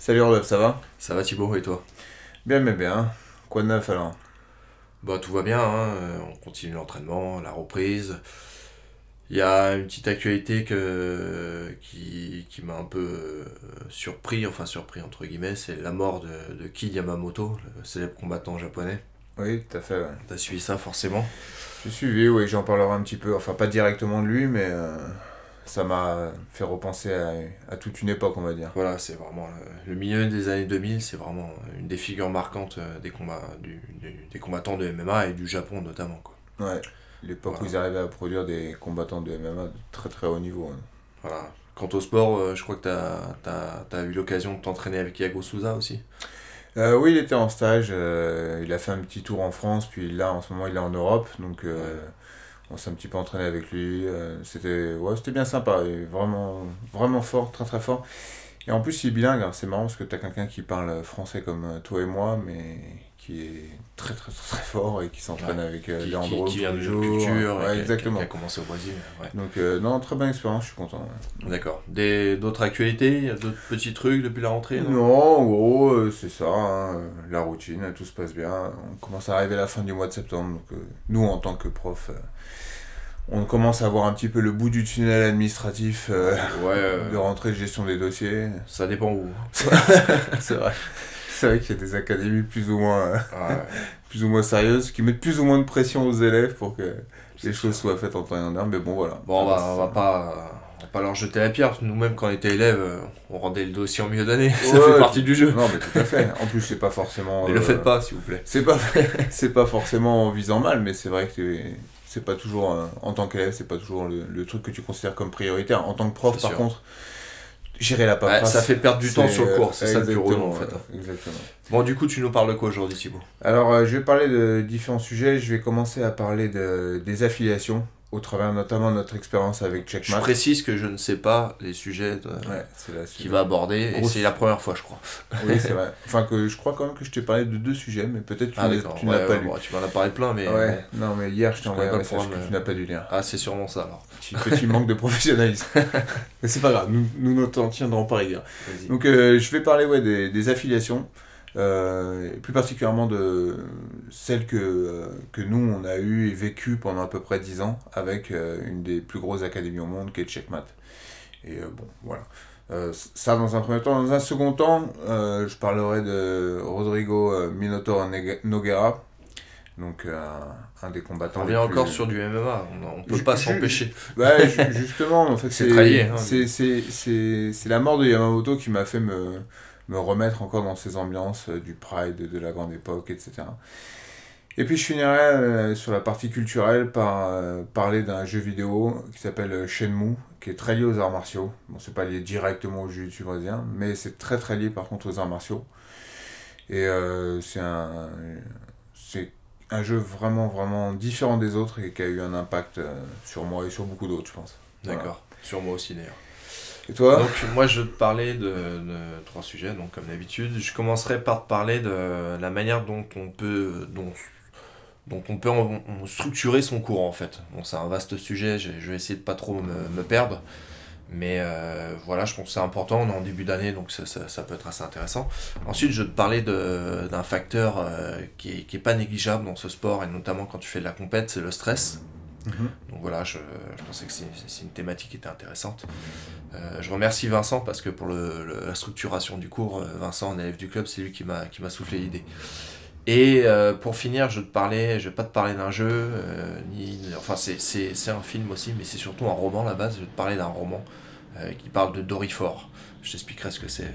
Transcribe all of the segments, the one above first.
Salut Rodolphe, ça va? Ça va Thibaut et toi? Bien mais bien. Quoi de neuf alors? Bah tout va bien, hein. on continue l'entraînement, la reprise. Il y a une petite actualité que, qui, qui m'a un peu euh, surpris, enfin surpris entre guillemets, c'est la mort de, de Kid Yamamoto, le célèbre combattant japonais. Oui, tout à fait, ouais. T'as suivi ça forcément? J'ai suivi, oui, j'en parlerai un petit peu. Enfin, pas directement de lui, mais euh, ça m'a fait repenser à, à toute une époque, on va dire. Voilà, c'est vraiment le, le milieu des années 2000, c'est vraiment une des figures marquantes euh, des, combats, du, du- des combattants de MMA et du Japon notamment. Quoi. Ouais. L'époque Voilà. où ils arrivaient à produire des combattants de MMA de très très haut niveau. hein. Voilà. Quant au sport, euh, je crois que tu as, eu l'occasion de t'entraîner avec Yago Souza aussi. Euh, oui, il était en stage, euh, il a fait un petit tour en France, puis là en ce moment il est en Europe, donc euh, Ouais. On s'est un petit peu entraîné avec lui. euh, c'était ouais, c'était bien sympa, et vraiment, vraiment fort, très très fort. Et en plus il est bilingue, hein, c'est marrant parce que tu as quelqu'un qui parle français comme euh, toi et moi, mais qui est très très très, fort et qui s'entraîne Ouais. avec euh, Leandro qui, qui vient de culture, Ouais, exactement. Qui, a commencé au Brésil. ouais. Donc euh, non, très bonne expérience, je suis content. D'accord. Des- D'autres actualités? Il y a d'autres petits trucs depuis la rentrée non? Non, en gros, euh, c'est ça, hein, la routine, tout se passe bien. On commence à arriver à la fin du mois de septembre, donc euh, nous, en tant que prof, on commence à voir un petit peu le bout du tunnel administratif Ouais, de rentrée de gestion des dossiers. ça dépend où. c'est vrai. C'est vrai qu'il y a des académies plus ou moins, euh, ouais. plus ou moins sérieuses qui mettent plus ou moins de pression aux élèves pour que les choses soient faites en temps et en heure, mais bon, voilà. Bon, on va, on va pas. On va pas leur jeter la pierre, parce que nous-mêmes quand on était élèves, euh, on rendait le dossier en milieu d'année, ça fait partie du jeu. Non, mais tout à fait. En plus, c'est pas forcément. Mais le euh, faites pas, s'il vous plaît. C'est pas, c'est pas forcément en visant mal, mais c'est vrai que c'est- pas toujours, euh, en tant qu'élève, c'est pas toujours le, le truc que tu considères comme prioritaire. En tant que prof, par sûr. contre, gérer la paperasse. ça fait perdre du temps sur le cours, c'est ça le exactement, en fait. Exactement. Bon, du coup, tu nous parles de quoi aujourd'hui, Thibaut? Alors, euh, je vais parler de différents sujets. Je vais commencer à parler de, des affiliations, au travers notamment de notre expérience avec Je Checkmate. précise que je ne sais pas les sujets de- Ouais, qu'il va aborder, et c'est la première fois, je crois. Oui, c'est vrai. Enfin, que je crois quand même que je t'ai parlé de deux sujets, mais peut-être que Ah, tu n'as- Ouais, pas ouais, lu. bon, tu m'en as parlé plein, mais. Ouais, non, mais hier, je t'ai Je envoyé un message que tu n'as pas dû lire. Ah, c'est sûrement ça alors. Petit, petit manque de professionnalisme. Mais c'est pas grave, nous, nous t'en tiendrons rigueur. Vas-y. Donc euh, je vais parler ouais, des, des affiliations, euh, plus particulièrement de celles que, euh, que nous on a eues et vécues pendant à peu près 10 ans avec euh, une des plus grosses académies au monde qui est Checkmate. Et euh, bon, voilà. Ça dans un premier temps. Dans un second temps, je parlerai de Rodrigo Minotaur Nogueira, donc un des combattants. On plus- encore sur du MMA, on, on peut Ju- pas s'empêcher. Ouais, ju- justement, en fait, C'est hein. c'est la mort de Yamamoto qui m'a fait me, me remettre encore dans ces ambiances euh, du Pride, de la grande époque, etc. Et puis je finirai euh, sur la partie culturelle par euh, parler d'un jeu vidéo qui s'appelle Shenmue, qui est très lié aux arts martiaux. Bon, c'est pas lié directement au jiu-jitsu brésilien, mais c'est très très lié par contre aux arts martiaux. Et c'est un, c'est un jeu vraiment vraiment différent des autres et qui a eu un impact sur moi et sur beaucoup d'autres, je pense. D'accord, sur moi aussi d'ailleurs. Et toi? Donc moi je vais te parler de, de trois sujets, donc comme d'habitude. Je commencerai par te parler de la manière dont on peut, dont, dont on peut structurer son cours en fait. Bon c'est un vaste sujet, je, vais essayer de pas trop me, perdre. Mais euh, voilà, je pense que c'est important, on est en début d'année, donc ça, ça, peut être assez intéressant. Ensuite, je vais te parler de- d'un facteur euh, qui, est, qui est pas négligeable dans ce sport, et notamment quand tu fais de la compète, c'est le stress. Mhm. Donc voilà, je, je pensais que c'est une thématique qui était intéressante. Euh, je remercie Vincent parce que pour le, le- la structuration du cours, euh, Vincent, en élève du club, c'est lui qui m'a soufflé l'idée. Et euh, pour finir, je je vais pas te parler d'un jeu, euh, ni, enfin c'est- un film aussi, mais c'est surtout un roman à la base. Je vais te parler d'un roman qui parle de Dorifort. Je t'expliquerai ce que c'est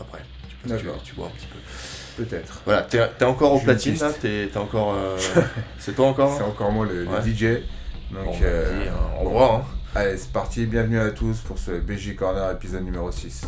après. Tu, peux- tu, D'accord. tu vois un petit peu. Peut-être. Voilà, t'es encore au platine là, t'es encore. euh, c'est toi encore C'est encore moi le. DJ. Donc, Bon, euh, bon. revoir. hein. Allez, c'est parti. Bienvenue à tous pour ce BJ Corner épisode numéro 6.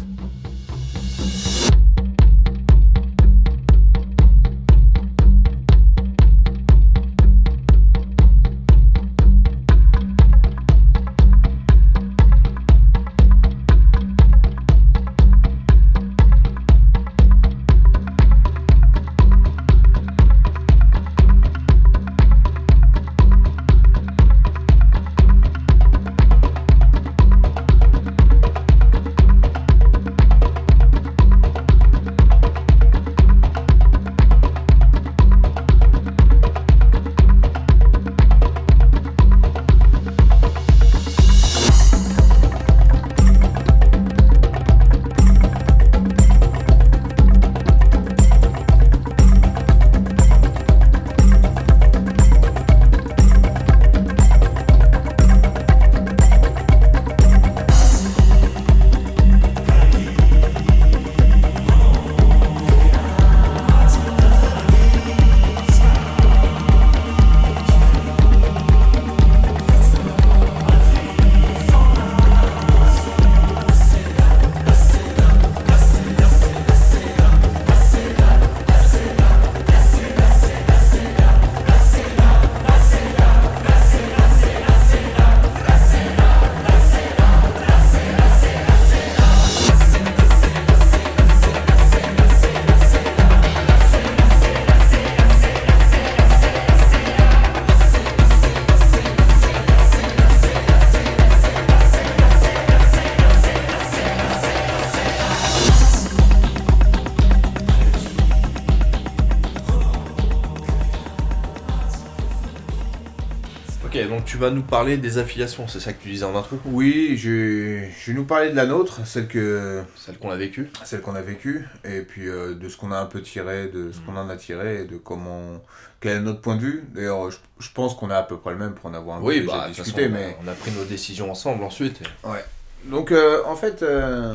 Vas nous parler des affiliations, c'est ça que tu disais en intro Oui, je, je vais nous parler de la nôtre, celle que Celle qu'on a vécue celle qu'on a vécue, et puis euh, de ce qu'on a un peu tiré, de ce qu'on en a tiré, et de comment quel est notre point de vue. D'ailleurs, je, je pense qu'on a à peu près le même pour en avoir un peu Oui, déjà bah, toute discuté, façon, mais on a pris nos décisions ensemble ensuite. et- Ouais. Donc, euh, en fait, euh,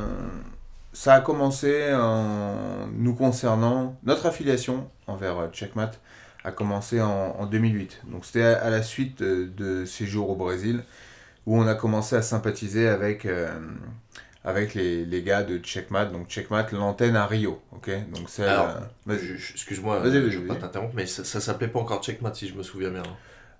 ça a commencé en nous concernant. Notre affiliation envers euh, Checkmat a commencé en, en 2008. Donc, c'était à, à la suite de, de ces jours au Brésil où on a commencé à sympathiser avec, euh, avec les, les gars de Checkmat. Donc, Checkmat, l'antenne à Rio. Ok? Donc, c'est. Euh. Je- Excuse-moi, euh, je veux pas vas-y. t'interrompre, mais ça, ça s'appelait pas encore Checkmat si je me souviens bien.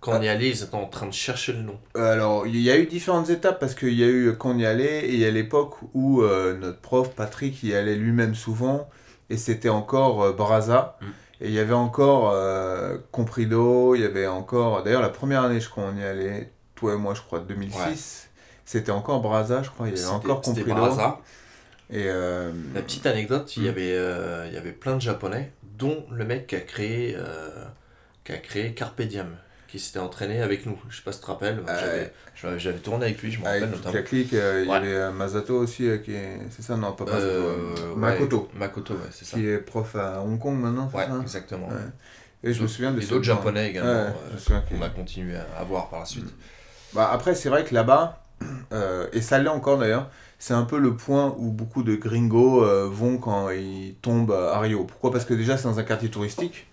Quand Ah. on y allait, ils étaient en train de chercher le nom. Alors, il y a eu différentes étapes parce qu'il y a eu quand on y allait et il y a l'époque où euh, notre prof Patrick y allait lui-même souvent et c'était encore euh, Braza. Mm. Et il y avait encore euh, Comprido, il y avait encore. D'ailleurs, la première année, je crois, on y allait, toi et moi, je crois, 2006. C'était encore Braza, je crois, il y avait encore Comprido. Braza. Et euh, La petite anecdote, il y Mm. avait, euh, il y avait plein de japonais, dont le mec qui a créé, qui a créé Carpe Diem, qui s'était entraîné avec nous. Je sais pas si tu te rappelles, Ah j'avais- j'avais tourné avec lui, je me rappelle avec toute notamment. la clique, euh, il y avait euh, Masato aussi, euh, qui est. C'est ça, non, pas Masato. Euh, ouais, Makoto, Makoto, ouais, c'est ça. qui est prof à Hong Kong maintenant, c'est Ouais, ça exactement. Et je me souviens de d'autres japonais également, qu'on a continué à avoir par la suite. Bah, après, c'est vrai que là-bas, et ça l'est encore d'ailleurs, c'est un peu le point où beaucoup de gringos vont quand ils tombent à Rio. Pourquoi? Parce que déjà, c'est dans un quartier touristique.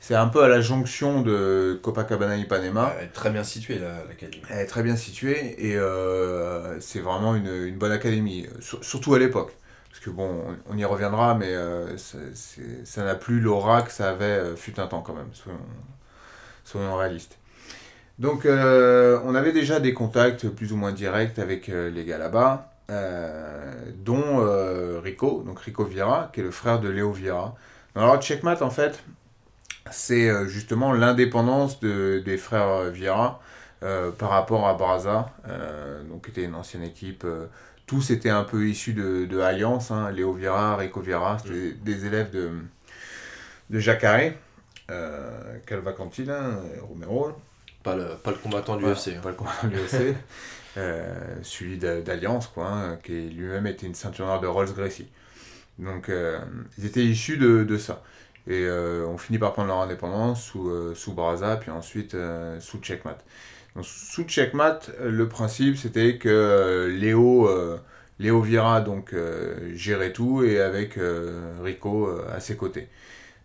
C'est un peu à la jonction de Copacabana et Ipanema. Elle est très bien située, la- l'académie. Elle est très bien située et euh, c'est vraiment une, une bonne académie, Sur- surtout à l'époque. Parce que bon, on, y reviendra, mais euh, ça- n'a plus l'aura que ça avait euh, fut un temps quand même, soyons, soyons réalistes. Donc on avait déjà des contacts plus ou moins directs avec les gars là-bas, dont Rico, donc Rico Vieira, qui est le frère de Léo Vieira. Alors Checkmat en fait, c'est euh, justement l'indépendance de, des frères Vieira euh, par rapport à Braza, euh, donc qui était une ancienne équipe. euh, tous étaient un peu issus de, de Alliance, hein, Léo Vieira, Rico Vieira, c'était des élèves de, de Jacare, euh, Calvacanti, là, et Romero. Pas le, pas le combattant du UFC. hein. Pas le combattant du UFC. euh, celui d'A- d'Alliance, quoi, hein, qui lui-même était une ceinture noire de Rolls Gracie. Donc, euh, ils étaient issus de, de ça. Et euh, on finit par prendre leur indépendance sous, euh, sous puis ensuite euh, sous Checkmat. Donc, sous Checkmat, le principe c'était que euh, Léo, Léo Vieira donc, gérait tout et avec Rico à ses côtés.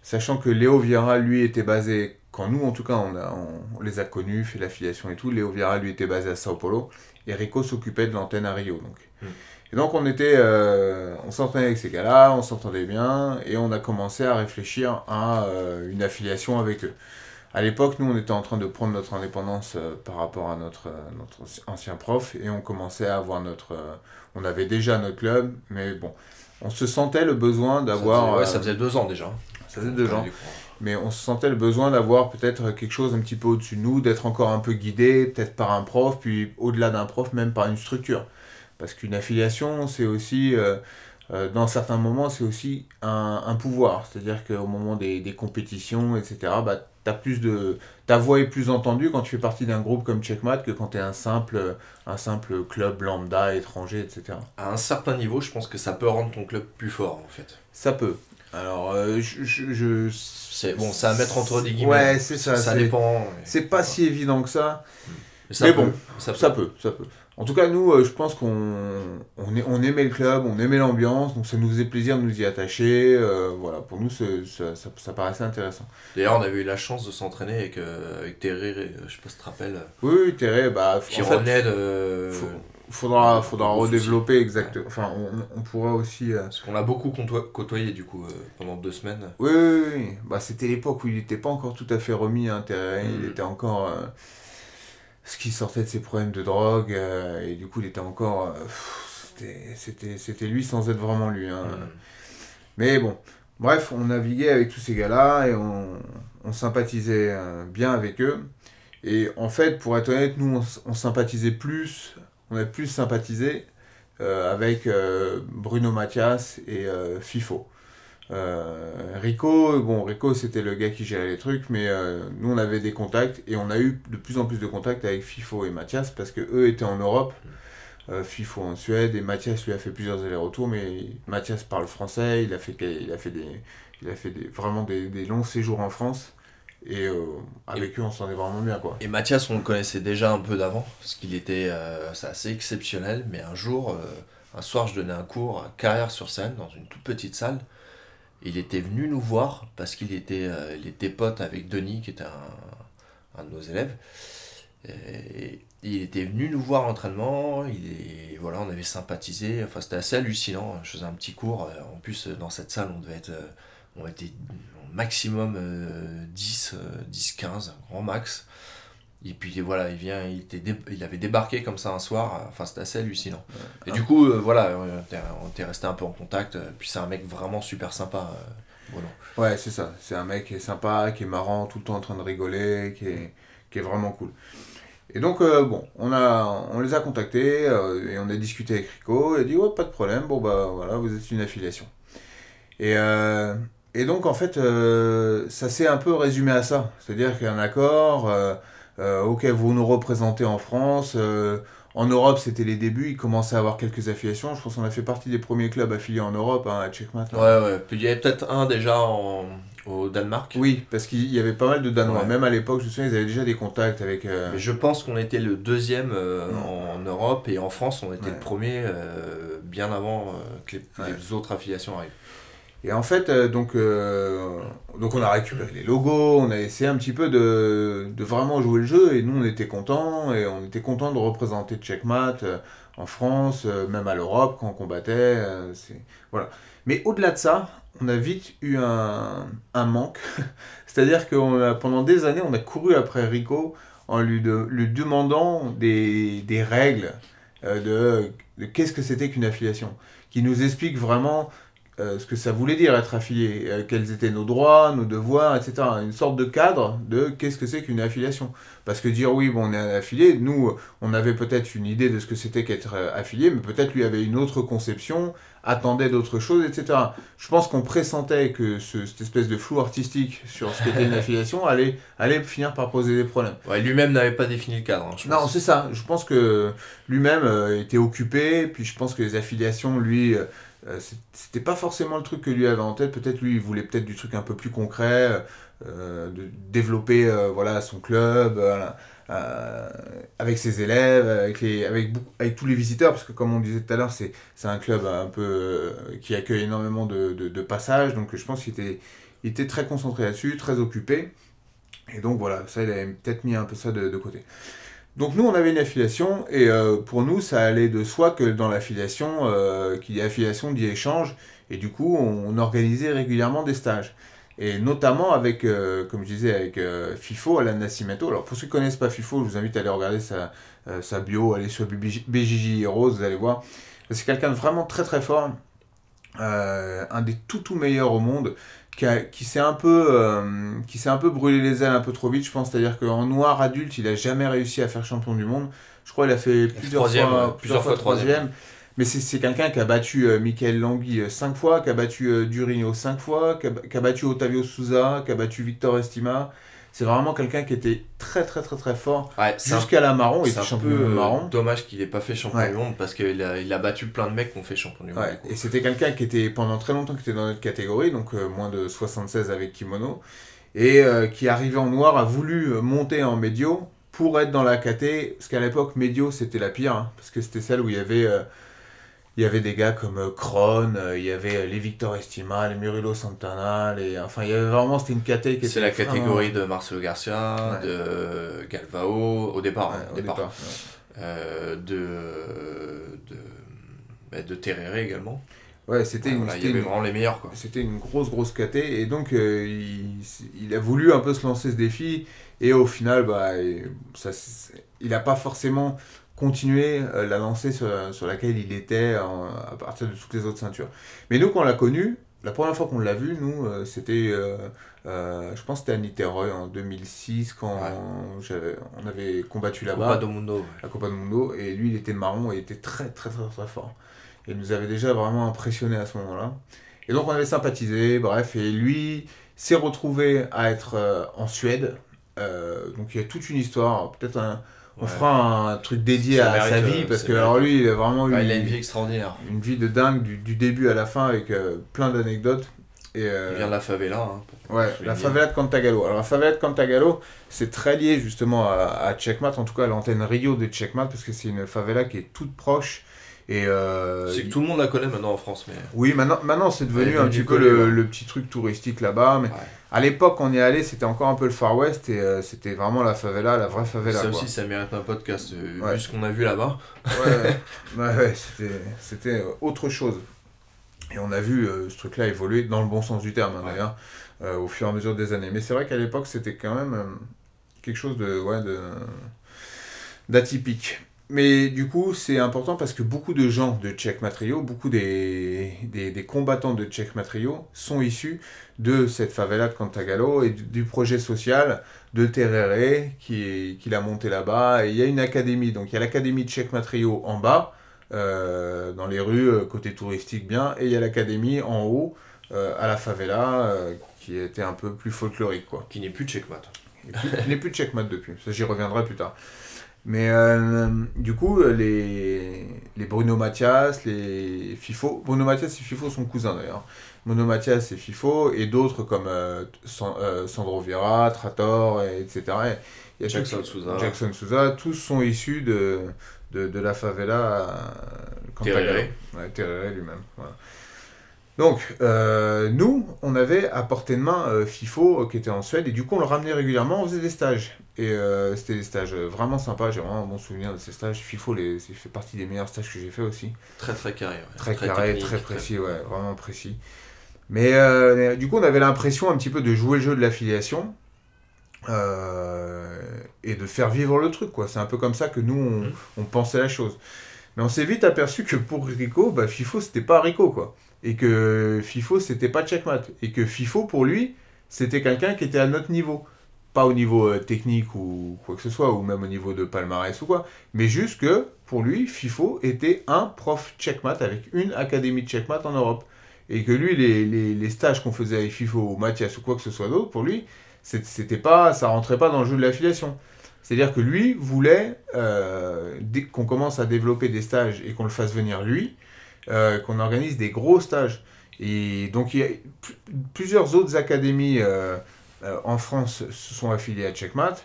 Sachant que Léo Vieira, lui, était basé, quand nous en tout cas on, a, on, les a connus, fait l'affiliation et tout, Léo Vieira, lui, était basé à Sao Paulo et Rico s'occupait de l'antenne à Rio. Donc. Mm. Et donc on était, euh, on s'entendait avec ces gars-là, on s'entendait bien et on a commencé à réfléchir à euh, une affiliation avec eux. À l'époque, nous, on était en train de prendre notre indépendance euh, par rapport à notre, notre ancien prof et on commençait à avoir notre... on avait déjà notre club, mais bon, on se sentait le besoin d'avoir... ouais, ça faisait deux ans déjà. ça faisait deux ans. Mais on se sentait le besoin d'avoir peut-être quelque chose un petit peu au-dessus de nous, d'être encore un peu guidé, peut-être par un prof, puis au-delà d'un prof, même par une structure. Parce qu'une affiliation, c'est aussi, euh, euh, dans certains moments, c'est aussi un, un pouvoir. C'est-à-dire qu'au moment des, des compétitions, etc., bah, t'as plus de, ta voix est plus entendue quand tu fais partie d'un groupe comme Checkmat que quand tu es un simple, un simple club lambda, étranger, etc. À un certain niveau, je pense que ça peut rendre ton club plus fort en fait. Ça peut. Alors, euh, je... je, je- C'est bon, ça à mettre entre des guillemets. Ouais, c'est ça. ça dépend. C'est pas si évident que ça. Mais, ça mais peut, bon, ça peut. Ça peut, ça peut. En tout cas, nous, euh, je pense qu'on on, aimait le club, on aimait l'ambiance, donc ça nous faisait plaisir de nous y attacher. euh, voilà, pour nous, c'est- ça, ça, ça paraissait intéressant. D'ailleurs, on avait eu la chance de s'entraîner avec, euh, avec Terry, euh, je sais pas si tu te rappelles, Oui, oui, Théré, bah, qui en fait, faut- faudra, faudra redévelopper exact. Enfin, on, on pourra aussi. Parce qu'on a beaucoup côtoy- côtoyé du coup pendant deux semaines. Oui, oui, oui. Bah, c'était l'époque où il n'était pas encore tout à fait remis à intérêt. Il Mhm. était encore. Ce qui sortait de ses problèmes de drogue. euh, et du coup, il était encore. euh, c'était- lui sans être vraiment lui. hein. Mm. Mais bon, bref, on naviguait avec tous ces gars-là et on, on sympathisait euh, bien avec eux. Et en fait, pour être honnête, nous, on, on sympathisait plus, on a plus sympathisé euh, avec Bruno Mathias et FIFO. Euh, Rico, bon, Rico c'était le gars qui gérait les trucs, mais euh, nous on avait des contacts et on a eu de plus en plus de contacts avec FIFO et Mathias parce que eux étaient en Europe, euh, FIFO en Suède et Mathias lui a fait plusieurs allers-retours, mais Mathias parle français, il a fait, il a fait, des, il a fait des, vraiment des, des longs séjours en France et avec eux on s'en est vraiment bien quoi. Et Mathias on le connaissait déjà un peu d'avant parce qu'il était c'est assez exceptionnel, mais un jour, un soir je donnais un cours à carrière sur scène dans une toute petite salle il était venu nous voir parce qu'il était, euh, il pote avec Denis, qui était un, de nos élèves. Il était venu nous voir l'entraînement, il voilà, on avait sympathisé, enfin c'était assez hallucinant. Je faisais un petit cours, en plus dans cette salle on devait être, euh, on était maximum 10, 10, 15, grand max. Et puis voilà, il vient, il, était il avait débarqué comme ça un soir, enfin c'était assez hallucinant. Et du coup, euh, voilà, on était resté un peu en contact, euh, puis c'est un mec vraiment super sympa. Euh, ouais, c'est ça, c'est un mec qui est sympa, qui est marrant, tout le temps en train de rigoler, qui est, qui est vraiment cool. Et donc, bon, on, a, on les a contactés et on a discuté avec Rico. Il a dit, ouais, pas de problème, bon, bah voilà, vous êtes une affiliation. Et, et donc, en fait, ça s'est un peu résumé à ça. C'est-à-dire qu'un accord, euh, ok, vous nous représentez en France. Euh, en Europe, c'était les débuts, il commençait à avoir quelques affiliations. Je pense qu'on a fait partie des premiers clubs affiliés en Europe, hein, à Checkmat. Ouais, ouais. Puis il y avait peut-être un déjà au Danemark. Oui, parce qu'il y avait pas mal de Danois. Même à l'époque, je me souviens, ils avaient déjà des contacts avec. Euh, Mais je pense qu'on était le deuxième mm. en Europe et en France, on était le premier bien avant que les, autres affiliations arrivent. Et en fait, euh, donc, euh, donc on a récupéré les logos, on a essayé un petit peu de, de vraiment jouer le jeu, et nous on était contents, et on était contents de représenter Checkmat euh, en France, même à l'Europe quand on combattait. voilà. Mais au-delà de ça, on a vite eu un, un manque. C'est-à-dire que pendant des années, on a couru après Rico en lui, de, demandant des, des règles de, de qu'est-ce que c'était qu'une affiliation, qui nous explique vraiment euh, ce que ça voulait dire être affilié, euh, quels étaient nos droits, nos devoirs, etc. Une sorte de cadre de qu'est-ce que c'est qu'une affiliation. Parce que dire oui, bon, on est affilié, nous, on avait peut-être une idée de ce que c'était qu'être euh, affilié, mais peut-être lui avait une autre conception, attendait d'autres choses, etc. Je pense qu'on pressentait que cette espèce de flou artistique sur ce qu'était une affiliation allait, allait finir par poser des problèmes. Ouais, lui-même n'avait pas défini le cadre. Hein, non, c'est ça. Je pense que lui-même était occupé, puis je pense que les affiliations, lui euh, c'était pas forcément le truc que lui avait en tête. Peut-être lui, il voulait peut-être du truc un peu plus concret, euh, de développer euh, voilà, son club avec ses élèves, avec, les, avec, tous les visiteurs, parce que comme on disait tout à l'heure, c'est un club un peu qui accueille énormément de, de, passages. Donc je pense qu'il était, il était très concentré là-dessus, très occupé. Et donc voilà, ça, il avait peut-être mis un peu ça de côté. Donc nous, on avait une affiliation, et euh, pour nous, ça allait de soi que dans l'affiliation, euh, qu'il y ait affiliation, dit échange, et du coup, on, organisait régulièrement des stages. Et notamment avec, euh, comme je disais, avec FIFO, Alain Nascimento. Alors pour ceux qui ne connaissent pas FIFO, je vous invite à aller regarder sa, sa bio, aller sur BJJ Heroes, vous allez voir. C'est quelqu'un de vraiment très très fort, un des tout tout meilleurs au monde qui, s'est un peu euh, qui s'est un peu brûlé les ailes un peu trop vite je pense. C'est à dire qu'en noir adulte il a jamais réussi à faire champion du monde. Je crois qu'il a fait plusieurs fois plusieurs fois troisième. mais c'est quelqu'un qui a battu euh, Michael Langui 5 euh, fois, qui a battu euh, Durino 5 fois, qui a, qui a, battu Otavio Souza, qui a battu Victor Estima. C'est vraiment quelqu'un qui était très très très très fort jusqu'à la marron. Il était champion peu marron. Dommage qu'il n'ait pas fait champion du monde parce qu'il a, il a battu plein de mecs qui ont fait champion du monde. Et c'était quelqu'un qui était pendant très longtemps qui était dans notre catégorie, donc euh, moins de 76 avec kimono, et euh, qui arrivé en noir a voulu euh, monter en médio pour être dans la KT, parce qu'à l'époque médio c'était la pire, hein, parce que c'était celle où il y avait il y avait des gars comme euh, Kron, euh, il y avait euh, les Victor Estima, les Murilo Santana, les... enfin il y avait vraiment, c'était une catégorie qui C'est la catégorie de Marcelo Garcia, de Galvao, au départ, hein, au départ. de, de, bah, de Terrere également. Ouais, c'était une. il y avait vraiment les meilleurs, quoi. C'était une grosse, grosse caté, et donc il, il, a voulu un peu se lancer ce défi, et au final, bah, ça, il n'a pas forcément continuer euh, la lancée sur, sur, laquelle il était à partir de toutes les autres ceintures. Mais nous, quand on l'a connu, la première fois qu'on l'a vu, nous, euh, c'était, euh, je pense c'était à Niteroi en 2006, quand on avait combattu là-bas. Copa do Mundo. La Copa do Mundo, et lui, il était marron et il était très, très, très, très fort. Et il nous avait déjà vraiment impressionné à ce moment-là. Et donc on avait sympathisé, bref, et lui s'est retrouvé à être euh, en Suède. Euh, donc il y a toute une histoire, peut-être un, on fera un truc dédié à sa vie, parce que alors lui, il a vraiment eu il a une vie extraordinaire. Une vie de dingue du, du début à la fin avec plein d'anecdotes. Et, il vient de la favela. Hein, ouais, la favela de Cantagalo. Alors la favela de Cantagalo, c'est très lié justement à, à Checkmat, en tout cas à l'antenne Rio de Checkmat, parce que c'est une favela qui est toute proche et euh, c'est que tout le monde la connaît maintenant en France. Mais... Oui, maintenant, maintenant c'est devenu un petit peu le, le, petit truc touristique là-bas. Mais à l'époque, on y allait, c'était encore un peu le Far West et euh, c'était vraiment la favela, la vraie favela. Ça aussi, ça mérite un podcast, euh, vu ce qu'on a vu là-bas. ouais, ouais c'était autre chose. Et on a vu ce truc-là évoluer dans le bon sens du terme, hein, d'ailleurs, au fur et à mesure des années. Mais c'est vrai qu'à l'époque, c'était quand même quelque chose de, ouais, de d'atypique. Mais du coup, c'est important parce que beaucoup de gens de Czech Matrio, beaucoup des, des, des, combattants de Czech Matrio sont issus de cette favela de Cantagalo et du, projet social de Terere qui, qui l'a monté là-bas. Et il y a une académie, donc il y a l'académie de Czech Matrio en bas, euh, dans les rues, euh, côté touristique bien, et il y a l'académie en haut, euh, à la favela, qui était un peu plus folklorique. Quoi. Qui n'est plus Checkmat. Qui n'est plus Checkmat depuis, ça j'y reviendrai plus tard. Mais euh, du coup, les, les Bruno Mathias, les FIFO, Bruno Mathias et FIFO sont cousins d'ailleurs. Bruno Mathias et FIFO, et d'autres comme euh, euh, Sandro Vieira, Trator, etc. Et Jackson Souza. Jackson Souza, tous sont issus de, de, de la favela Tereré. Ouais, lui-même. Voilà. Donc, euh, nous, on avait à portée de main euh, FIFO euh, qui était en Suède, et du coup, on le ramenait régulièrement, on faisait des stages. Et c'était des stages vraiment sympas, j'ai vraiment un bon souvenir de ces stages. FIFO, les, c'est fait partie des meilleurs stages que j'ai fait aussi. Très très carré. Très, carré, très précis, ouais, vraiment précis. Mais du coup, on avait l'impression un petit peu de jouer le jeu de l'affiliation. et de faire vivre le truc, quoi. C'est un peu comme ça que nous, on, mmh. on pensait la chose. Mais on s'est vite aperçu que pour Rico, bah, FIFO, c'était pas Rico, quoi et que FIFO c'était pas checkmat et que FIFO pour lui c'était quelqu'un qui était à notre niveau pas au niveau euh, technique ou quoi que ce soit ou même au niveau de palmarès ou quoi mais juste que pour lui FIFO était un prof checkmat avec une académie de checkmat en Europe et que lui les, les, stages qu'on faisait avec FIFO ou Mathias ou quoi que ce soit d'autre pour lui c'était pas ça rentrait pas dans le jeu de l'affiliation c'est-à-dire que lui voulait euh, qu'on commence à développer des stages et qu'on le fasse venir lui euh, qu'on organise des gros stages. Et donc, il y a plusieurs autres académies euh, en France se sont affiliées à Checkmat.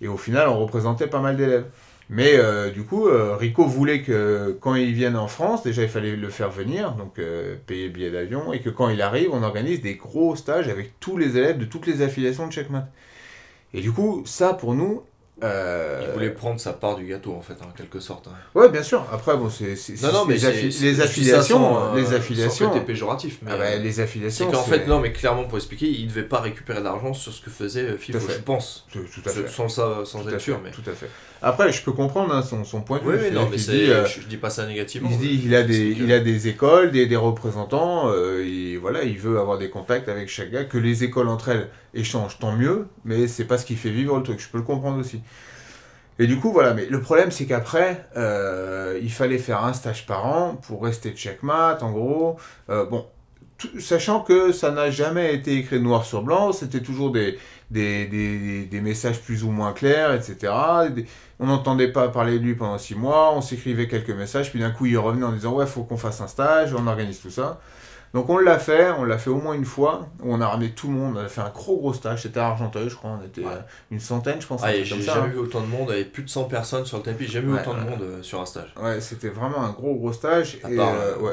Et au final, on représentait pas mal d'élèves. Mais du coup, Rico voulait que quand il vienne en France, déjà il fallait le faire venir, donc payer le billet d'avion, et que quand il arrive, on organise des gros stages avec tous les élèves de toutes les affiliations de Checkmat. Et du coup, ça pour nous, euh... Il voulait prendre sa part du gâteau en fait, en quelque sorte. Hein. Ouais, bien sûr. Après, bon, c'est non, non, mais les, affiliations, les affiliations. C'était péjoratif, mais ah bah, les affiliations. C'est qu'en fait, non, mais clairement pour expliquer, il devait pas récupérer d'argent sur ce que faisait FIFO, je pense. Tout, à fait. Sans ça, sans être sûr, mais. Tout à fait. Après, je peux comprendre hein, son, son, point de vue. Oui, non, mais dit, euh, je, dis pas ça négativement. Il dit, il a des, il a des écoles, des, des représentants, euh, et voilà, il veut avoir des contacts avec chaque gars. Que les écoles entre elles échangent, tant mieux, mais c'est pas ce qui fait vivre le truc. Je peux le comprendre aussi. Et du coup, voilà, mais le problème, c'est qu'après, euh, il fallait faire un stage par an pour rester checkmat, en gros. Euh, bon, sachant que ça n'a jamais été écrit noir sur blanc, c'était toujours des, des, des, des, messages plus ou moins clairs, etc. on n'entendait pas parler de lui pendant six mois, on s'écrivait quelques messages, puis d'un coup, il revenait en disant, ouais, faut qu'on fasse un stage, on organise tout ça. Donc on l'a fait, on l'a fait au moins une fois, où on a ramené tout le monde, on a fait un gros gros stage, c'était à Argenteuil je crois, on était euh, une centaine je pense. Ah, j'ai jamais hein. vu autant de monde, il y avait plus de 100 personnes sur le tapis, j'ai jamais vu autant de monde euh, sur un stage. Ouais, c'était vraiment un gros gros stage. À et, part, euh, ouais.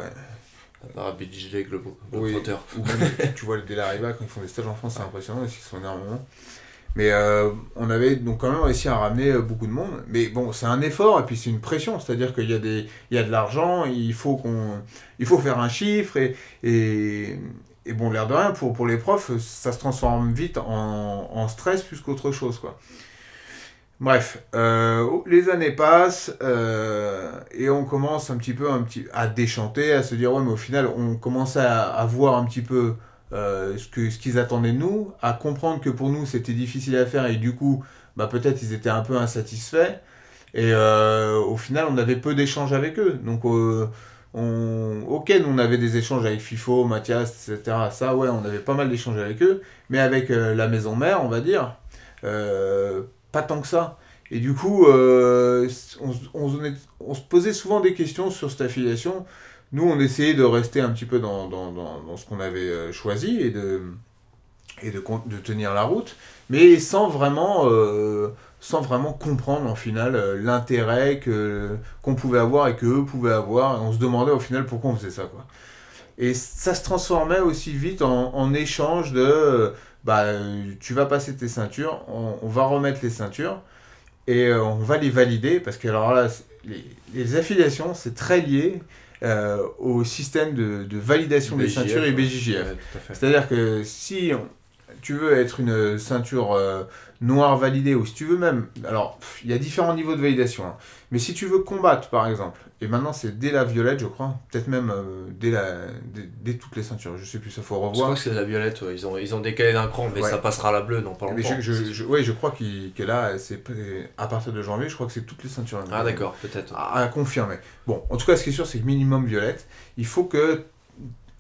À part Globo, oui, tu vois le Delariba quand ils font des stages en France, c'est impressionnant, ils sont énormément. Mais euh, on avait donc quand même réussi à ramener euh, beaucoup de monde. Mais bon, c'est un effort et puis c'est une pression. C'est-à-dire qu'il y, a des, y a de l'argent, il faut, il faut faire un chiffre. Et, et, et bon, l'air de rien, pour, pour les profs, ça se transforme vite en, en stress plus qu'autre chose. Quoi. Bref, euh, les années passent et on commence un petit peu un petit, à déchanter, à se dire, ouais, mais au final, on commence à voir un petit peu euh, ce qu'ils ce qu'ils attendaient de nous, à comprendre que pour nous c'était difficile à faire et du coup bah, peut-être ils étaient un peu insatisfaits. Et euh, au final on avait peu d'échanges avec eux. Donc euh, on, ok, nous on avait des échanges avec FIFO, Mathias, etc. Ça, ouais, on avait pas mal d'échanges avec eux, mais avec la maison mère, on va dire, pas tant que ça. Et du coup, on, se posait souvent des questions sur cette affiliation. Nous, on essayait de rester un petit peu dans, dans, dans, ce qu'on avait choisi et de, et de, de, tenir la route, mais sans vraiment sans vraiment comprendre en final euh, l'intérêt que qu'on pouvait avoir et que eux pouvaient avoir. On se demandait au final pourquoi on faisait ça. Quoi. Et ça se transformait aussi vite en, en échange de bah, tu vas passer tes ceintures, on, on va remettre les ceintures et euh, on va les valider parce que alors là, les, les affiliations, c'est très lié. Euh, au système de, de validation des ceintures et BJJF. C'est-à-dire que si tu veux être une ceinture euh, noire validée, ou si tu veux même... Alors, il y a différents niveaux de validation. Hein. Mais si tu veux combattre, par exemple, et maintenant c'est dès la violette, je crois, peut-être même euh, dès, la, dès, toutes les ceintures, je sais plus, ça faut revoir. Je crois que c'est la violette, ils, ont, ils ont décalé d'un cran, mais ça passera à la bleue dans pas longtemps. Je, je, ouais, je crois qu que là, c'est à partir de janvier, je crois que c'est toutes les ceintures. Ah d'accord, peut-être. À, à confirmer. Bon, en tout cas, ce qui est sûr, c'est que minimum violette, il faut que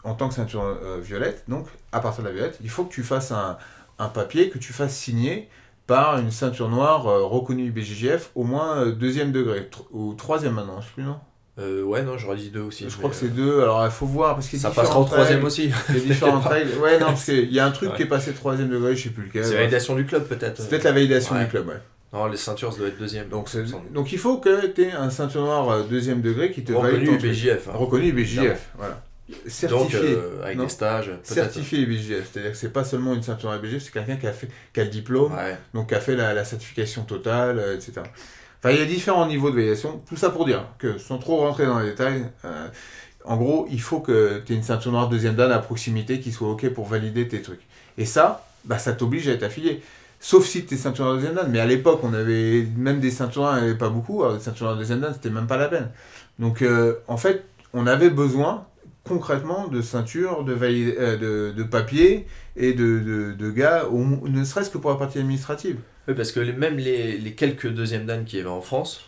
en tant que ceinture euh, violette, donc à partir de la violette, il faut que tu fasses un, un papier, que tu fasses signer par une ceinture noire euh, reconnue BJJF au moins euh, deuxième degré, ou troisième maintenant, je sais plus, non? Euh, ouais, non, j'aurais dit deux aussi. Je crois que c'est deux, alors il faut voir. Parce ça passera au troisième aussi. Il y a différentes règles. Ouais, non, parce qu'il y a un truc qui est passé troisième degré, je sais plus lequel. C'est la validation du club peut-être. C'est peut-être la validation du club, ouais. Non, les ceintures, ça doit être deuxième. Donc, donc il faut que tu aies un ceinture noire deuxième degré qui te valide. Reconnu BJF. Hein. Reconnu voilà certifié. Donc, euh, avec des stages. Certifié BGF. C'est-à-dire que c'est pas seulement une ceinture BGF, c'est quelqu'un qui a, fait, qui a le diplôme, donc qui a fait la, la certification totale, euh, etc. Enfin, il y a différents niveaux de validation. Tout ça pour dire que, sans trop rentrer dans les détails, euh, en gros, il faut que tu aies une ceinture noire deuxième dan à proximité qui soit OK pour valider tes trucs. Et ça, bah, ça t'oblige à être affilié. Sauf si tu es ceinture noire deuxième dan. Mais à l'époque, on avait même des ceintures noires, il n'y avait pas beaucoup. Alors, des ceintures noires deuxième dan, c'était même pas la peine. Donc, en fait, on avait besoin concrètement de ceinture, de, euh, de, de, papier et de, de, de gars, ne serait-ce que pour la partie administrative. Oui, parce que même les, les quelques deuxièmes dames qui y avait en France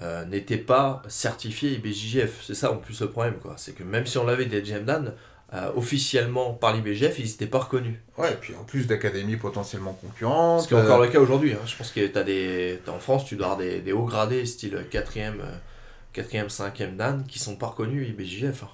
euh, n'étaient pas certifiés IBJJF. C'est ça en plus le problème. quoi. C'est que même si on avait des deuxièmes dames, euh, officiellement par l'IBJF, ils n'étaient pas reconnus. Ouais, et puis en plus d'académies potentiellement concurrentes. Ce qui est encore le cas aujourd'hui. Hein. Je pense que as des... en France, tu dois avoir des, des hauts gradés, style 4e, 4e 5e Dan, qui sont pas reconnus. Hein.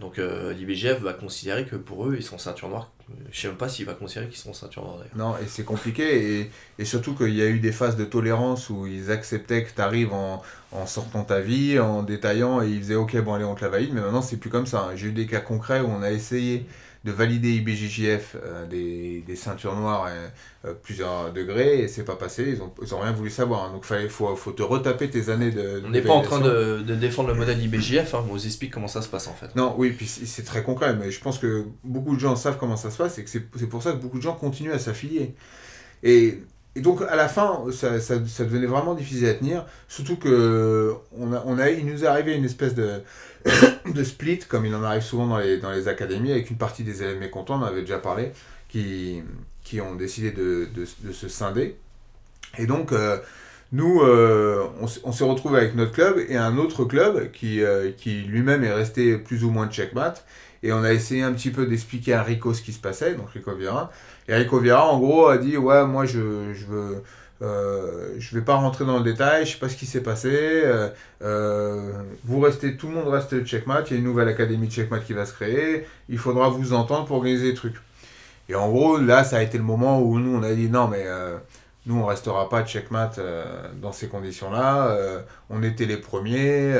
Donc euh, l'IBGF va considérer que pour eux, ils sont ceinture noire. Je sais même pas s'il va considérer qu'ils sont ceinture noire d'ailleurs. Non, et c'est compliqué. Et, et surtout qu'il y a eu des phases de tolérance où ils acceptaient que tu arrives en, en, sortant ta vie, en détaillant, et ils faisaient ok, bon allez, on te la valide. Mais maintenant, c'est plus comme ça. J'ai eu des cas concrets où on a essayé de valider IBJJF euh, des, des, ceintures noires à euh, plusieurs degrés et c'est pas passé, ils ont, ils ont rien voulu savoir. Hein. Donc il faut, faut te retaper tes années de. On n'est pas en train de, de, défendre le modèle IBJF, hein, on vous explique comment ça se passe en fait. Non, oui, puis c'est très concret, mais je pense que beaucoup de gens savent comment ça se passe et que c'est pour ça que beaucoup de gens continuent à s'affilier. Et et donc à la fin, ça, ça, ça, devenait vraiment difficile à tenir, surtout que on a, on a, il nous est arrivé une espèce de, de split, comme il en arrive souvent dans les, dans les académies, avec une partie des élèves mécontents, on en avait déjà parlé, qui, qui ont décidé de, de, se scinder. Et donc, euh, nous, euh, on, on s'est retrouvé avec notre club et un autre club qui, euh, qui lui-même est resté plus ou moins de checkmat. Et on a essayé un petit peu d'expliquer à Rico ce qui se passait, donc Rico Vieira. Et Rico Vieira, en gros, a dit Ouais, moi, je, je veux euh, je vais pas rentrer dans le détail, je sais pas ce qui s'est passé. Euh, euh, vous restez, tout le monde reste checkmat. Il y a une nouvelle académie de checkmat qui va se créer. Il faudra vous entendre pour organiser des trucs. Et en gros, là, ça a été le moment où nous, on a dit non, mais nous, on restera pas checkmat dans ces conditions-là. on était les premiers.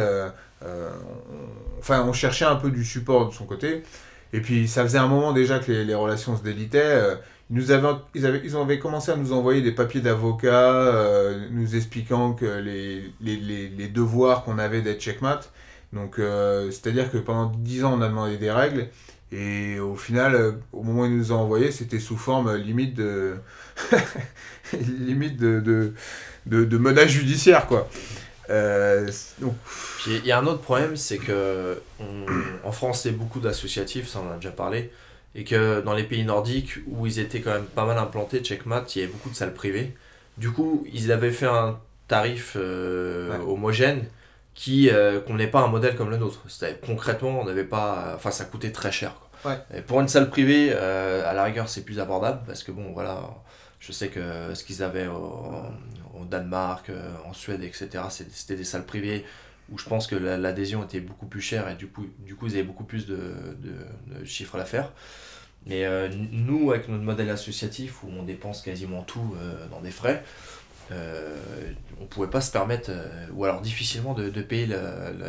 enfin, on cherchait un peu du support de son côté. Et puis, ça faisait un moment déjà que les relations se délitaient nous avaient, ils, avaient, ils avaient commencé à nous envoyer des papiers d'avocat euh, nous expliquant que les, les, les, devoirs qu'on avait d'être checkmat. Donc, euh, c'est-à-dire que pendant 10 ans, on a demandé des règles. Et au final, euh, au moment où ils nous ont envoyé, c'était sous forme limite de. limite de, de, de, de menace judiciaire, quoi. il y a un autre problème, c'est que on, en France, c'est beaucoup d'associatifs, ça on en a déjà parlé et que dans les pays nordiques où ils étaient quand même pas mal implantés, Checkmat, il y avait beaucoup de salles privées. Du coup, ils avaient fait un tarif euh, homogène qui qu'on n'ait pas un modèle comme le nôtre. Concrètement, on n'avait pas. Enfin, ça coûtait très cher. Et pour une salle privée, à la rigueur, c'est plus abordable parce que bon, voilà, je sais que ce qu'ils avaient au, Danemark, en Suède, etc., c'était des salles privées où je pense que l'adhésion était beaucoup plus chère et du coup, du coup ils avaient beaucoup plus de, de, de chiffres d'affaires. Mais euh, nous, avec notre modèle associatif où on dépense quasiment tout euh, dans des frais, euh, on ne pouvait pas se permettre, ou alors difficilement, de, de payer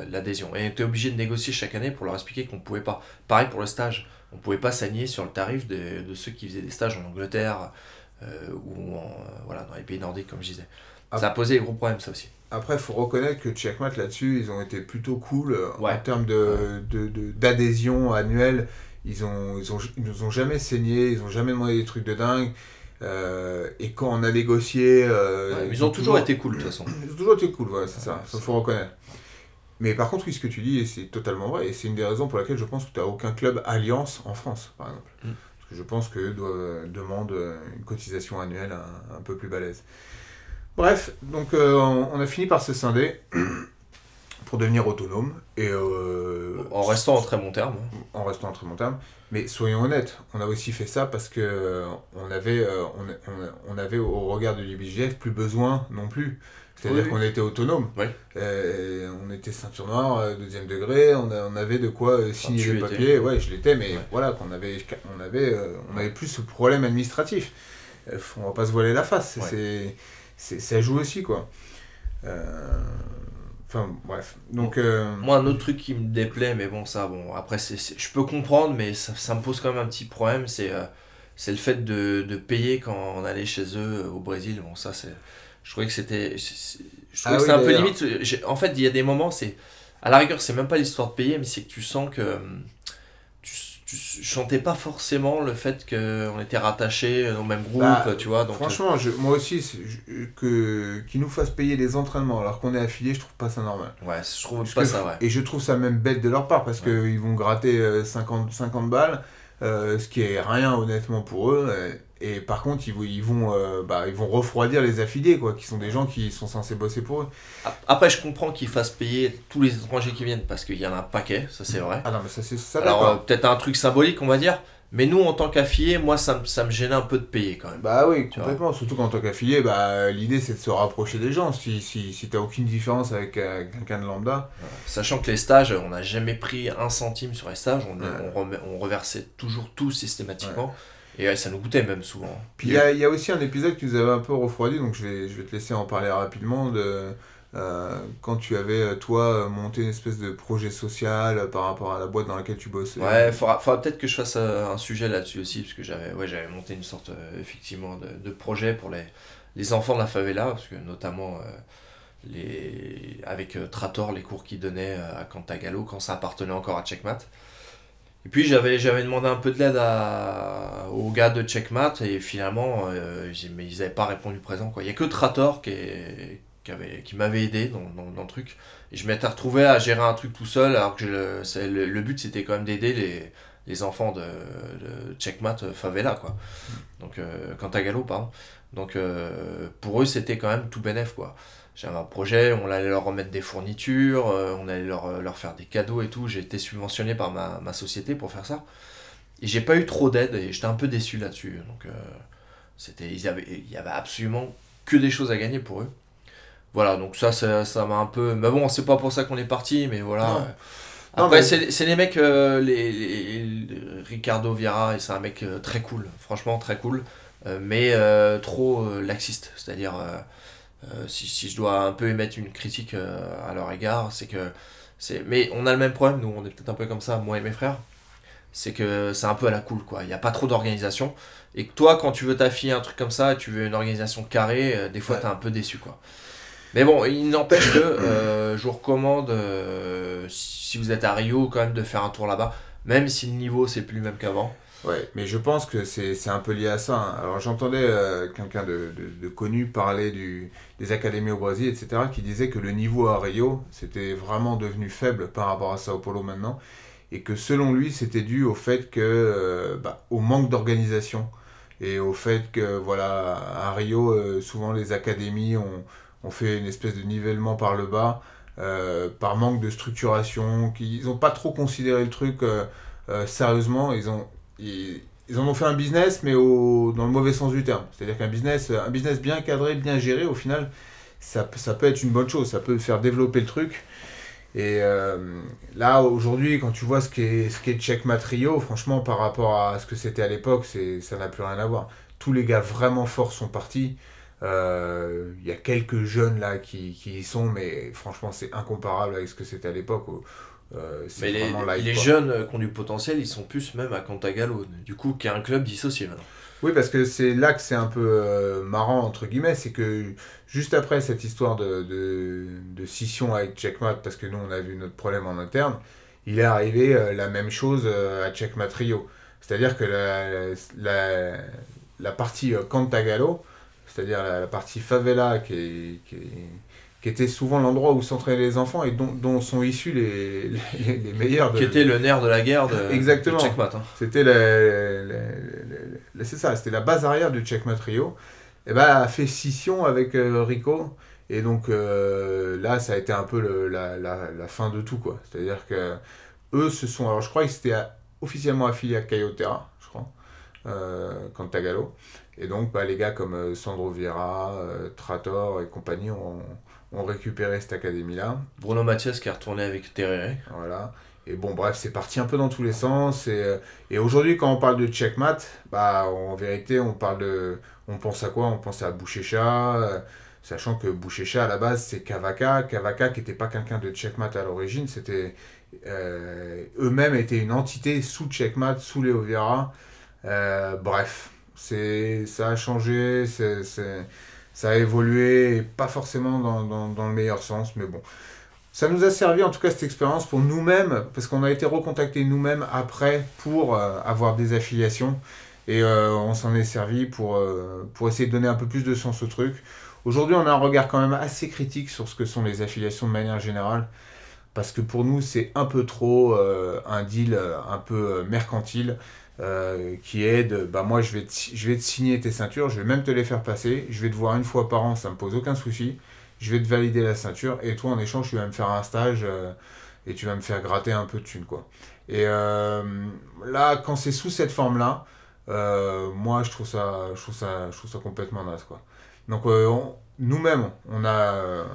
l'adhésion. et on était obligé de négocier chaque année pour leur expliquer qu'on ne pouvait pas. Pareil pour le stage, on ne pouvait pas s'aligner sur le tarif de, de, ceux qui faisaient des stages en Angleterre ou en, voilà, dans les pays nordiques, comme je disais. Ah. Ça a posé des gros problèmes, ça aussi. Après, il faut reconnaître que Checkmat là-dessus, ils ont été plutôt cool euh, en termes d'adhésion de, de, annuelle. Ils, ont, ils, ont, ils nous ont jamais saigné, ils ont jamais demandé des trucs de dingue. Euh, et quand on a négocié. Euh, ils, ont, toujours, été cool de toute façon. Ils ont toujours été cool, voilà, c'est ça, il faut reconnaître. Mais par contre, oui, ce que tu dis, c'est totalement vrai, et c'est une des raisons pour laquelle je pense que tu n'as aucun club Alliance en France, par exemple. Mm. Parce que je pense qu'eux demandent une cotisation annuelle un, un peu plus balèze. Bref, donc euh, on, a fini par se scinder pour devenir autonome. Et, euh, en restant en très bon terme. En restant en très bon terme. Mais soyons honnêtes, on a aussi fait ça parce que on avait, euh, on, avait au regard de l'IBGF plus besoin non plus. C'est-à-dire qu'on était autonome. on était ceinture noire, deuxième degré, on, on avait de quoi signer les papiers. Ouais, je l'étais, mais voilà, qu'on avait, on avait, on avait plus ce problème administratif. on va pas se voiler la face. C'est ça joue aussi, quoi. Euh, enfin, bref. Donc, euh, Moi, un autre truc qui me déplaît, mais bon, ça, bon, après, c'est, je peux comprendre, mais ça, ça, me pose quand même un petit problème, c'est, euh, c'est le fait de, de, payer quand on allait chez eux au Brésil. Bon, ça, c'est. Je trouvais que c'était. Je trouvais ah que c'était un peu limite. En fait, il y a des moments, c'est. À la rigueur, c'est même pas l'histoire de payer, mais c'est que tu sens que je chantais pas forcément le fait qu'on était rattachés au même groupe, bah, tu vois. Donc, franchement, je, moi aussi, que qu'ils nous fassent payer les entraînements alors qu'on est affilié, je trouve pas ça normal. Ouais, je trouve pas ça, ouais. Et je trouve ça même bête de leur part parce qu'ils vont gratter 50, euh, 50 balles, euh, ce qui est rien honnêtement pour eux. Et par contre, ils, ils, vont, euh, bah, ils vont refroidir les affiliés, quoi, qui sont des gens qui sont censés bosser pour eux. Après, je comprends qu'ils fassent payer tous les étrangers qui viennent, parce qu'il y en a un paquet, ça c'est vrai. Ah non, mais ça c'est ça. Alors, euh, peut-être un truc symbolique, on va dire. Mais nous, en tant qu'affiliés, moi, ça, me, ça me gênait un peu de payer quand même. Bah oui, complètement. Surtout qu'en tant qu'affilié, bah, l'idée c'est de se rapprocher des gens. Si, si, si t'as aucune différence avec euh, quelqu'un de lambda. Sachant que les stages, on n'a jamais pris un centime sur les stages, on, on, on reversait toujours tout systématiquement. Et ça nous coûtait même souvent. Puis il y a, y a, aussi un épisode qui nous avait un peu refroidi, donc je vais, je vais te laisser en parler rapidement. De, euh, quand tu avais, euh, toi, monté une espèce de projet social par rapport à la boîte dans laquelle tu bosses. Ouais, il faudra, faudra peut-être que je fasse euh, un sujet là-dessus aussi, parce que j'avais ouais, j'avais monté une sorte, effectivement, de, de, projet pour les, les enfants de la favela, parce que notamment les, avec Trator, les cours qu'ils donnaient à Cantagalo, quand ça appartenait encore à Checkmat. Et puis j'avais, j'avais demandé un peu de l'aide à, aux gars de Checkmat et finalement euh, mais ils n'avaient pas répondu présent. Quoi. Il n'y a que Trator qui, qui, avait, qui m'avait aidé dans, dans, dans, le truc. Et je m'étais retrouvé à gérer un truc tout seul alors que le, le, but c'était quand même d'aider les, les enfants de, de Checkmat euh, Favela. Quoi. Donc, euh, pardon. Donc euh, pour eux c'était quand même tout bénef. quoi j'avais un projet, on allait leur remettre des fournitures, euh, on allait leur, euh, leur, faire des cadeaux et tout. J'ai été subventionné par ma, ma, société pour faire ça. Et j'ai pas eu trop d'aide et j'étais un peu déçu là-dessus. Donc, euh, c'était, il y avait, il y avait absolument que des choses à gagner pour eux. Voilà, donc ça, ça m'a un peu. Mais bon, c'est pas pour ça qu'on est parti, mais voilà. Après, c'est les mecs, les, Ricardo Vieira, et c'est un mec très cool, franchement très cool, mais trop laxiste. C'est-à-dire euh, si, si, je dois un peu émettre une critique euh, à leur égard, c'est que. c'est Mais on a le même problème, nous, on est peut-être un peu comme ça, moi et mes frères. C'est que c'est un peu à la cool, quoi. Il n'y a pas trop d'organisation. Et que toi, quand tu veux t'affiler un truc comme ça, tu veux une organisation carrée, euh, des fois, tu es un peu déçu, quoi. Mais bon, il n'empêche que je vous recommande, si vous êtes à Rio, quand même de faire un tour là-bas, même si le niveau c'est plus le même qu'avant. Ouais, mais je pense que c'est un peu lié à ça. Hein. Alors j'entendais euh, quelqu'un de, de, connu parler des académies au Brésil, etc., qui disait que le niveau à Rio, c'était vraiment devenu faible par rapport à Sao Paulo maintenant, et que selon lui, c'était dû au fait que, euh, bah, au manque d'organisation, et au fait que, voilà, à Rio, euh, souvent les académies ont, ont, fait une espèce de nivellement par le bas, par manque de structuration, qu'ils n'ont pas trop considéré le truc sérieusement. Ils ont, ils, en ont fait un business, mais dans le mauvais sens du terme. C'est-à-dire qu'un business, un business bien cadré, bien géré, au final, ça, peut être une bonne chose, ça peut faire développer le truc. Et euh, là, aujourd'hui, quand tu vois ce qu'est ce franchement, par rapport à ce que c'était à l'époque, ça n'a plus rien à voir. Tous les gars vraiment forts sont partis. Euh, il y a quelques jeunes là qui, qui y sont, mais franchement, c'est incomparable avec ce que c'était à l'époque. Euh, mais les, les jeunes qui ont du potentiel, ils sont plus même à Cantagallo, du coup, qui est un club dissocié maintenant. Oui, parce que c'est là que c'est un peu euh, marrant, entre guillemets, c'est que juste après cette histoire de, de, scission avec Checkmat, parce que nous on a vu notre problème en interne, il est arrivé euh, la même chose à Checkmat Rio. C'est-à-dire que la, la, la partie Cantagalo, c'est-à-dire la, partie favela qui qui est qui était souvent l'endroit où s'entraînaient les enfants et dont, dont sont issus les, les, les meilleurs. De... Qui était le nerf de la guerre de, Exactement. Checkmat. Hein. C'était c'est ça, c'était la base arrière du Checkmat Rio. Et ben, a fait scission avec euh, Rico. Et donc euh, là, ça a été un peu le, la, la, la, fin de tout, quoi. C'est-à-dire que eux se sont. Alors, je crois qu'ils étaient officiellement affiliés à Cayotera, je crois, euh, Cantagalo. Et donc, bah, les gars comme euh, Sandro Vieira, Trator et compagnie ont ont récupéré cette académie-là. Bruno Mathias qui est retourné avec Terrere. Voilà. Et bon, bref, c'est parti un peu dans tous les sens. Et, euh, et aujourd'hui, quand on parle de checkmat, bah, en vérité, on parle de. On pense à quoi? On pense à Bouchécha, euh, sachant que Bouchécha, à la base, c'est Kavaka. Kavaka, qui n'était pas quelqu'un de checkmat à l'origine, c'était. Euh, eux-mêmes étaient une entité sous checkmat, sous Léo bref, ça a changé. c'est ça a évolué, pas forcément dans, dans, le meilleur sens, mais bon. Ça nous a servi en tout cas cette expérience pour nous-mêmes, parce qu'on a été recontactés nous-mêmes après pour euh, avoir des affiliations, et euh, on s'en est servi pour, euh, pour essayer de donner un peu plus de sens au truc. Aujourd'hui, on a un regard quand même assez critique sur ce que sont les affiliations de manière générale, parce que pour nous, c'est un peu trop un deal un peu mercantile. Euh, qui est de bah moi je vais, te, je vais te signer tes ceintures, je vais même te les faire passer, je vais te voir une fois par an, ça me pose aucun souci, je vais te valider la ceinture et toi en échange tu vas me faire un stage euh, et tu vas me faire gratter un peu de thunes quoi. Et euh, là quand c'est sous cette forme là, moi je trouve ça je trouve ça je trouve ça complètement naze quoi. Donc nous-mêmes on a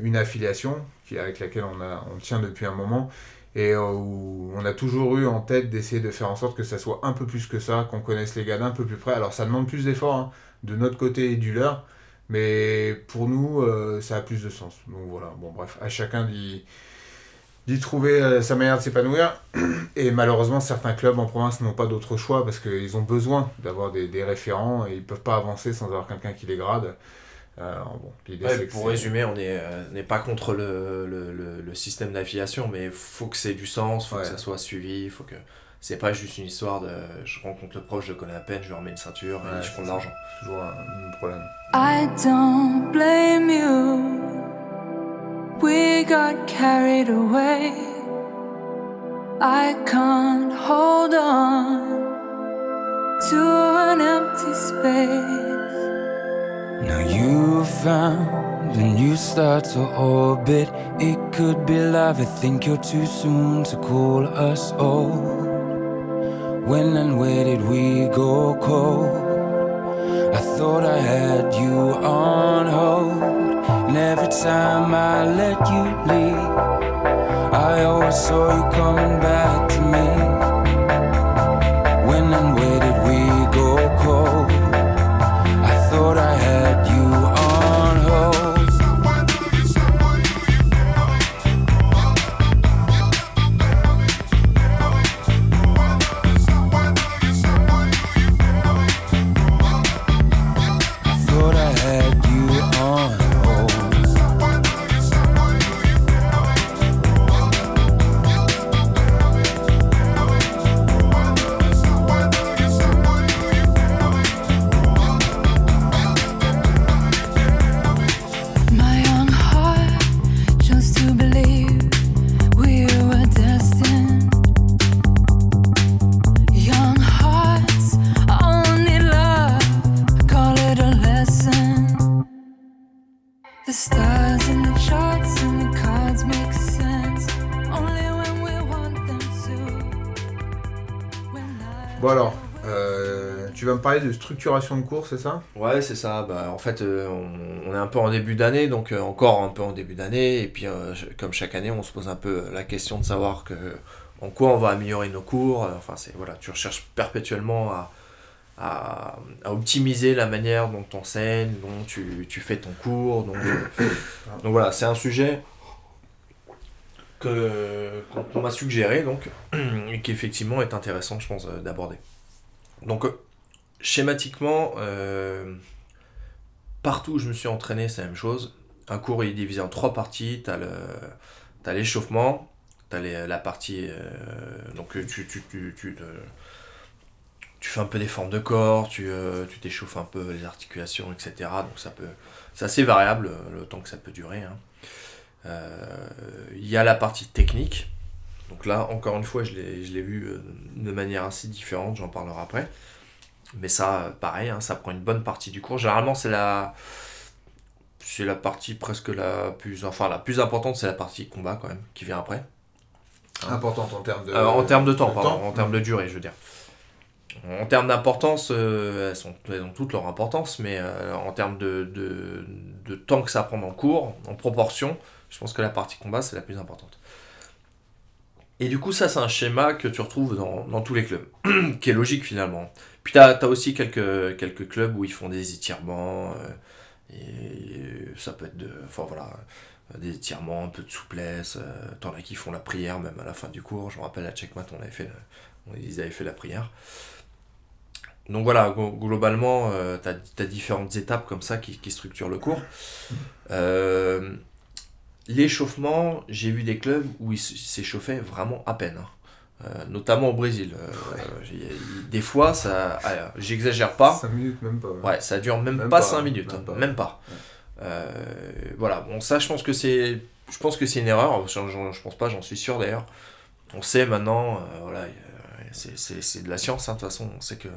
une affiliation qui, avec laquelle on, a, on tient depuis un moment et euh, on a toujours eu en tête d'essayer de faire en sorte que ça soit un peu plus que ça, qu'on connaisse les gars d'un peu plus près. Alors ça demande plus d'efforts hein, de notre côté et du leur, mais pour nous, euh, ça a plus de sens. Donc voilà, bon bref, à chacun d'y, d'y trouver euh, sa manière de s'épanouir. Et malheureusement, certains clubs en province n'ont pas d'autre choix parce qu'ils ont besoin d'avoir des, des référents et ils ne peuvent pas avancer sans avoir quelqu'un qui les grade. Euh, pour résumer, on n'est euh, pas contre le, le, le, système d'affiliation, mais il faut que c'est du sens, il faut que ça soit suivi, il faut que c'est pas juste une histoire de je rencontre le proche, je connais à peine, je lui remets une ceinture et je prends de l'argent. toujours un, problème. I don't blame you. We got carried away. I can't hold on to an empty space. Now you've found a new start to orbit. It could be love. I think you're too soon to call us old. When and where did we go cold? I thought I had you on hold. And every time I let you leave, I always saw you coming back to me. Me parler de structuration de cours, c'est ça? Ouais, c'est ça. Bah, en fait, euh, on, on est un peu en début d'année, donc euh, encore un peu en début d'année. Et puis, euh, je- comme chaque année, on se pose un peu la question de savoir que, en quoi on va améliorer nos cours. Enfin, c'est voilà, tu recherches perpétuellement à, à, à optimiser la manière dont tu enseignes, dont tu, tu fais ton cours. Donc, donc voilà, c'est un sujet que qu'on m'a suggéré donc et qui effectivement est intéressant, je pense, d'aborder. Donc schématiquement, euh, partout où je me suis entraîné, c'est la même chose. Un cours il est divisé en trois parties. Tu as l'échauffement, tu as la partie. euh, donc euh, tu, tu, tu, tu, tu fais un peu des formes de corps, tu t'échauffes un peu les articulations, etc. Donc ça peut. C'est assez variable le temps que ça peut durer. hein. Il y a la partie technique. Donc là, encore une fois, je l'ai vu de manière assez différente, j'en parlerai après. Mais ça, pareil, hein, ça prend une bonne partie du cours. Généralement, c'est la, c'est la partie presque la plus, enfin la plus importante, c'est la partie combat quand même, qui vient après. Importante en termes de. Euh, en termes de temps, de pardon, temps. en termes de durée, je veux dire. En termes d'importance, euh, elles, sont, elles ont toutes leur importance, mais euh, en termes de, de, de temps que ça prend dans le cours, en proportion, je pense que la partie combat, c'est la plus importante. Et du coup, ça, c'est un schéma que tu retrouves dans, dans tous les clubs, qui est logique finalement. Puis tu as, aussi quelques, clubs où ils font des étirements, euh, et ça peut être de, enfin, voilà, des étirements, un peu de souplesse. Euh, T'en as qui font la prière même à la fin du cours. Je me rappelle à Checkmat, on ils avaient fait la prière. Donc voilà, glo- globalement, tu as, différentes étapes comme ça qui, structurent le cours. Euh, L'échauffement, j'ai vu des clubs où ils s'échauffaient vraiment à peine. hein. Euh, notamment au Brésil. Euh, des fois, ça, ah, j'exagère pas. 5 minutes, même pas. Ouais, ça dure même, Même pas pas, 5 hein, minutes, même hein, pas. même pas. Euh, voilà, bon ça je pense que c'est je pense que c'est une erreur, j'en- je pense pas, j'en suis sûr d'ailleurs. On sait maintenant, voilà, c'est- de la science hein, de toute façon, on sait que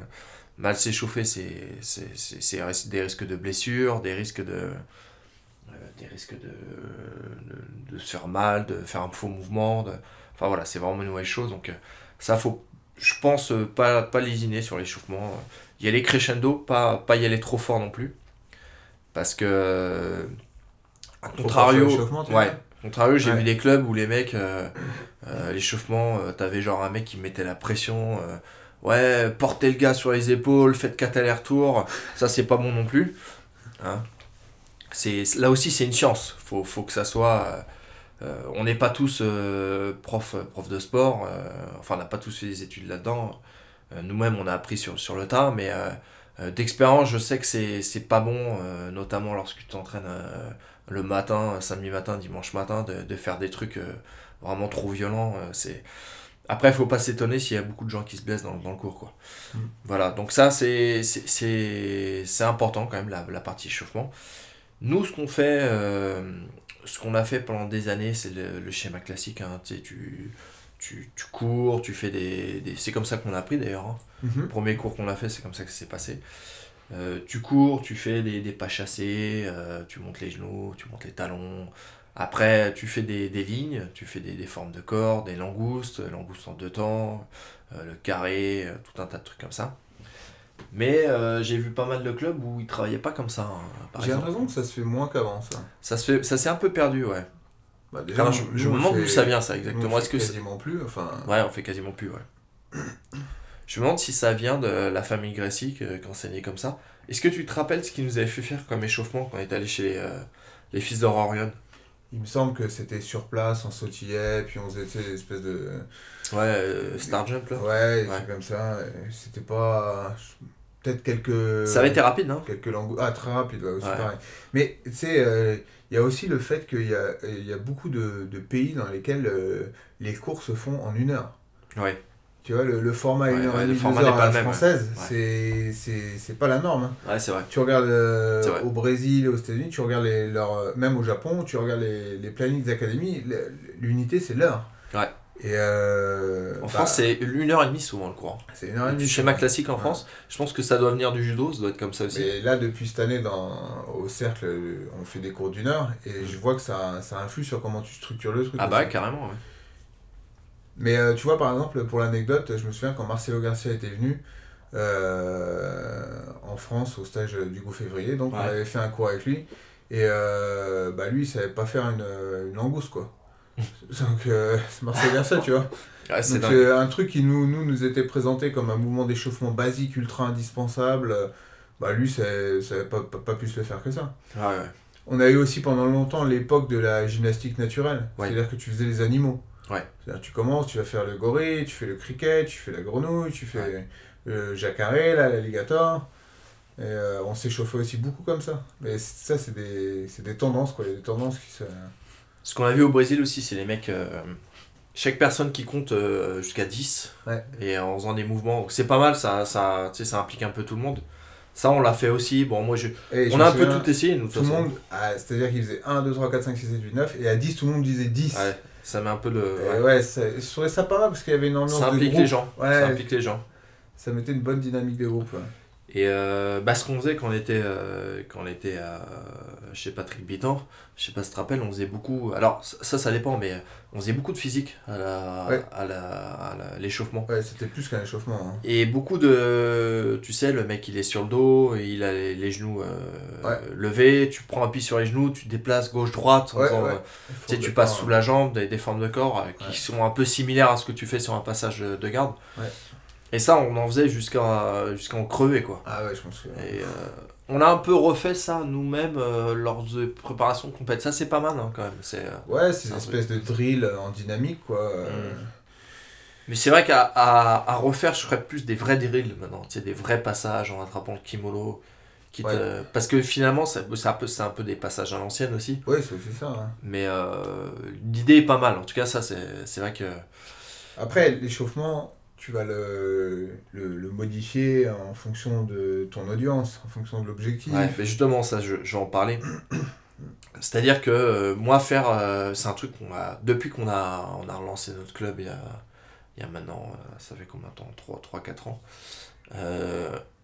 mal s'échauffer c'est des risques de blessures, des risques de des risques de, de, de se faire mal, de faire un faux mouvement, de- enfin voilà, c'est vraiment une mauvaise chose, donc euh, ça faut, je pense, euh, pas, pas lésiner sur l'échauffement, y aller crescendo, pas, pas y aller trop fort non plus. Parce que, à fort sur contrario, ouais, contrario j'ai Ouais. vu des clubs où les mecs, euh, euh, l'échauffement, euh, t'avais genre un mec qui mettait la pression, euh, ouais, portez le gars sur les épaules, faites 4 allers-retours, ça c'est pas bon non plus. Hein. Là aussi c'est une science, faut, faut que ça soit... euh, on n'est pas tous euh, prof, prof de sport, euh, enfin on n'a pas tous fait des études là-dedans. Euh, Nous-mêmes on a appris sur, sur le tas, mais d'expérience je sais que c'est, pas bon, notamment lorsque tu t'entraînes le matin, samedi matin, dimanche matin, de, de faire des trucs vraiment trop violents. c'est... Après il faut pas s'étonner s'il y a beaucoup de gens qui se blessent dans, dans le cours. Quoi. Mm. Voilà, donc ça c'est, important quand même la, la partie échauffement. Nous ce qu'on fait... euh, ce qu'on a fait pendant des années, c'est le, le schéma classique. hein, tu, tu, tu, cours, tu fais des. des- c'est comme ça qu'on a appris d'ailleurs. hein. Mhm. Le premier cours qu'on a fait, c'est comme ça que ça s'est passé. Euh, tu cours, tu fais des, des pas chassés, euh, tu montes les genoux, tu montes les talons. Après, tu fais des, des lignes, tu fais des, des formes de corps, des langoustes, langoustes en deux temps, euh, le carré, tout un tas de trucs comme ça. Mais euh, j'ai vu pas mal de clubs où ils travaillaient pas comme ça. hein, par J'ai exemple. l'impression que ça se fait moins qu'avant, ça. Ça se fait, ça s'est un peu perdu, ouais. Bah, déjà, je, me demande d'où ça vient ça exactement. Est-ce fait que quasiment plus, enfin. Ouais, on fait quasiment plus, ouais. Je me demande si ça vient de la famille Gracie que- qui enseignait comme ça. Est-ce que tu te rappelles ce qu'ils nous avait fait faire comme échauffement quand on est allé chez les, euh, les fils d'Aurorion Il me semble que c'était sur place, on sautillait, puis on faisait des espèces de. Ouais, euh, Star Jump là. Ouais, comme ça. C'était pas. Peut-être quelques. Ça avait été rapide, non? Quelques langues. Ah, très rapide, ouais, aussi Ouais. pareil. Mais tu sais, euh, il y a aussi le fait qu'il y a, y a beaucoup de, de pays dans lesquels euh, les cours se font en une heure. Ouais. Tu vois, le, le format Ouais, une heure ouais, à la ouais. française, Ouais. c'est- pas la norme. hein. Ouais, c'est vrai. Tu regardes euh, vrai. au Brésil, aux États-Unis, tu regardes les, euh, même au Japon, tu regardes les, les plannings le- l'unité c'est l'heure. Ouais. Et euh, En bah, France, c'est une heure et demie souvent le cours. c'est une heure et Du schéma classique en. France, je pense que ça doit venir du judo, ça doit être comme ça aussi. Mais là, depuis cette année, dans, au cercle, on fait des cours d'une heure et je vois que ça, ça influe sur comment tu structures le truc. Ah bah carrément, ouais. Mais euh, tu vois, par exemple, pour l'anecdote, je me souviens quand Marcelo Garcia était venu, euh, en France au stage du goût février. Donc on avait fait un cours avec lui. Et euh, bah, lui, il savait pas faire une, une langouste, quoi. Donc marchait bien ça, tu vois. Ouais, c'est Donc dingue. euh, un truc qui nous, nous, nous était présenté comme un mouvement d'échauffement basique, ultra indispensable, bah lui, ça n'avait pas, pas, pas pu se le faire que ça. Ouais. On a eu aussi pendant longtemps l'époque de la gymnastique naturelle. Ouais. C'est-à-dire que tu faisais les animaux. Ouais. Tu commences, tu vas faire le gorille, tu fais le cricket, tu fais la grenouille, tu fais Ouais. le jacaré, l'alligator. Et euh, on s'échauffait aussi beaucoup comme ça. Mais ça, c'est des, des tendances, quoi. Il y a des tendances qui se... Ce qu'on a vu au Brésil aussi, c'est les mecs. euh, chaque personne qui compte euh, jusqu'à 10 Ouais. et en faisant des mouvements. C'est pas mal, ça, ça, ça implique un peu tout le monde. Ça, on l'a fait aussi. Bon, moi, je... Et je on me a un peu tout essayé, nous, Tout le monde, ah, c'est-à-dire qu'il faisait 1, 2, 3, 4, 5, 6, 7, 8, 9, et à 10, tout le monde disait 10. Ouais, ça met un peu de. Et ouais. je trouvais ça pas mal parce qu'il y avait une ambiance Ça de implique groupe. les gens. Ouais. Ça implique les gens. Ça mettait une bonne dynamique de groupe. ouais. Et euh, bah, ce qu'on faisait quand on était, euh, quand on était à, chez Patrick Bitan, je sais pas si tu te rappelles, on faisait beaucoup. Alors, ça, ça dépend, mais on faisait beaucoup de physique à la- Ouais. à la- à la- l'échauffement. Ouais, c'était plus qu'un échauffement. hein. Et beaucoup de. Tu sais, le mec il est sur le dos, il a les, les genoux euh, Ouais. levés, tu prends appui sur les genoux, tu te déplaces gauche-droite, Ouais, euh, tu sais, tu le passes sous hein. la jambe, des, des formes de corps qui sont un peu similaires à ce que tu fais sur un passage de de garde. Ouais. Et ça, on en faisait jusqu'à jusqu'à en crever, quoi. Ah ouais, je m'en souviens. Et euh, on a un peu refait ça nous-mêmes euh, lors de préparation de compète. Ça, c'est pas mal hein, quand même. C'est, euh, Ouais, c'est une un espèce de drill en dynamique, quoi. Mm. Mais c'est vrai qu'à à, à refaire, je ferais plus des vrais drills maintenant. Tu sais, des vrais passages en attrapant le kimolo. quitte, Ouais. euh, parce que finalement, c'est un, peu, un peu des passages à l'ancienne aussi. Ouais, c'est ça. hein. Mais euh, l'idée est pas mal. En tout cas, ça, c'est vrai que. Après, l'échauffement, tu vas le, le, le modifier en fonction de ton audience, en fonction de l'objectif. Ouais, mais justement, ça, je, je vais en parler. C'est-à-dire que euh, moi, faire. euh, c'est un truc qu'on a. Depuis qu'on a, on a relancé notre club il y a, il y a maintenant. euh, ça fait combien de temps? 3-4 ans.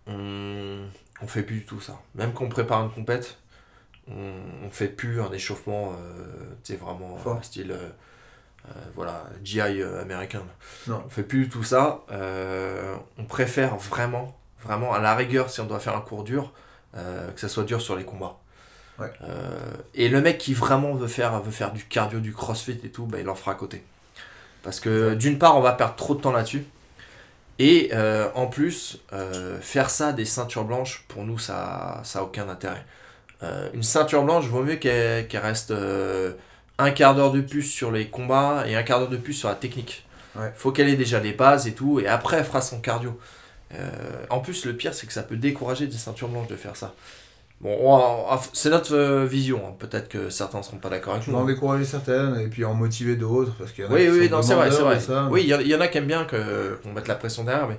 on, on fait plus du tout ça. Même quand on prépare une compète, on, on fait plus un échauffement, tu sais, vraiment Fort. style. Euh, voilà, GI euh, américain. Non. On fait plus du tout ça. Euh, on préfère vraiment, vraiment, à la rigueur, si on doit faire un cours dur, que ça soit dur sur les combats. Ouais. Et le mec qui vraiment veut faire, veut faire du cardio, du crossfit et tout, bah, il en fera à côté. Parce que d'une part, on va perdre trop de temps là-dessus. Et euh, en plus, euh, faire ça des ceintures blanches, pour nous, ça n'a aucun intérêt. Euh, une ceinture blanche, vaut mieux qu'elle reste un quart d'heure de plus sur les combats et un quart d'heure de plus sur la technique. Ouais. Faut qu'elle ait déjà les bases et tout, et après elle fera son cardio. Euh, en plus, le pire, c'est que ça peut décourager des ceintures blanches de faire ça. Bon, c'est notre euh, vision. hein. Peut-être que certains ne seront pas d'accord avec nous. en hein. décourager certaines et puis en motiver d'autres parce qu'il y en a Oui, qui oui, sont c'est vrai, c'est vrai. Oui, il y, en- a qui aiment bien que- qu'on mette la pression derrière, mais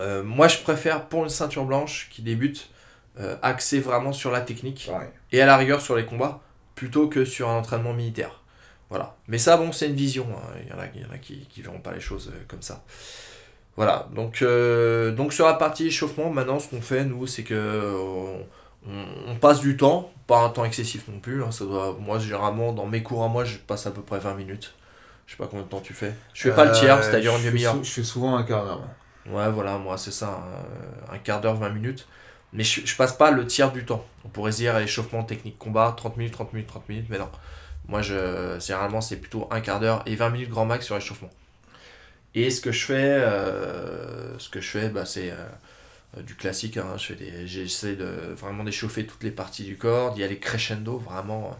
euh, moi je préfère pour une ceinture blanche qui débute euh, axer vraiment sur la technique et à la rigueur sur les combats plutôt que sur un entraînement militaire. Voilà. Mais ça, bon, c'est une vision. hein. Il y en a, il y en a qui, qui verront pas les choses euh, comme ça. Voilà. Donc, euh, donc sur la partie échauffement, maintenant, ce qu'on fait, nous, c'est que euh, on, on passe du temps, pas un temps excessif non plus. hein. ça doit, moi, généralement, dans mes cours à moi, je passe à peu près 20 minutes. Je sais pas combien de temps tu fais. Je fais pas le tiers, c'est-à-dire une demi-heure. Je fais souvent un quart d'heure. Ouais, voilà, moi c'est ça, un, un quart d'heure, 20 minutes. Mais je, je passe pas le tiers du temps. On pourrait se dire échauffement, technique, combat, 30 minutes, 30 minutes, 30 minutes, mais non. Moi, je, généralement, c'est plutôt un quart d'heure et 20 minutes grand max sur l'échauffement. Et ce que je fais, euh, ce que je fais, bah, c'est euh, du classique. hein. Je fais des, j'essaie de vraiment d'échauffer toutes les parties du corps, d'y aller crescendo, vraiment.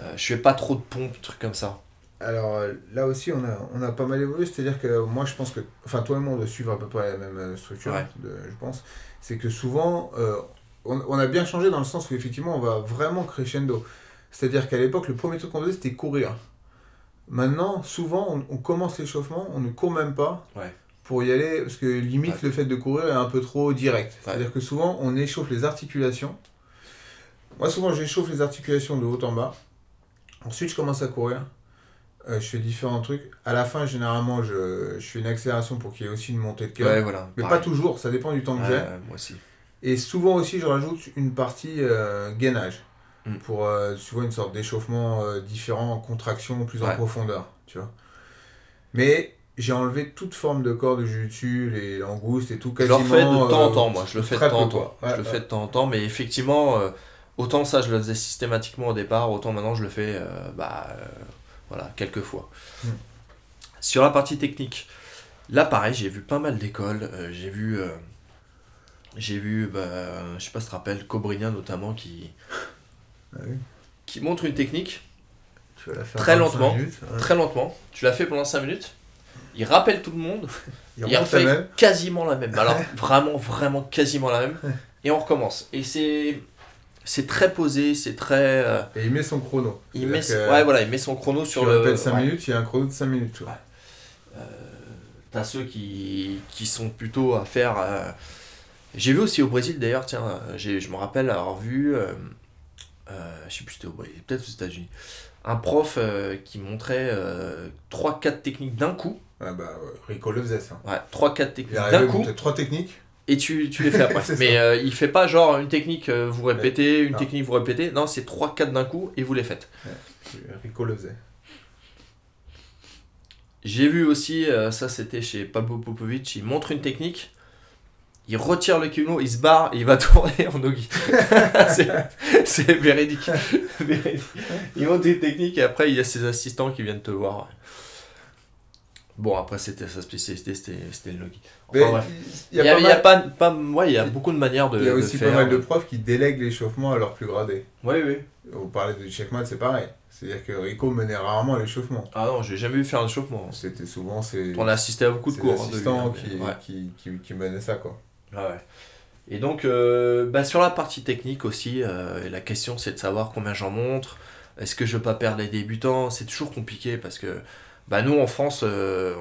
Euh, je fais pas trop de pompes, trucs comme ça. Alors euh, là aussi, on a, on a pas mal évolué. C'est-à-dire que moi, je pense que. Enfin, toi et moi, on doit suivre à peu près la même euh, structure, Ouais. de- je pense. C'est que souvent, euh, on, on a bien changé dans le sens où effectivement, on va vraiment crescendo. C'est-à-dire qu'à l'époque, le premier truc qu'on faisait, c'était courir. Maintenant, souvent, on, on commence l'échauffement, on ne court même pas. Ouais. Pour y aller, parce que limite, Ouais. le fait de courir est un peu trop direct. Ouais. C'est-à-dire que souvent, on échauffe les articulations. Moi, souvent, j'échauffe les articulations de haut en bas. Ensuite, je commence à courir. Euh, je fais différents trucs. À la fin, généralement, je, je fais une accélération pour qu'il y ait aussi une montée de cœur. voilà. Mais pareil. pas toujours, ça dépend du temps que Ouais, j'ai. moi aussi. Et souvent aussi, je rajoute une partie euh, gainage. Mm. Pour, euh, tu vois, une sorte d'échauffement différent, en contraction, plus en Ouais. profondeur. Tu vois. Mais j'ai enlevé toute forme de corps de dessus les langoustes et tout Je le quasiment. refais de temps en euh, temps, moi. Je le fais de temps en temps. Ouais, je le ouais. fais de temps en temps, mais effectivement, euh, autant ça, je le faisais systématiquement au départ, autant maintenant, je le fais, euh, bah, voilà, quelques fois. Mm. Sur la partie technique, là, pareil, j'ai vu pas mal d'écoles. euh, j'ai vu, euh, j'ai vu, bah, je sais pas si tu te rappelles, notamment, qui, Ah oui. qui montre une technique Tu vas la faire Très 25 lentement. minutes, ouais. très lentement. Tu l'as fait pendant 5 minutes. Il rappelle tout le monde. Il refait quasiment la même. Alors vraiment, vraiment quasiment la même. Et on recommence. Et c'est c'est très posé, c'est très. euh, Et il met son chrono. il met, que ouais voilà, il met son chrono Tu sur le. répètes 5 ouais. minutes, il y a un chrono de 5 minutes. tu vois. T'as ceux qui, qui sont plutôt à faire. euh, J'ai vu aussi au Brésil d'ailleurs, tiens, euh, je me rappelle avoir vu. euh, euh, je sais plus c'était au Brésil, peut-être aux États-Unis. Un prof euh, qui montrait 3-4 techniques d'un coup. Ah bah, ouais, Rico le faisait ça. Ouais, 3-4 Il techniques d'un coup. bout de 3 techniques. Et tu, tu les fais après. Mais euh, il fait pas genre une technique, euh, vous répétez, une Non. technique, vous répétez. Non, c'est 3-4 d'un coup et vous les faites. Rico le faisait. J'ai vu aussi, euh, ça c'était chez Pablo Popovic, il montre une technique, il retire le kimono, il se barre et il va tourner en nogi. c'est c'est véridique. Véridique. Il montre une technique et après il y a ses assistants qui viennent te voir. Bon, après c'était sa spécialité, c'était c'était le nogi. Enfin, il y y a, a, pas il y a mal- pas, pas, ouais, il y a beaucoup de manières de, il y a aussi faire. pas mal de profs qui délèguent l'échauffement à leur plus gradé. Oui, oui. Vous parlez de checkmate, c'est pareil. C'est-à-dire que Rico menait rarement l'échauffement. Ah non, j'ai jamais vu faire un échauffement. C'était souvent On a assisté à beaucoup de cours. hein, hein, qui, ouais. qui, qui, qui menaient ça, quoi. Ah ouais. Et donc, euh, bah, sur la partie technique aussi, euh, la question c'est de savoir combien j'en montre. Est-ce que je veux pas perdre les débutants? C'est toujours compliqué parce que bah, nous en France, euh,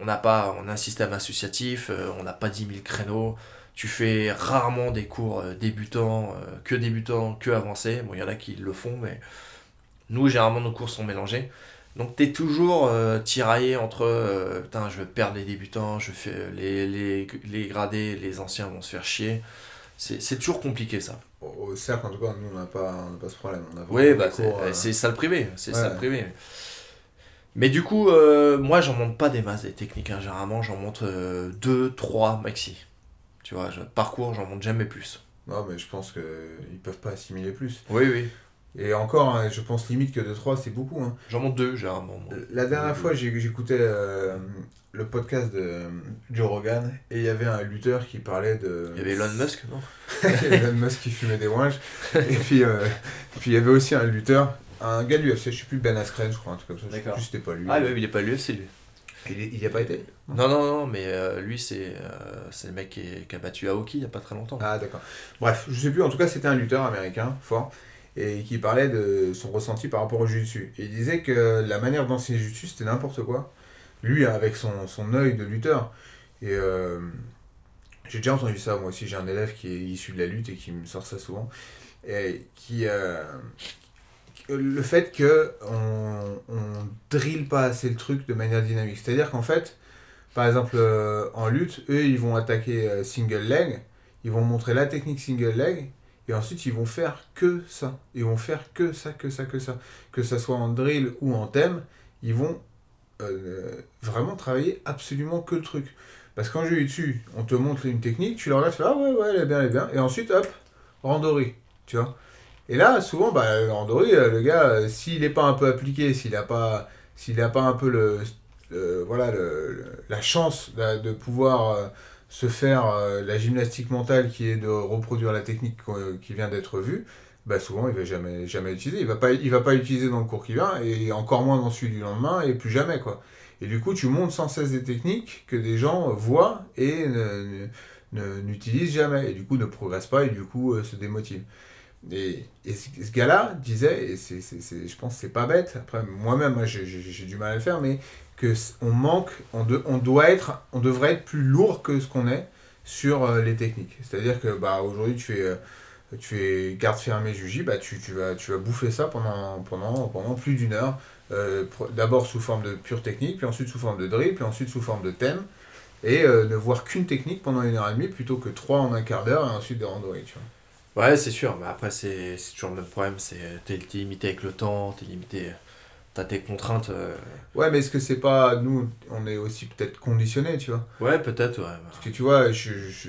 on n'a pas on a un système associatif, euh, on n'a pas 10 000 créneaux. Tu fais rarement des cours euh, débutants, euh, que débutants, que avancés. Bon, il y en a qui le font, mais nous, généralement, nos cours sont mélangés. Donc, tu es toujours tiraillé entre putain, je veux perdre les débutants, je fais les, les, les gradés, les anciens vont se faire chier. C'est toujours compliqué ça. Au, au cercle, en tout cas, nous, on n'a pas, on pas ce problème. On a Oui, bah, c'est cours, euh, c'est ouais. salle privée. Mais du coup, euh, moi, j'en monte pas des masses des techniques. hein. Généralement, j'en monte 2, 3 maxi. Tu vois, je, parcours, j'en monte jamais plus. Non, mais je pense qu'ils peuvent pas assimiler plus. Oui, oui. Et encore, hein, je pense limite que 2-3, c'est beaucoup. hein. J'en monte 2 généralement. moi. La dernière fois, j'écoutais euh, le podcast de Joe Rogan et il y avait un lutteur qui parlait de. Il y avait Elon Musk, non? Il y avait Elon Musk qui fumait des ouinges. et puis, euh, puis il y avait aussi un lutteur, un gars de l'UFC, je sais plus, Ben Askren, je crois, un truc comme ça. Je sais plus, c'était pas lui. Ah, oui, il est pas l'UFC lui. Il, il y a pas été Non, non, non, mais euh, lui, c'est euh, c'est le mec qui, est- qui a battu Aoki il y a pas très longtemps. Ah, d'accord. Bref, je sais plus, en tout cas, c'était un lutteur américain, fort, et qui parlait de son ressenti par rapport au jiu-jitsu. Et il disait que la manière d'enseigner le jiu-jitsu, c'était n'importe quoi. Lui, avec son, son œil de lutteur. Et euh, j'ai déjà entendu ça, moi aussi, j'ai un élève qui est issu de la lutte et qui me sort ça souvent. Et qui. euh, le fait que on, on drille pas assez le truc de manière dynamique. C'est-à-dire qu'en fait, par exemple, euh, en lutte, eux, ils vont attaquer euh, single leg, ils vont montrer la technique single leg, et ensuite ils vont faire que ça. Ils vont faire que ça, que ça, que ça. Que ça soit en drill ou en thème, ils vont euh, vraiment travailler absolument que le truc. Parce qu'en jiu-jitsu, on te montre une technique, tu le regardes, tu fais Ah ouais, ouais, elle est bien, elle est bien. Et ensuite, hop, randori, tu vois. Et là, souvent, bah, randori, euh, le gars, euh, s'il n'est pas un peu appliqué, s'il n'a pas, pas un peu le, voilà, le- la chance de, pouvoir euh, se faire la gymnastique mentale qui est de reproduire la technique qui vient d'être vue, bah souvent il va jamais jamais l'utiliser. Il va va pas l'utiliser dans le cours qui vient et encore moins dans celui du lendemain et plus jamais quoi. Et du coup tu montes sans cesse des techniques que des gens voient et ne- ne- ne- n'utilisent jamais et du coup ne progressent pas et du coup se démotivent. Et, et ce, gars-là disait, et c'est, je pense que c'est pas bête, après moi-même moi, j'ai, du mal à le faire, mais que on manque, on, de- on doit être, on devrait être plus lourd que ce qu'on est sur euh, les techniques. C'est-à-dire que bah, aujourd'hui tu fais, euh, tu fais garde fermée juji, bah, tu, tu, vas, tu vas bouffer ça pendant, pendant, pendant plus d'une heure. Euh, d'abord sous forme de pure technique, puis ensuite sous forme de drill, puis ensuite sous forme de thème. Et ne voir qu'une technique pendant une heure et demie plutôt que trois en un quart d'heure et ensuite des randonnées. Ouais, c'est sûr, mais après, c'est toujours le même problème. c'est T'es limité avec le temps, t'es limité as tes contraintes. euh. Ouais, mais est-ce que c'est pas. Nous, on est aussi peut-être conditionnés, tu vois? Ouais, peut-être, ouais. Parce que tu vois, je- je-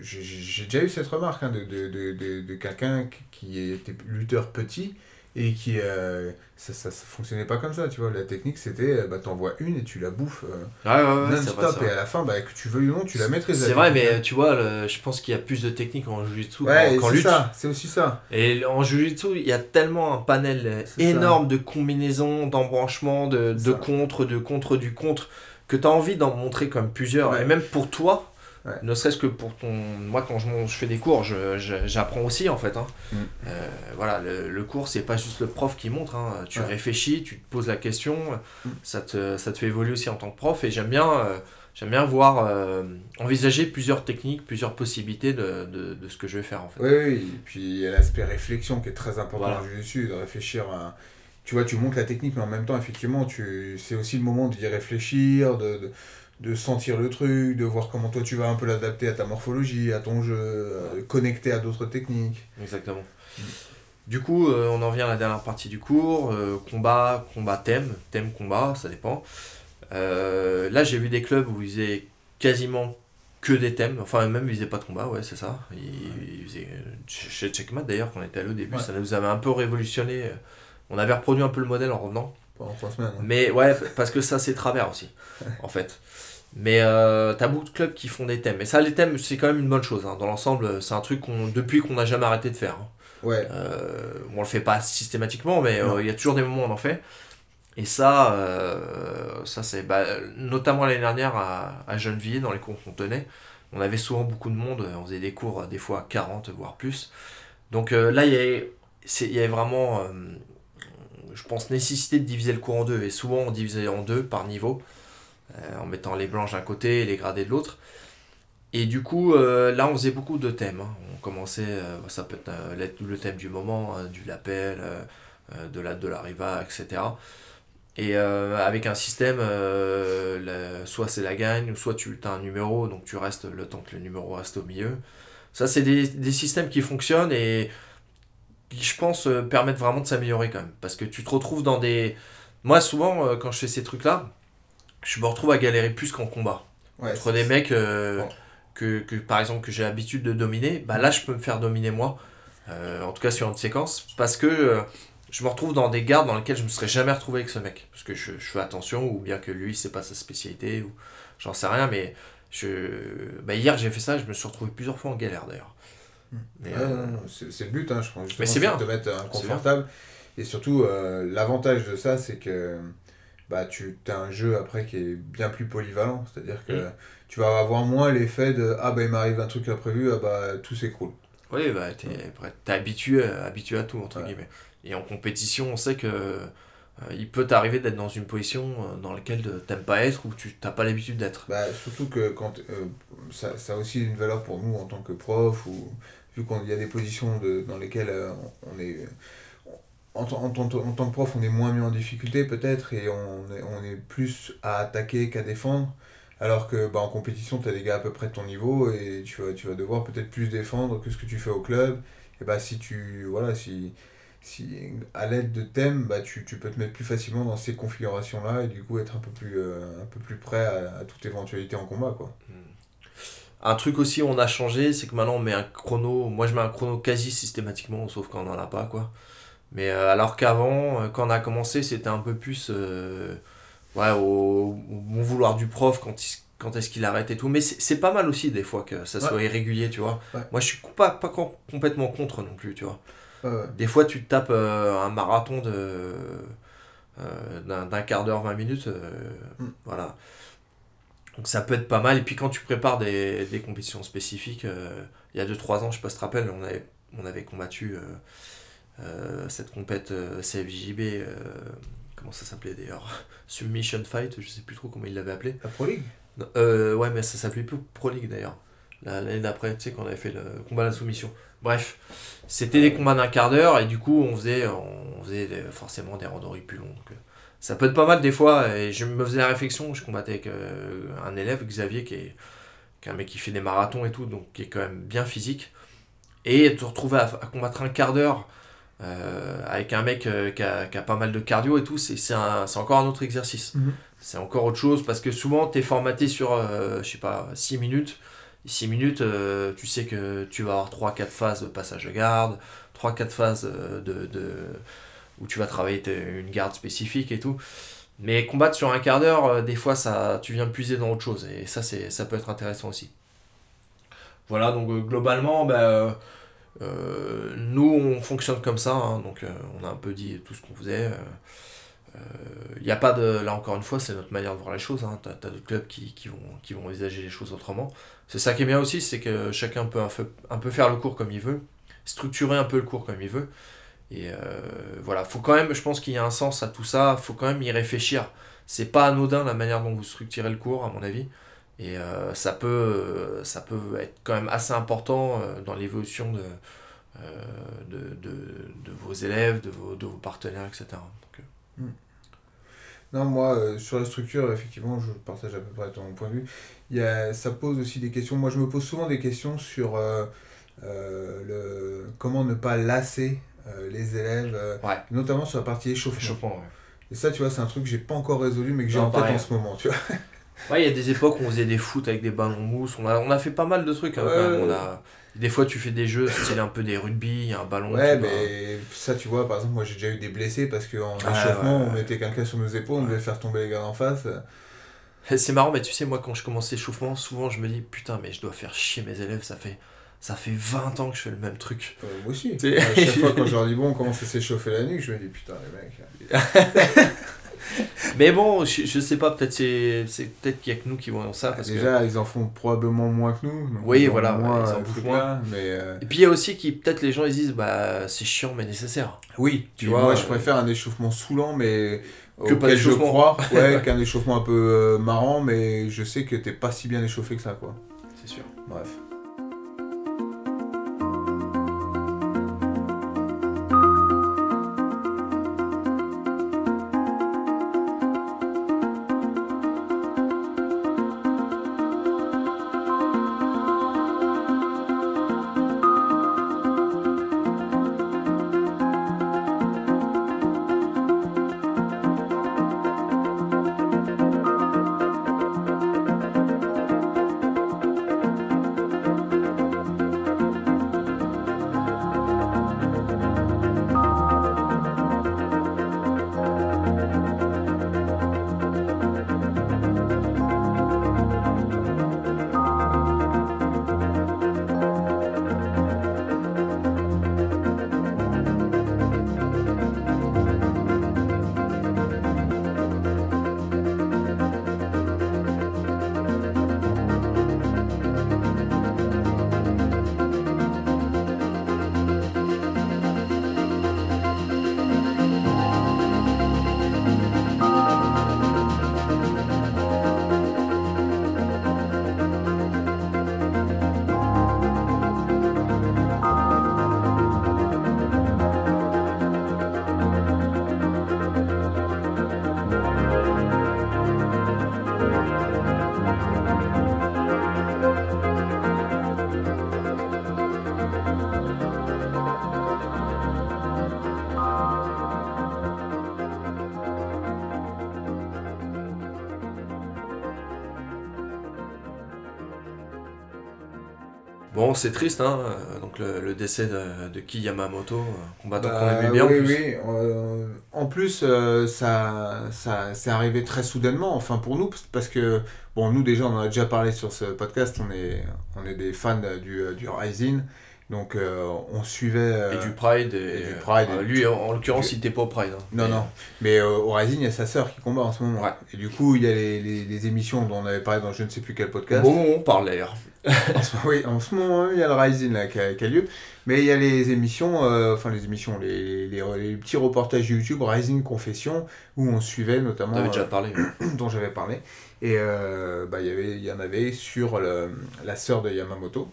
je- j'ai déjà eu cette remarque hein, de, de, de, de, de quelqu'un qui était lutteur petit et qui. euh, ça, ça, ça fonctionnait pas comme ça, tu vois. La technique, c'était euh, bah, t'envoies une et tu la bouffes euh, ouais, ouais, non-stop. Et à la fin, bah, que tu veuilles ou non, tu la maîtrises. C'est vrai, mais tu vois, le- je pense qu'il y a plus de techniques en jiu-jitsu Ouais, qu'en lutte. ça, c'est aussi ça. Et en jiu-jitsu, il y a tellement un panel ça. énorme de combinaisons, d'embranchements, de, de contre, de contre, du contre, que tu as envie d'en montrer comme plusieurs. Et même pour toi, Ouais. ne serait-ce que pour ton. Moi, quand je, fais des cours, j'apprends aussi en fait. hein. Mm. Euh, voilà, le, le cours, c'est pas juste le prof qui montre. hein. Tu Ouais. réfléchis, tu te poses la question, Mm. ça, te, ça te fait évoluer aussi en tant que prof. Et j'aime bien. euh, J'aime bien voir, euh, envisager plusieurs techniques, plusieurs possibilités de, de, de ce que je vais faire en fait. Oui, oui, et puis il y a l'aspect réflexion qui est très important Voilà. jiu de réfléchir à... Tu vois, tu montes la technique, mais en même temps, effectivement, tu... c'est aussi le moment d'y réfléchir, de, de, de sentir le truc, de voir comment toi tu vas un peu l'adapter à ta morphologie, à ton jeu, euh, connecter à d'autres techniques. Exactement. Mm. Du coup, euh, on en vient à la dernière partie du cours. euh, combat, combat thème, thème combat, ça dépend. Euh, là, j'ai vu des clubs où ils faisaient quasiment que des thèmes. Enfin, même ils faisaient pas de combat, ouais, c'est ça. Ils, ils faisaient, chez Checkmat d'ailleurs, quand on était allé au début, Ouais. ça nous avait un peu révolutionné. On avait reproduit un peu le modèle en revenant. Pendant trois semaines. hein. Mais ouais, parce que ça c'est travers aussi, en fait. Mais euh, t'as beaucoup de clubs qui font des thèmes. Et ça, les thèmes, c'est quand même une bonne chose. hein. Dans l'ensemble, c'est un truc qu'on, depuis qu'on n'a jamais arrêté de faire. hein. Ouais, Euh, on le fait pas systématiquement, mais euh, il y a toujours des moments où on en fait. Et ça, ça c'est bah, notamment l'année dernière à, à Gennevilliers, dans les cours qu'on tenait, on avait souvent beaucoup de monde, on faisait des cours des fois à 40 voire plus. Donc là, il y avait, vraiment, je pense, nécessité de diviser le cours en deux. Et souvent, on divisait en deux par niveau, en mettant les blanches d'un côté et les gradés de l'autre. Et du coup, euh, là, on faisait beaucoup de thèmes. hein. On commençait, euh, ça peut être euh, le- thème du moment, euh, du lapel, euh, euh, de la de la riva, etc. Et euh, avec un système, euh, la- soit c'est la gagne, soit tu as un numéro, donc tu restes le temps que le numéro reste au milieu. Ça, c'est des, des systèmes qui fonctionnent et qui, je pense, euh, permettent vraiment de s'améliorer quand même. Parce que tu te retrouves dans des... Moi, souvent, euh, quand je fais ces trucs-là, je me retrouve à galérer plus qu'en combat. ouais. Entre des mecs euh, Bon. que, que, par exemple, que j'ai l'habitude de dominer, bah là, je peux me faire dominer moi. Euh, en tout cas, sur une séquence. Parce que euh, je me retrouve dans des gardes dans lesquels je me serais jamais retrouvé avec ce mec. Parce que je, je fais attention, ou bien que lui, c'est pas sa spécialité, ou j'en sais rien, mais je... bah, hier, j'ai fait ça, je me suis retrouvé plusieurs fois en galère d'ailleurs. Mais, non, c'est le but, hein, je pense. Mais c'est bien. de te mettre inconfortable. Et surtout, l'avantage de ça, c'est que bah, tu as un jeu après qui est bien plus polyvalent. C'est-à-dire que tu vas avoir moins l'effet de Ah bah il m'arrive un truc imprévu, ah bah tout s'écroule. Oui, bah, t'es, t'es habitué, habitué à tout, entre guillemets. Et en compétition, on sait que euh, il peut t'arriver d'être dans une position euh, dans laquelle de- t'aimes pas être ou tu t'as pas l'habitude d'être. Bah, surtout que quand, euh, ça, ça a aussi une valeur pour nous en tant que prof, ou vu qu'il y a des positions de, dans lesquelles euh, on est. En, tant- en, tant- en tant que prof, on est moins mis en difficulté peut-être et on est, on est plus à attaquer qu'à défendre. Alors que bah, en compétition, tu as des gars à peu près de ton niveau et tu vas, tu vas devoir peut-être plus défendre que ce que tu fais au club. Et bah, si tu. Voilà, si. Si, à l'aide de thèmes, bah, tu, tu peux te mettre plus facilement dans ces configurations-là et du coup être un peu plus, euh, un peu plus prêt à, toute éventualité en combat. Quoi. Un truc aussi, on a changé, c'est que maintenant on met un chrono. Moi, je mets un chrono quasi systématiquement, sauf quand on en a pas, quoi. Mais euh, alors qu'avant, euh, quand on a commencé, c'était un peu plus euh, ouais, au, au bon vouloir du prof quand, il- quand est-ce qu'il arrête et tout. Mais c'est pas mal aussi des fois que ça Ouais. soit irrégulier, tu vois. Ouais. Moi, je suis pas, pas com- complètement contre non plus, tu vois. Des fois, tu te tapes euh, un marathon de euh, d'un quart d'heure, 20 minutes. euh, Mm. Voilà. Donc ça peut être pas mal. Et puis quand tu prépares des, des compétitions spécifiques, il y a 2-3 ans, je sais pas si tu te rappelles, on avait, on avait combattu cette compète euh, CFJB. euh, comment ça s'appelait d'ailleurs Submission Fight, je sais plus trop comment il l'avait appelé. La Pro League? Non, euh, ouais, mais ça s'appelait plus Pro League d'ailleurs. La- L'année d'après, tu sais, qu'on avait fait le combat à la soumission. Bref, c'était des combats d'un quart d'heure et du coup, on faisait, on faisait forcément des randonnées plus longues. Donc, euh, ça peut être pas mal des fois. Et je me faisais la réflexion, je combattais avec euh, un élève, Xavier, qui est, qui est un mec qui fait des marathons et tout, donc qui est quand même bien physique. Et te retrouver à, à combattre un quart d'heure avec un mec qui a, qui, a, pas mal de cardio et tout, c'est encore un autre exercice. Mhm. C'est encore autre chose parce que souvent tu es formaté sur, je sais pas, 6 minutes. 6 minutes, tu sais que tu vas avoir 3-4 phases de passage de garde, 3-4 phases de, de, où tu vas travailler une garde spécifique et tout. Mais combattre sur un quart d'heure, euh, des fois, ça, tu viens puiser dans autre chose. Et ça, c'est, ça peut être intéressant aussi. Voilà, donc euh, globalement, bah, euh, nous, on fonctionne comme ça. Hein. donc, on a un peu dit tout ce qu'on faisait. Il n'y a pas de. Là, encore une fois, c'est notre manière de voir les choses. Hein. Tu as, d'autres clubs qui, qui, vont, qui vont envisager les choses autrement. C'est ça qui est bien aussi, c'est que chacun peut un un peu faire le cours comme il veut, structurer un peu le cours comme il veut. Et euh, voilà, faut quand même, je pense qu'il y a un sens à tout ça, faut quand même y réfléchir. C'est pas anodin la manière dont vous structurez le cours, à mon avis. Et euh, ça, peut, ça peut être quand même assez important euh, dans l'évolution de, de, de, de, vos élèves, de vos, de vos partenaires, etc. Hmm. Non, moi, sur la structure, effectivement, je partage à peu près ton point de vue. Il y a, ça pose aussi des questions. Moi, je me pose souvent des questions sur le, comment ne pas lasser euh, les élèves, euh, notamment sur la partie échauffement. Et ça, tu vois, c'est un truc que j'ai pas encore résolu, mais que j'ai en tête en ce moment, tu vois. Ouais, il y a des époques où on faisait des foot avec des ballons mousse. On a, on a fait pas mal de trucs. Hein, on a... Des fois, tu fais des jeux, c'est un peu des rugby, il y a un ballon. Ouais, mais ça, tu vois, par exemple, moi j'ai déjà eu des blessés parce qu'en échauffement, on mettait quelqu'un sur nos épaules, on devait faire tomber les gars en face. C'est marrant, mais tu sais, moi quand je commence l'échauffement, souvent je me dis putain, mais je dois faire chier mes élèves, ça fait ça fait 20 ans que je fais le même truc. Euh, moi aussi. À chaque fois quand je leur dis bon, on commence à s'échauffer la nuque, je me dis putain, les mecs. Mais bon, je, je sais pas, peut-être c'est, c'est peut-être qu'il y a que nous qui voyons ça. Parce Déjà, ils en font probablement moins que nous. oui, voilà, moins, ils en font moins. mais euh, Et puis il y a aussi qui, peut-être les gens ils disent, bah c'est chiant mais nécessaire. Oui, tu vois. Moi je euh, préfère un échauffement saoulant, mais. Que pas je crois, ouais, qu'un échauffement un peu marrant, mais je sais que t'es pas si bien échauffé que ça, quoi. C'est sûr. Bref. C'est triste, hein. Euh, donc le, décès de, de Ki Yamamoto, euh, combattant qu'on bah, aimait bien. Oui, en plus. oui. Euh, en plus, ça, ça c'est arrivé très soudainement, enfin pour nous, parce que, bon, nous déjà, on en a déjà parlé sur ce podcast, on est, on est des fans du, du Rising. Donc on suivait. et du Pride. Et, du Pride. lui, en, l'occurrence, il n'était pas au Pride. Hein. non, non. Mais au Rising, il y a sa sœur qui combat en ce moment. Et du coup, il y a les, les, les, émissions dont on avait parlé dans je ne sais plus quel podcast. Bon, on parle d'ailleurs. oui, en ce moment, il y a le Rising là, qui, a, lieu. Mais il y a les émissions, euh, enfin les émissions, les, les, les, petits reportages YouTube, Rising Confession, où on suivait notamment. T'avais déjà parlé. Euh, dont j'avais parlé. Et euh, bah, y il y en avait sur le, la sœur de Yamamoto.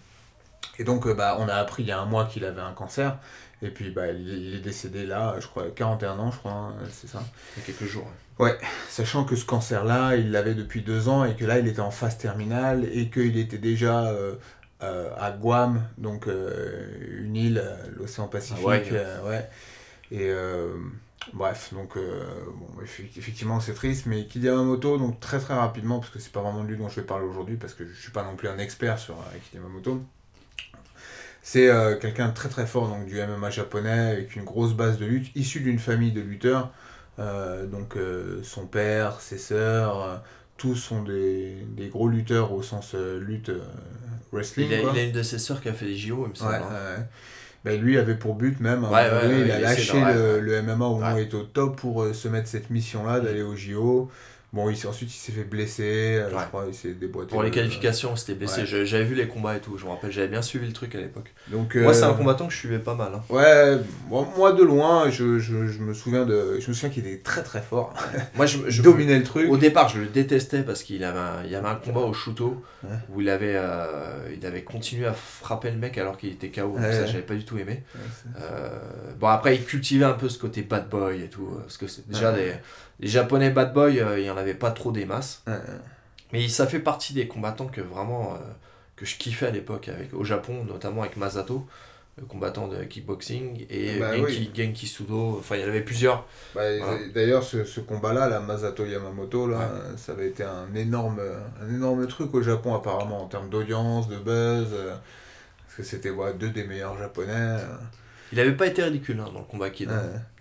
Et donc, bah, on a appris il y a un mois qu'il avait un cancer. Et puis, bah, il, est décédé là, je crois, 41 ans, je crois, hein, c'est ça. Il y a quelques jours. Ouais, sachant que ce cancer-là, il l'avait depuis deux ans et que là, il était en phase terminale et qu'il était déjà euh, euh, à Guam, donc euh, une île, l'océan Pacifique. ouais. Et bref, donc bon, effectivement c'est triste, mais Akira Yamamoto, donc très très rapidement, parce que c'est pas vraiment de lui dont je vais parler aujourd'hui, parce que je suis pas non plus un expert sur Akira Yamamoto. C'est quelqu'un de très très fort donc, du MMA japonais, avec une grosse base de lutte, issu d'une famille de lutteurs. donc son père, ses sœurs, tous sont des, des, gros lutteurs au sens lutte wrestling. Il a, il a, une de ses sœurs qui a fait les JO, il me semble. Ouais, hein. Ben, lui avait pour but même, ouais, il a lâché le, le, MMA au moment où il était au top pour euh, se mettre cette mission-là d'aller au JO. Bon, il, ensuite, il s'est fait blesser, euh, je crois, il s'est déboîté. Pour les qualifications, c'était blessé. J'avais vu les combats et tout, je me rappelle, j'avais bien suivi le truc à l'époque. Donc, moi, c'est un euh, combattant que je suivais pas mal. Hein. Ouais, moi de loin, je, je, je, me souviens, de, je me souviens qu'il était très très fort. moi, je, je dominais le truc. Au départ, je le détestais parce qu'il avait, un, il y avait un combat au shooto où il avait, euh, il avait continué à frapper le mec alors qu'il était KO. Donc ça, j'avais pas du tout aimé. bon, après, il cultivait un peu ce côté bad boy et tout. Parce que c'est déjà des les japonais bad boy, euh, il n'y en avait pas trop des masses. Mais ça fait partie des combattants que vraiment euh, que je kiffais à l'époque avec au Japon, notamment avec Masato, le combattant de kickboxing, et bah Genki, Sudo. Enfin, il y en avait plusieurs. Bah, d'ailleurs, ce, ce combat-là, la Masato Yamamoto, là, ça avait été un énorme, un énorme truc au Japon apparemment en termes d'audience, de buzz. Euh, parce que c'était deux des meilleurs japonais. Il n'avait pas été ridicule hein, dans le combat qui est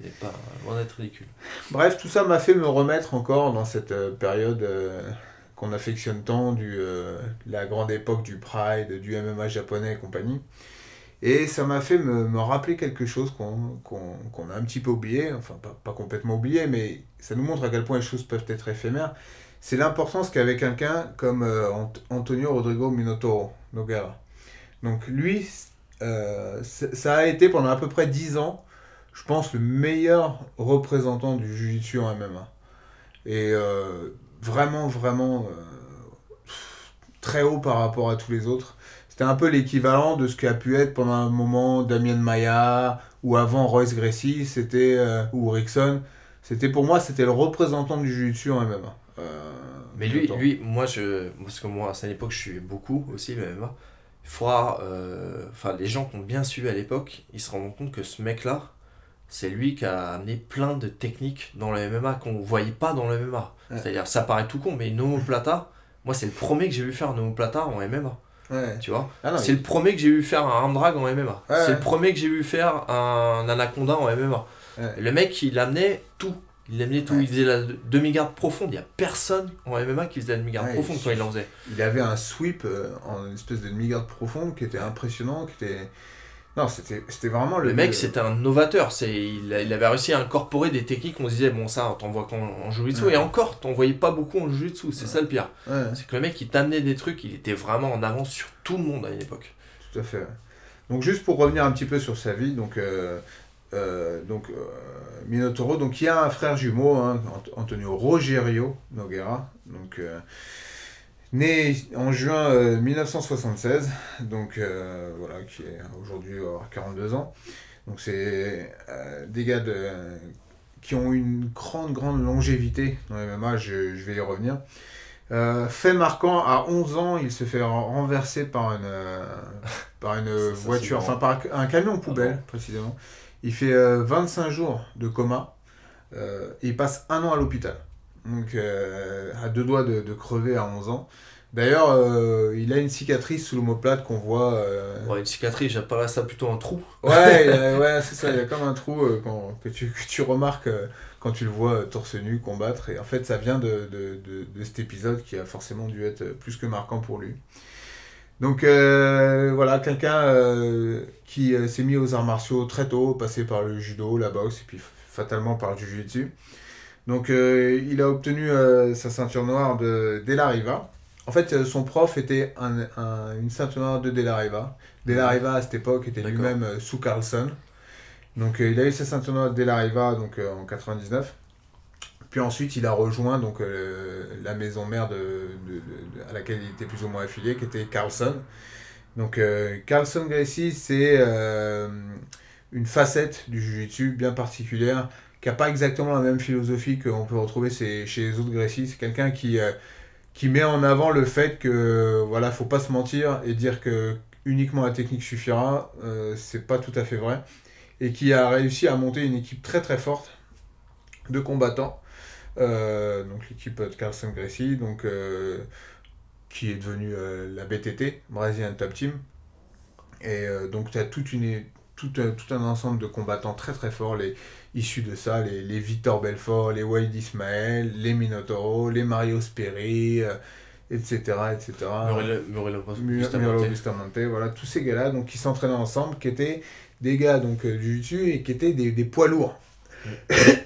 Il n'est pas loin d'être ridicule. Bref, tout ça m'a fait me remettre encore dans cette euh, période euh, qu'on affectionne tant, du, euh, la grande époque du Pride, du MMA japonais et compagnie. Et ça m'a fait me, me, rappeler quelque chose qu'on a un petit peu oublié, enfin pas, pas, complètement oublié, mais ça nous montre à quel point les choses peuvent être éphémères. C'est l'importance qu'avait quelqu'un comme Antonio Rodrigo Minotauro Nogara. Donc lui, euh, ça a été pendant à peu près 10 ans, je pense, le meilleur représentant du Jiu-Jitsu en MMA. Et euh, vraiment, vraiment euh, très haut par rapport à tous les autres. C'était un peu l'équivalent de ce qu'a pu être pendant un moment Damien Maya ou avant Royce Gracie, c'était ou Rickson. C'était pour moi, c'était le représentant du Jiu-Jitsu en MMA. Mais lui, lui, moi, je, parce que moi, à cette époque, je suis beaucoup aussi le MMA faudra. Euh, enfin, les gens qui ont bien suivi à l'époque, ils se rendent compte que ce mec-là, c'est lui qui a amené plein de techniques dans le MMA qu'on voyait pas dans le MMA. C'est-à-dire, ça paraît tout con, mais Nomo Plata, moi, c'est le premier que j'ai vu faire Nomo Plata en MMA. Tu vois? Ah C'est le premier que j'ai vu faire un arm drag en MMA. c'est le premier que j'ai vu faire un anaconda en MMA. Le mec, il amenait tout. Il amenait tout, il faisait la demi-garde profonde. Il n'y a personne en MMA qui faisait la demi-garde profonde quand il en faisait. Il avait un sweep euh, en espèce de demi-garde profonde qui était impressionnant, qui était... Non, c'était vraiment le... Le mec, c'était un novateur. Il, il avait réussi à incorporer des techniques, on se disait, bon ça, t'en vois qu'en en Jiu-Jitsu, et encore, t'en voyais pas beaucoup en Jiu-Jitsu, c'est ça le pire. C'est que le mec, il t'amenait des trucs, il était vraiment en avance sur tout le monde à une époque. Tout à fait. Donc juste pour revenir un petit peu sur sa vie, donc euh, donc, euh, Minotauro, donc il y a un frère jumeau, hein, Antonio Rogerio Noguera, donc, euh, né en juin 1976, donc voilà, qui est aujourd'hui 42 ans. Donc c'est des gars de, qui ont une grande, grande longévité dans les MMA, je, je vais y revenir. fait marquant, à 11 ans, il se fait renverser par une, par une voiture, enfin par un camion poubelle, précisément. Il fait 25 euh, jours de coma euh, et il passe un an à l'hôpital. Donc, euh, à deux doigts de, crever à 11 ans. D'ailleurs, il a une cicatrice sous l'omoplate qu'on voit. une cicatrice, j'appellerais ça plutôt un trou. Ouais, ouais c'est ça, il y a comme un trou que, tu, que, tu, remarques quand tu le vois torse nu combattre. Et en fait, ça vient de, de, de, cet épisode qui a forcément dû être plus que marquant pour lui. Donc euh, voilà, quelqu'un euh, qui euh, s'est mis aux arts martiaux très tôt, passé par le judo, la boxe et puis fatalement par le jiu-jitsu. Donc il a obtenu sa ceinture noire de Della Riva. En fait, son prof était une ceinture noire de Della Riva. Della Riva à cette époque était lui-même sous Carlson. Donc il a eu sa ceinture noire de Della Riva donc, en 99. Puis ensuite, il a rejoint donc, euh, la maison mère de, à laquelle il était plus ou moins affilié, qui était Carlson. Donc euh, Carlson Gracie, c'est euh, une facette du Jiu-Jitsu bien particulière, qui n'a pas exactement la même philosophie qu'on peut retrouver chez les autres Gracie. C'est quelqu'un qui, qui met en avant le fait que voilà, faut pas se mentir et dire que uniquement la technique suffira. c'est pas tout à fait vrai. et qui a réussi à monter une équipe très très forte de combattants. Euh, donc l'équipe de Carlson Gracie, donc, euh, qui est devenue euh, la BTT, Brazilian Top Team. Et donc tu as toute une, tout, tout, un ensemble de combattants très très forts les, issus de ça, les, les Victor Belfort, les Wade Ismael, les Minotauro, les Mario Sperry, etc. etc. Murilo Bustamante, voilà, tous ces gars-là donc, qui s'entraînaient ensemble, qui étaient des gars donc, du dessus et qui étaient des, des poids lourds. Mm.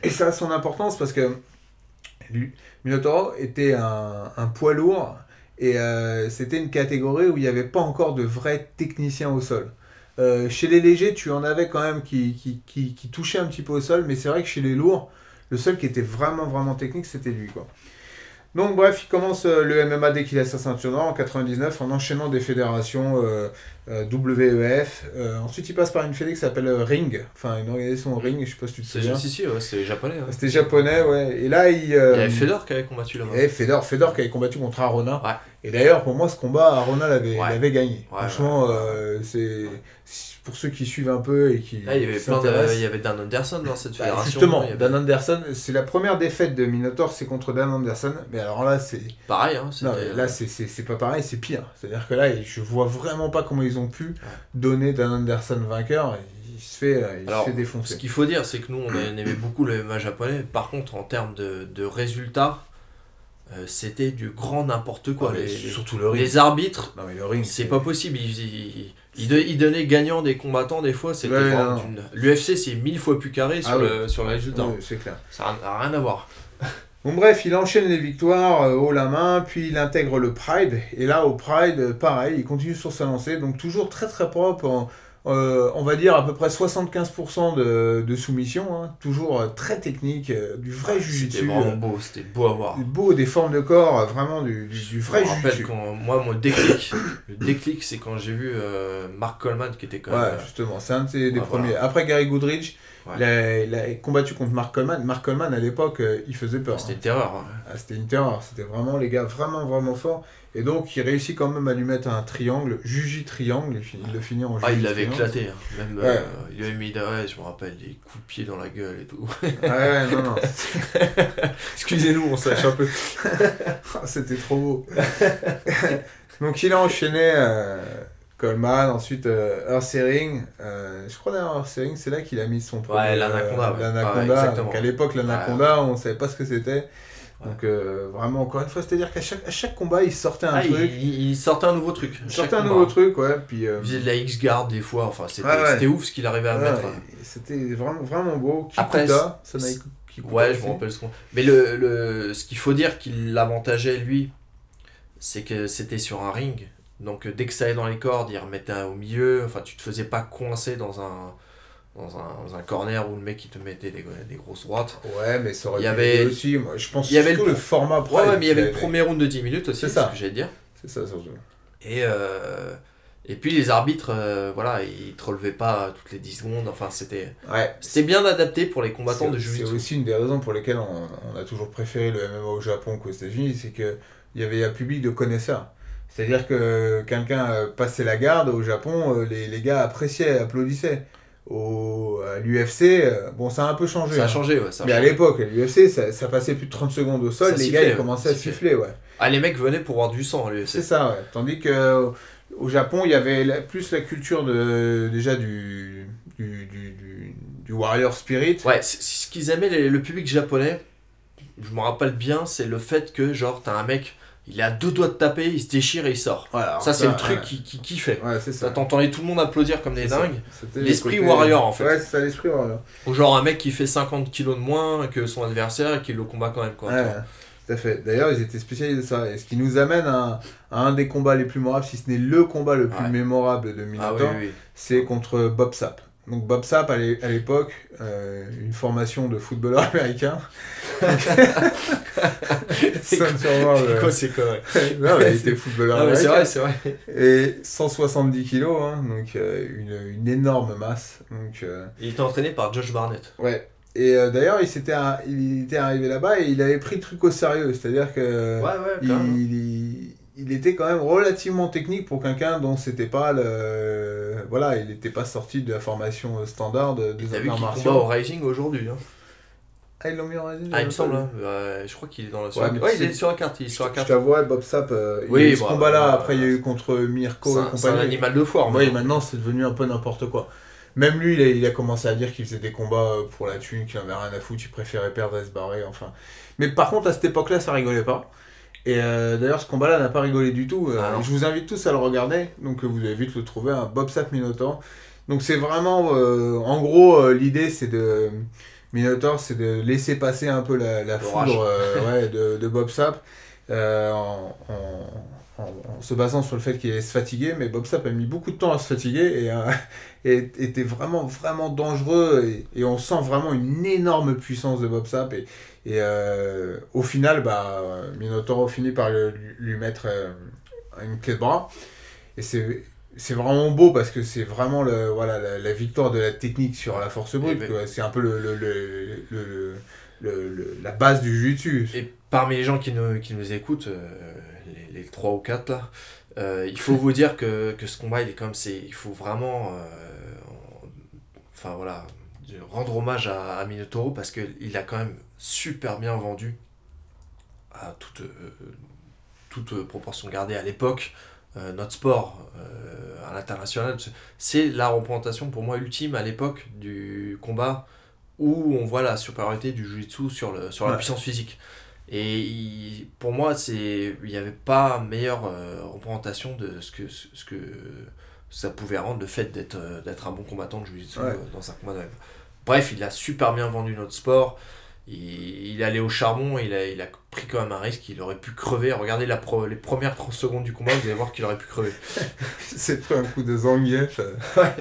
et ça a son importance parce que Minotauro était un, poids lourd et euh, c'était une catégorie où il n'y avait pas encore de vrais techniciens au sol. Euh, chez les légers, tu en avais quand même qui touchaient un petit peu au sol, mais c'est vrai que chez les lourds, le seul qui était vraiment vraiment technique, c'était lui. Quoi. Donc bref, il commence euh, le MMA dès qu'il a sa ceinture noire en 99 en enchaînant des fédérations euh, euh, WEF. ensuite, il passe par une fédé qui s'appelle Ring, enfin une organisation Ring, je sais pas si tu te souviens. Si, si, ouais, c'était japonais. C'était japonais, ouais. Et là, il. il y avait Fedor qui avait combattu là-bas. Et Fedor, Fedor qui avait combattu contre Arona. Ouais. Et d'ailleurs, pour moi, ce combat, Arona l'avait gagné. Franchement, c'est pour ceux qui suivent un peu et qui. Ah, il y avait plein il y avait Dan Anderson dans cette bah, fédération. justement, Dan Anderson, c'est la première défaite de Minotaur, c'est contre Dan Anderson. Mais alors là, c'est. Pareil, hein. Non, là, c'est pas pareil, c'est pire. C'est-à-dire que là, je vois vraiment pas comment ils ont pu donner Dan Anderson vainqueur. Il se fait, il se fait défoncer. Ce qu'il faut dire, c'est que nous, on aimait beaucoup le MMA japonais. Par contre, en termes de, de résultats, euh, c'était du grand n'importe quoi. les, surtout le ring. Les arbitres, ring, c'est pas possible. Ils, ils, donnaient gagnant des combattants des fois. C'était L'UFC, c'est mille fois plus carré sur, ah le, sur le résultat. c'est clair. Ça n'a rien à voir. Bon bref, il enchaîne les victoires euh, haut la main, puis il intègre le Pride. Et là, au Pride, pareil, il continue sur sa lancée. Donc toujours très très propre en, euh, on va dire à peu près 75% de, de soumission, hein. toujours euh, très technique, euh, du vrai ah, C'était vraiment beau, c'était beau à voir. Beau, des formes de corps, vraiment du, du, vrai Je me rappelle quand, moi, mon déclic, le déclic, c'est quand j'ai vu Mark Coleman qui était quand même. Ouais, justement, c'est un des premiers. Après Gary Il, a, combattu contre Mark Coleman. Mark Coleman, à l'époque, il faisait peur. C'était une hein. terreur. Ah, c'était une terreur, c'était vraiment les gars vraiment, vraiment forts. Et donc, il réussit quand même à lui mettre un triangle, Juji triangle, il le finit en Ah, il l'avait éclaté. Hein. Même, euh, il avait mis, ouais, je me rappelle, des coups de pied dans la gueule et tout. ouais, non, non. Excusez-nous, on sache un peu. Ah, c'était trop beau. donc, il a enchaîné euh, Coleman, ensuite euh, Earthsering. Euh, je crois d'ailleurs Earthsering, c'est là qu'il a mis son premier. Ouais, l'Anaconda. L'Anaconda. donc, à l'époque, l'Anaconda, on ne savait pas ce que c'était. Donc euh, vraiment, encore une fois, c'est-à-dire qu'à chaque, à chaque combat, il sortait un ah, truc. Il, sortait un nouveau truc. Il sortait un nouveau truc, ouais. Puis, euh, Il faisait de la X-Guard des fois, enfin c'était ouf ce qu'il arrivait à mettre. C'était vraiment, vraiment beau. Après, ça Ouais, je me rappelle ce qu'on. Mais le, le, ce qu'il faut dire qu'il l'avantageait, lui, c'est que c'était sur un ring. Donc dès que ça allait dans les cordes, il remettait au milieu. Enfin, tu te faisais pas coincer dans un dans un, dans un, corner où le mec il te mettait des, des grosses droites. Ouais, mais ça aurait il y avait aussi, moi, je pense il y avait le, format Ouais, ouais mais il y avait le premier round de 10 minutes aussi, c'est ça. ce que j'allais dire. C'est ça, surtout. Et, euh, et puis les arbitres, euh, voilà, ils te relevaient pas toutes les 10 secondes, enfin c'était ouais, c'était bien adapté pour les combattants de jiu C'est aussi une des raisons pour lesquelles on, on, a toujours préféré le MMA au Japon qu'aux États-Unis, c'est qu'il y avait un public de connaisseurs. C'est-à-dire que quelqu'un euh, passait la garde au Japon, euh, les, les gars appréciaient, applaudissaient au, à l'UFC, euh, bon, ça a un peu changé. Ça a hein. changé, ouais. Mais à l'époque, à l'UFC, ça, ça, passait plus de 30 secondes au sol, les gars, ils commençaient à siffler, ouais. Ah, les mecs venaient pour voir du sang à l'UFC. C'est ça, ouais. Tandis que au Japon, il y avait plus la culture de, déjà du, du, du, du warrior spirit. Ouais, ce qu'ils aimaient, le public japonais, je me rappelle bien, c'est le fait que, genre, t'as un mec il est à deux doigts de taper, il se déchire et il sort. ça, c'est le truc qui, qui kiffait. Ouais, c'est ça. T'entendais tout le monde applaudir comme des dingues. L'esprit warrior, en fait. Ouais, c'est ça, l'esprit warrior. Ou genre un mec qui fait 50 kilos de moins que son adversaire et qui le combat quand même. Quoi, ouais, tout à fait. D'ailleurs, ils étaient spécialisés de ça. Et ce qui nous amène à, un des combats les plus mémorables, si ce n'est le combat le plus mémorable de Minotaur, ah c'est contre Bob Sapp. Donc Bob Sapp, à l'époque, euh, une formation de footballeur américain. c'est quoi, c'est quoi Non, mais il était footballeur américain. C'est vrai, c'est vrai. Et 170 kilos, hein, donc euh, une, une, énorme masse. Donc, euh, il était entraîné par Josh Barnett. Ouais. Et d'ailleurs, il, s'était, il était arrivé là-bas et il avait pris le truc au sérieux. C'est-à-dire que ouais, ouais, il, il était quand même relativement technique pour quelqu'un dont c'était pas le. Voilà, il n'était pas sorti de la formation standard de- des arts martiaux. au Rising aujourd'hui. Hein. Ah, ils l'ont mis en Rising Ah, il me je semble. hein. Ouais, je crois qu'il est dans la. sur Ouais, la- Ouais, il est sur la carte. Il est sur la Je carte. t'avoue, Bob Sapp, euh, il Oui, a eu ce bah, combat-là, bah, après il y a eu contre Mirko C'est et un, c'est un compagnie. animal de foire. Oui, maintenant. c'est devenu un peu n'importe quoi. Même lui, il a, il a commencé à dire qu'il faisait des combats euh, pour la thune, qu'il en avait rien à foutre, il préférait perdre et se barrer, enfin. Mais par contre, à cette époque-là, ça rigolait pas. Et euh, d'ailleurs, ce combat-là n'a pas rigolé du tout. Euh, Ah je vous invite tous à le regarder, donc euh, vous allez vite le trouver, un Bob Sapp Minotaur. Donc c'est vraiment, euh, en gros, l'idée c'est de Minotaur, c'est de laisser passer un peu la, foudre ouais, de, de Bob euh, en, en- en- en se basant sur le fait qu'il allait se fatiguer. Mais Bob Sapp a mis beaucoup de temps à se fatiguer et, et était vraiment, vraiment dangereux. Et, et on sent vraiment une énorme puissance de Bob Sapp. Et, et euh, au final, bah, Minotaur finit par le- lui mettre euh, une clé de bras. Et c'est c'est vraiment beau parce que c'est vraiment le, voilà, la, la victoire de la technique sur la force brute. ben-. C'est un peu le, le, le, le- la base du jiu-jitsu. Et parmi les gens qui nous, qui nous écoutent, euh, les, les 3 ou 4 là, euh, il faut vous dire que, que ce combat, il est comme c'est. Il faut vraiment. euh, enfin voilà. Rendre hommage à, à Minotauro parce qu'il a quand même super bien vendu à toute, euh, toute proportion gardée à l'époque. euh, notre sport euh, à l'international, c'est la représentation pour moi ultime à l'époque du combat où on voit la supériorité du jiu-jitsu sur, le, sur la puissance physique. Et il- pour moi, c'est il n'y avait pas meilleure représentation de ce que, ce que ça pouvait rendre le fait d'être un bon combattant de jiu-jitsu Ouais. dans un combat de. Bref, il a super bien vendu notre sport. Il, allé au charbon, il a, il a pris quand même un risque, il aurait pu crever. Regardez la pro- les premières 30 secondes du combat, vous allez voir qu'il aurait pu crever. C'est pris un coup de Zangief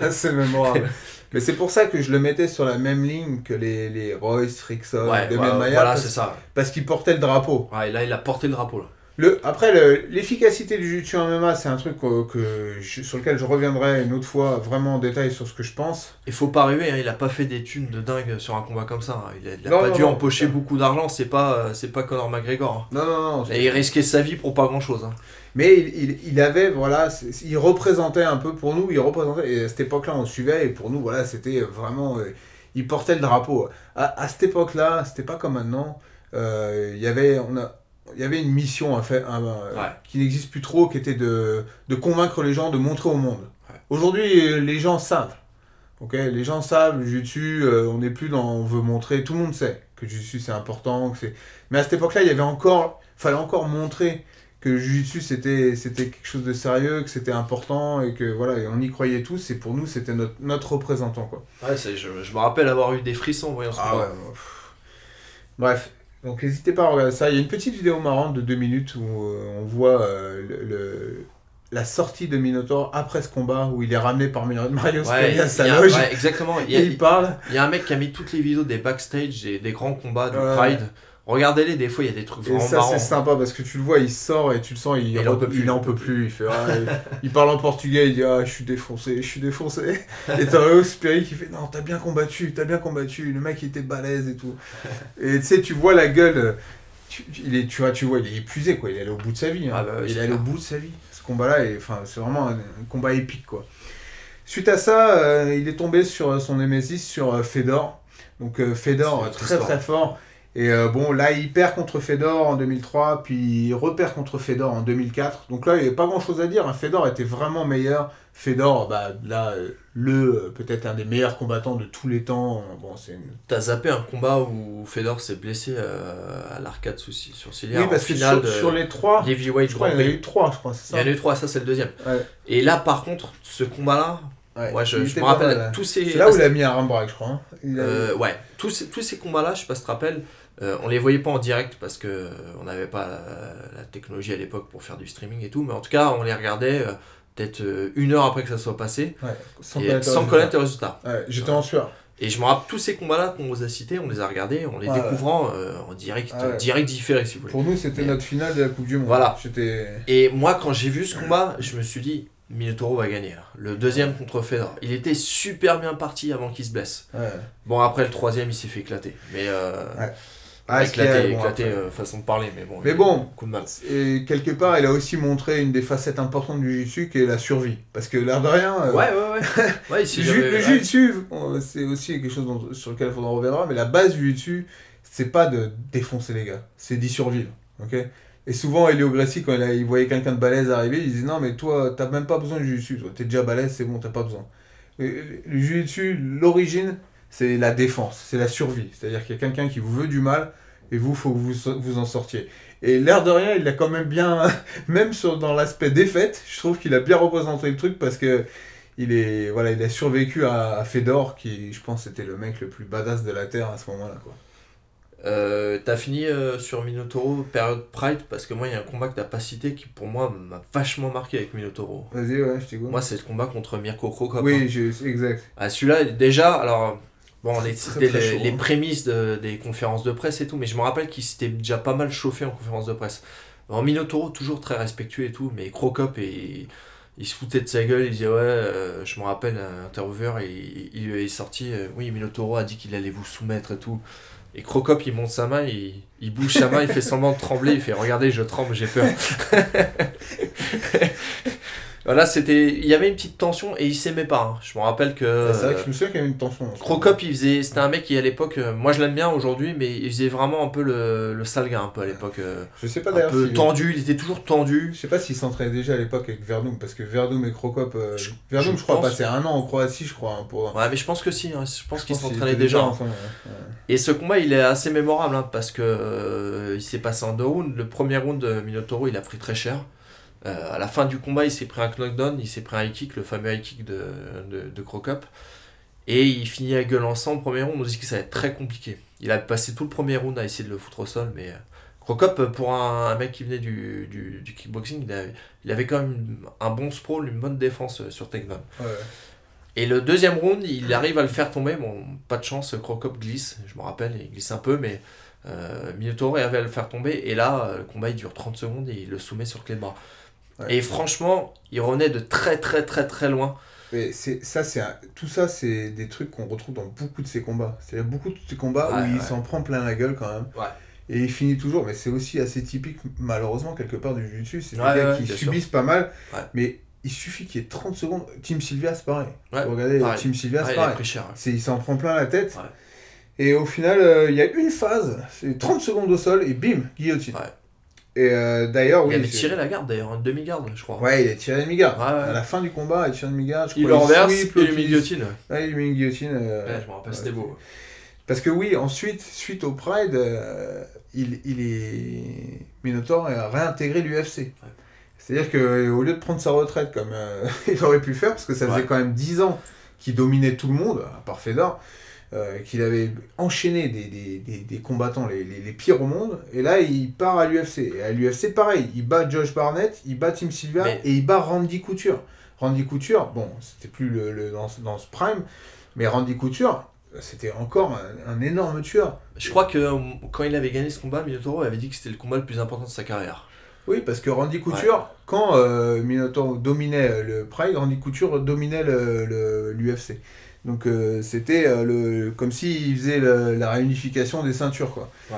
assez mémorable. Mais c'est pour ça que je le mettais sur la même ligne que les, les Royce, Rickson, Ouais, Demian voilà, Maia, voilà, parce, c'est ça. parce qu'ils portaient le drapeau. Ouais, là, il a porté le drapeau. Là. Le, après, le- l'efficacité du jiu-jitsu en MMA, c'est un truc euh, que je- sur lequel je reviendrai une autre fois vraiment en détail sur ce que je pense. Il faut pas rêver, hein, il a pas fait des thunes de dingue sur un combat comme ça. hein. Il a, il a Non, pas non, dû non, empocher beaucoup d'argent, c'est pas, euh, c'est pas Conor McGregor. hein. Non, non, non. Et il risquait sa vie pour pas grand chose. Mais il, il, il avait, voilà, il représentait un peu pour nous, il représentait, et à cette époque-là, on suivait, et pour nous, voilà, c'était vraiment, euh, il portait le drapeau. À, à cette époque-là, c'était pas comme maintenant, euh, il y avait, on a, il y avait une mission à faire, euh, Ouais. qui n'existe plus trop, qui était de, de convaincre les gens, de montrer au monde. Ouais. Aujourd'hui, les gens savent. Ok, les gens savent, le jiu-jitsu, euh, on n'est plus dans, on veut montrer, tout le monde sait que le jiu-jitsu c'est important, que c'est. Mais à cette époque-là, il y avait encore, fallait encore montrer que le jiu-jitsu c'était c'était quelque chose de sérieux, que c'était important et que voilà, et on y croyait tous et pour nous c'était notre, notre représentant quoi. Ouais, c'est- je, je me rappelle avoir eu des frissons en voyant ce pff. Bref, donc n'hésitez pas à regarder ça. Il y a une petite vidéo marrante de deux minutes où euh, on voit euh, le, le- la sortie de Minotaur après ce combat où il est ramené par Mario Ouais, à sa loge ouais, exactement. Il y, a, et il parle. il y a un mec qui a mis toutes les vidéos des backstage et des grands combats Ouais. Pride. Regardez-les, des fois il y a des trucs Et vraiment ça marrants. c'est sympa parce que tu le vois, il sort et tu le sens, il, Il en peut plus. il en peut plus. Il, fait, ah, il, il parle en portugais, il dit ah je suis défoncé, je suis défoncé. Et t'as Léo Spirit qui fait non t'as bien combattu, t'as bien combattu. Le mec il était balèze et tout. Et tu sais tu vois la gueule, euh, tu, il est, tu vois tu vois il est épuisé quoi, il est allé au bout de sa vie. hein. Ah bah il est allé au bout de sa vie. Ce combat-là, c'est vraiment un, un combat épique quoi. Suite à ça, euh, il est tombé sur son Nemesis, sur euh, Fedor. Donc euh, Fedor, euh, très très fort. Et euh, bon, là, il perd contre Fedor en 2003, puis il repère contre Fedor en 2004. Donc là, il n'y avait pas grand chose à dire. hein. Fedor était vraiment meilleur. Fedor, bah, là, euh, le, euh, peut-être un des meilleurs combattants de tous les temps. Bon, c'est une- T'as zappé un combat où Fedor s'est blessé euh, à l'arcade sourcilière Oui, parce en que finale sur, de sur les trois, je crois qu'il y en a eu trois, je crois, c'est Il ça y en a eu trois, ça c'est le deuxième. Ouais. Et là par contre, ce combat-là, Ouais, je, il je me rappelle mal, hein. tous ces. C'est là où il a mis un rambraque, je crois. hein. Il a- Euh, ouais, tous ces, tous ces combats-là, je sais pas si tu te rappelles, euh, on les voyait pas en direct parce que euh, on n'avait pas la, la technologie à l'époque pour faire du streaming et tout, mais en tout cas, on les regardait euh, peut-être euh, une heure après que ça soit passé, ouais, sans et sans connaître les résultats. Ouais, J'étais en sueur. Et je me rappelle tous ces combats-là qu'on vous a cités, on les a regardés, en les découvrant euh, en direct, Ah direct différé si vous voulez. Pour nous, c'était notre finale de la Coupe du Monde. Voilà. Et moi, quand j'ai vu ce combat, je me suis dit, Minotauro va gagner. là. Le deuxième contre Fedor. Il était super bien parti avant qu'il se blesse. Ouais. Bon, après le troisième, il s'est fait éclater. Mais euh, Ouais. Ah, éclaté, bon, éclaté euh, façon de parler, mais bon. Mais bon. eu Coup de mal. Et quelque part, il a aussi montré une des facettes importantes du jiu-jitsu qui est la survie. Parce que l'air de rien. euh, Ouais, ouais, ouais. ouais si Le, ouais. on- c'est aussi quelque chose dont- sur lequel il faudra reviendra, mais la base du jiu-jitsu, c'est pas de défoncer les gars, c'est d'y survivre. ok? Et souvent, Elio Gracie, quand il, a- il voyait quelqu'un de balèze arriver, il disait Non, mais toi, t'as même pas besoin de jiu-jitsu, toi, t'es déjà balèze, c'est bon, t'as pas besoin. Le jiu-jitsu, l'origine, c'est la défense, c'est la survie. C'est-à-dire qu'il y a quelqu'un qui vous veut du mal, et vous, faut que vous, vous en sortiez. Et l'air de rien, il a quand même bien, même sur, dans l'aspect défaite, je trouve qu'il a bien représenté le truc parce que il est voilà il a survécu à, à Fedor qui je pense était le mec le plus badass de la terre à ce moment-là quoi Euh, t'as fini euh, sur Minotauro, période Pride, parce que moi, il y a un combat que t'as pas cité qui, pour moi, m'a vachement marqué avec Minotauro. vas-y ouais je t'écoute Moi, c'est le combat contre Mirko Krokop. hein. oui je, exact Ah, celui-là, déjà, alors, bon, les, Très, c'était très les, les hein. prémices de- des conférences de presse et tout, mais je me rappelle qu'il s'était déjà pas mal chauffé en conférence de presse. En Minotauro, toujours très respectueux et tout, mais Crocop, et, il se foutait de sa gueule, il disait, ouais, euh, je me rappelle, un intervieweur, il, il est sorti, euh, oui, Minotauro a dit qu'il allait vous soumettre et tout. Et Crocop, il monte sa main, il, il bouge sa main, il fait semblant de trembler, il fait, regardez, je tremble, j'ai peur. voilà, c'était, il y avait une petite tension et il s'aimait pas. hein. Je me rappelle que. c'est vrai que je me souviens qu'il y avait une tension hein. Crocop, il faisait, c'était un mec qui à l'époque, euh, moi je l'aime bien aujourd'hui, mais il faisait vraiment un peu le, le sale gars un peu à l'époque, euh, je sais pas un d'ailleurs peu si- tendu, il était toujours tendu. je sais pas s'il s'entraînait déjà à l'époque avec Verdum parce que Verdum et Crocop euh, Je- Verdum je je, crois passé un an en Croatie je crois hein, pour Ouais, mais je pense que si, je pense s'entraînaient étaient déjà. ensemble, ouais. Ouais. Et ce combat, il est assez mémorable parce que euh, il s'est passé en deux rounds. Le premier round de Minotauro, il a pris très cher. Euh, à la fin du combat, il s'est pris un knockdown, il s'est pris un high kick, le fameux high kick de, de, de Crocop. Et il finit à gueule ensemble. Premier round, on dit que ça va être très compliqué. Il a passé tout le premier round à essayer de le foutre au sol, mais euh, Crocop, pour un, un mec qui venait du, du, du kickboxing, il avait, il avait quand même un bon sprawl, une bonne défense euh, sur takedown. Ouais. Et le deuxième round, il arrive à le faire tomber. Bon, pas de chance, Crocop glisse, je me rappelle, il glisse un peu, mais euh, Minotauro arrive à le faire tomber. Et là, euh, le combat il dure 30 secondes et il le soumet sur clé de bras. Ouais. Et franchement, il revenait de très très très très loin. Mais c'est ça, c'est tout ça, c'est des trucs qu'on retrouve dans beaucoup de ces combats. C'est beaucoup de ces combats Ouais, où il s'en prend plein la gueule quand même. Ouais. Et il finit toujours, mais c'est aussi assez typique, malheureusement, quelque part du jiu-jitsu. C'est des gars qui sûr. subissent pas mal, mais il suffit qu'il y ait 30 secondes. Team Sylvia, c'est pareil. Regardez, pareil. Team Sylvia, Ouais, c'est il pareil. s'en prend plein la tête. Et au final, euh, il y a une phase, c'est 30 secondes au sol, et bim, guillotine. Ouais. Et euh, d'ailleurs, oui. il avait tiré la garde d'ailleurs, une demi-garde, je crois. Ouais, il a tiré une mi-garde. Ouais, ouais. À la fin du combat, il tire une mi-garde. je il crois, renverse il il- guillotine. Ouais, il met une guillotine. euh, Ouais, je me rappelle, c'était beau. Parce que oui, ensuite, suite au Pride, euh, il, il est. Minotaur a réintégré l'UFC. C'est-à-dire qu'au lieu de prendre sa retraite comme il aurait pu faire, parce que ça faisait quand même 10 ans qu'il dominait tout le monde, à part Fedor, euh, qu'il avait enchaîné des, des, des, des combattants les, les, les pires au monde, et là il part à l'UFC. Et à l'UFC, pareil, il bat Josh Barnett, il bat Tim Mais- et il bat Randy Couture. Randy Couture, bon, c'était plus le, le- dans, ce- dans ce prime, mais Randy Couture, c'était encore un, un énorme tueur. Je crois que euh, quand il avait gagné ce combat, Minotauro avait dit que c'était le combat le plus important de sa carrière. Oui, parce que Randy Couture, quand euh, Minotaur dominait le Pride, Randy Couture dominait l'UFC. Le, l'UFC. Donc euh, c'était euh, le comme s'il faisait le- la réunification des ceintures, quoi. Ouais.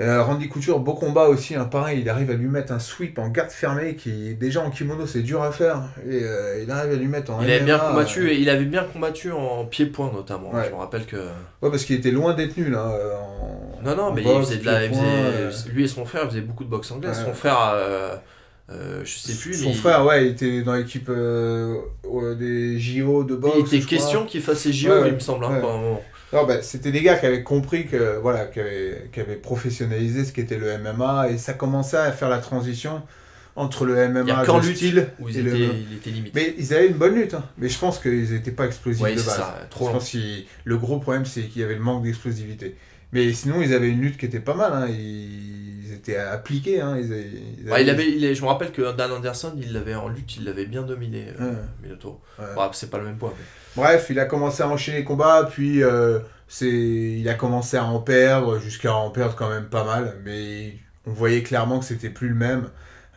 Euh, Randy Couture, beau combat aussi, hein, pareil, il arrive à lui mettre un sweep en garde fermée qui, déjà en kimono, c'est dur à faire. Et il arrive à lui mettre en Il avait MMA, bien combattu et il avait bien combattu en pied-point notamment. Ouais. Je me rappelle que. Ouais, parce qu'il était loin détenu, là. euh, en- Non, non, en mais il faisait de la. il pied-point, faisait- Lui et son frère faisaient beaucoup de boxe anglaise. Ouais. Son frère, euh, je sais plus, Son mais. frère, ouais, il était dans l'équipe euh, des JO de boxe. il était question qu'il fasse ses JO, Ouais, il me semble, hein, Ouais. un moment. Non, bah, c'était des gars qui avaient compris que voilà, qui avaient, qui avaient professionnalisé ce qu'était le MMA et ça commençait à faire la transition entre le MMA de style où et il le était, il était limite. Mais ils avaient une bonne lutte, hein. mais je pense qu'ils n'étaient pas explosifs Ouais, de base. ça, trop je lent. pense que le gros problème c'est qu'il y avait le manque d'explosivité. Mais sinon ils avaient une lutte qui était pas mal, hein. ils, ils étaient appliqués. Hein. Ils avaient- ils Ouais, il avait, il je me rappelle que Dan Anderson, il l'avait en lutte, il l'avait bien dominé, euh, Ouais. Minotauro. Ouais. Bon, c'est pas le même poids. mais- Bref, il a commencé à enchaîner les combats, puis euh, c'est, il a commencé à en perdre, jusqu'à en perdre quand même pas mal, mais on voyait clairement que c'était plus le même.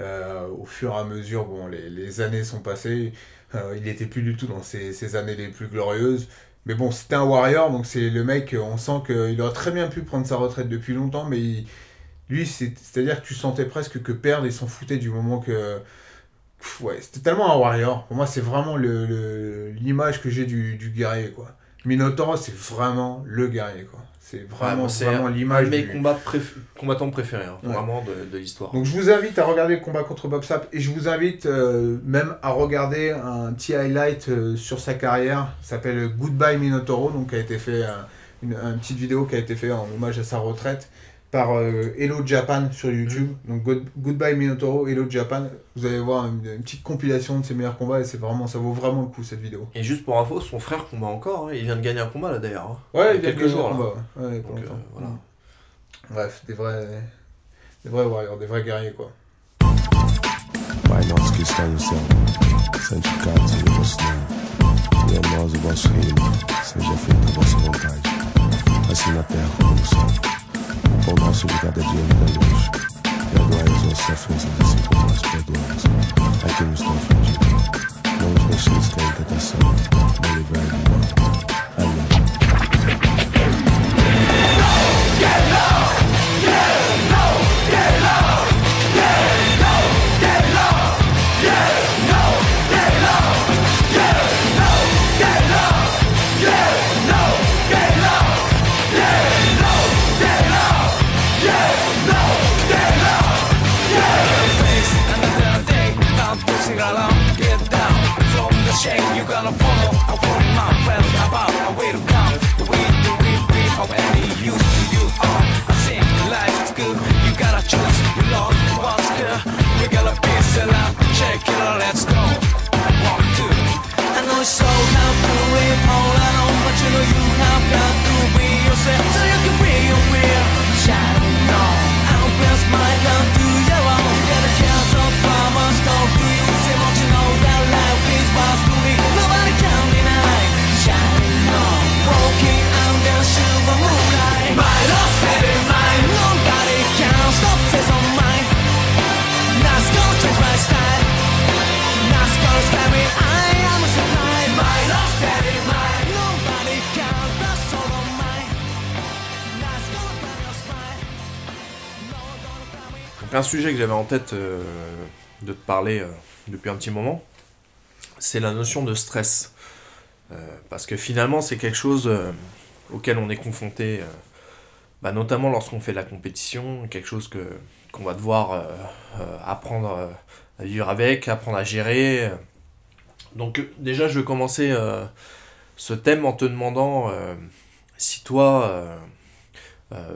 Euh, au fur et à mesure, bon, les, les années sont passées, euh, il n'était plus du tout dans ses, ses années les plus glorieuses, Mais bon, c'était un Warrior, donc c'est le mec, on sent qu'il aurait très bien pu prendre sa retraite depuis longtemps, mais il- lui, c'est- c'est-à-dire que tu sentais presque que perdre, il s'en foutait du moment que. Ouais, c'était tellement un Warrior. Pour moi, c'est vraiment le- le- l'image que j'ai du, du guerrier, quoi. Minotauro, c'est vraiment le guerrier, quoi. C'est vraiment, c'est vraiment l'image mes du- combats préf- combattants préférés, hein, Ouais. vraiment de, de l'histoire. Donc je vous invite à regarder le combat contre Bob Sapp et je vous invite euh, même à regarder un petit highlight euh, sur sa carrière. S'appelle Goodbye Minotauro, donc a été fait euh, une, une petite vidéo qui a été faite en hommage à sa retraite par euh, Hello Japan sur YouTube. Donc Good- Goodbye Minotauro, Hello Japan. Vous allez voir une, une petite compilation de ses meilleurs combats et c'est vraiment ça vaut vraiment le coup cette vidéo. Et juste pour info, son frère combat encore, hein, il vient de gagner un combat là d'ailleurs. hein. Ouais, Il y a quelques jours, là. combat, ouais. Donc, euh, voilà. Bref, des vrais, des vrais warriors, des vrais guerriers quoi. Pão nosso de cada dia nos hoje. E as nossas ofensas, assim como nós perdoamos a quem nos tem ofendido. Não nos deixeis cair em tentação, livrai do mal. Amém. Get low! Get low! Get low! shake, you gonna follow. I want my friends about my way to come. The way the real way of any use to you are. I think life good, you gotta choose. You lost what's good, we gotta peace it out. Check it out, let's go. One, two. I know it's so hard to live all alone, but you know you have got to be yourself. So you can be your real child. on, I don't my love to you. I don't get a chance of promise, don't do you? Say what you know that life is possible. Un sujet que j'avais en tête euh, de te parler euh, depuis un petit moment, c'est la notion de stress. Euh, parce que finalement c'est quelque chose auquel on est confronté, bah, notamment lorsqu'on fait la compétition, quelque chose que qu'on va devoir euh, euh, apprendre euh, à vivre avec, apprendre à gérer. Donc déjà je vais commencer ce thème en te demandant si toi...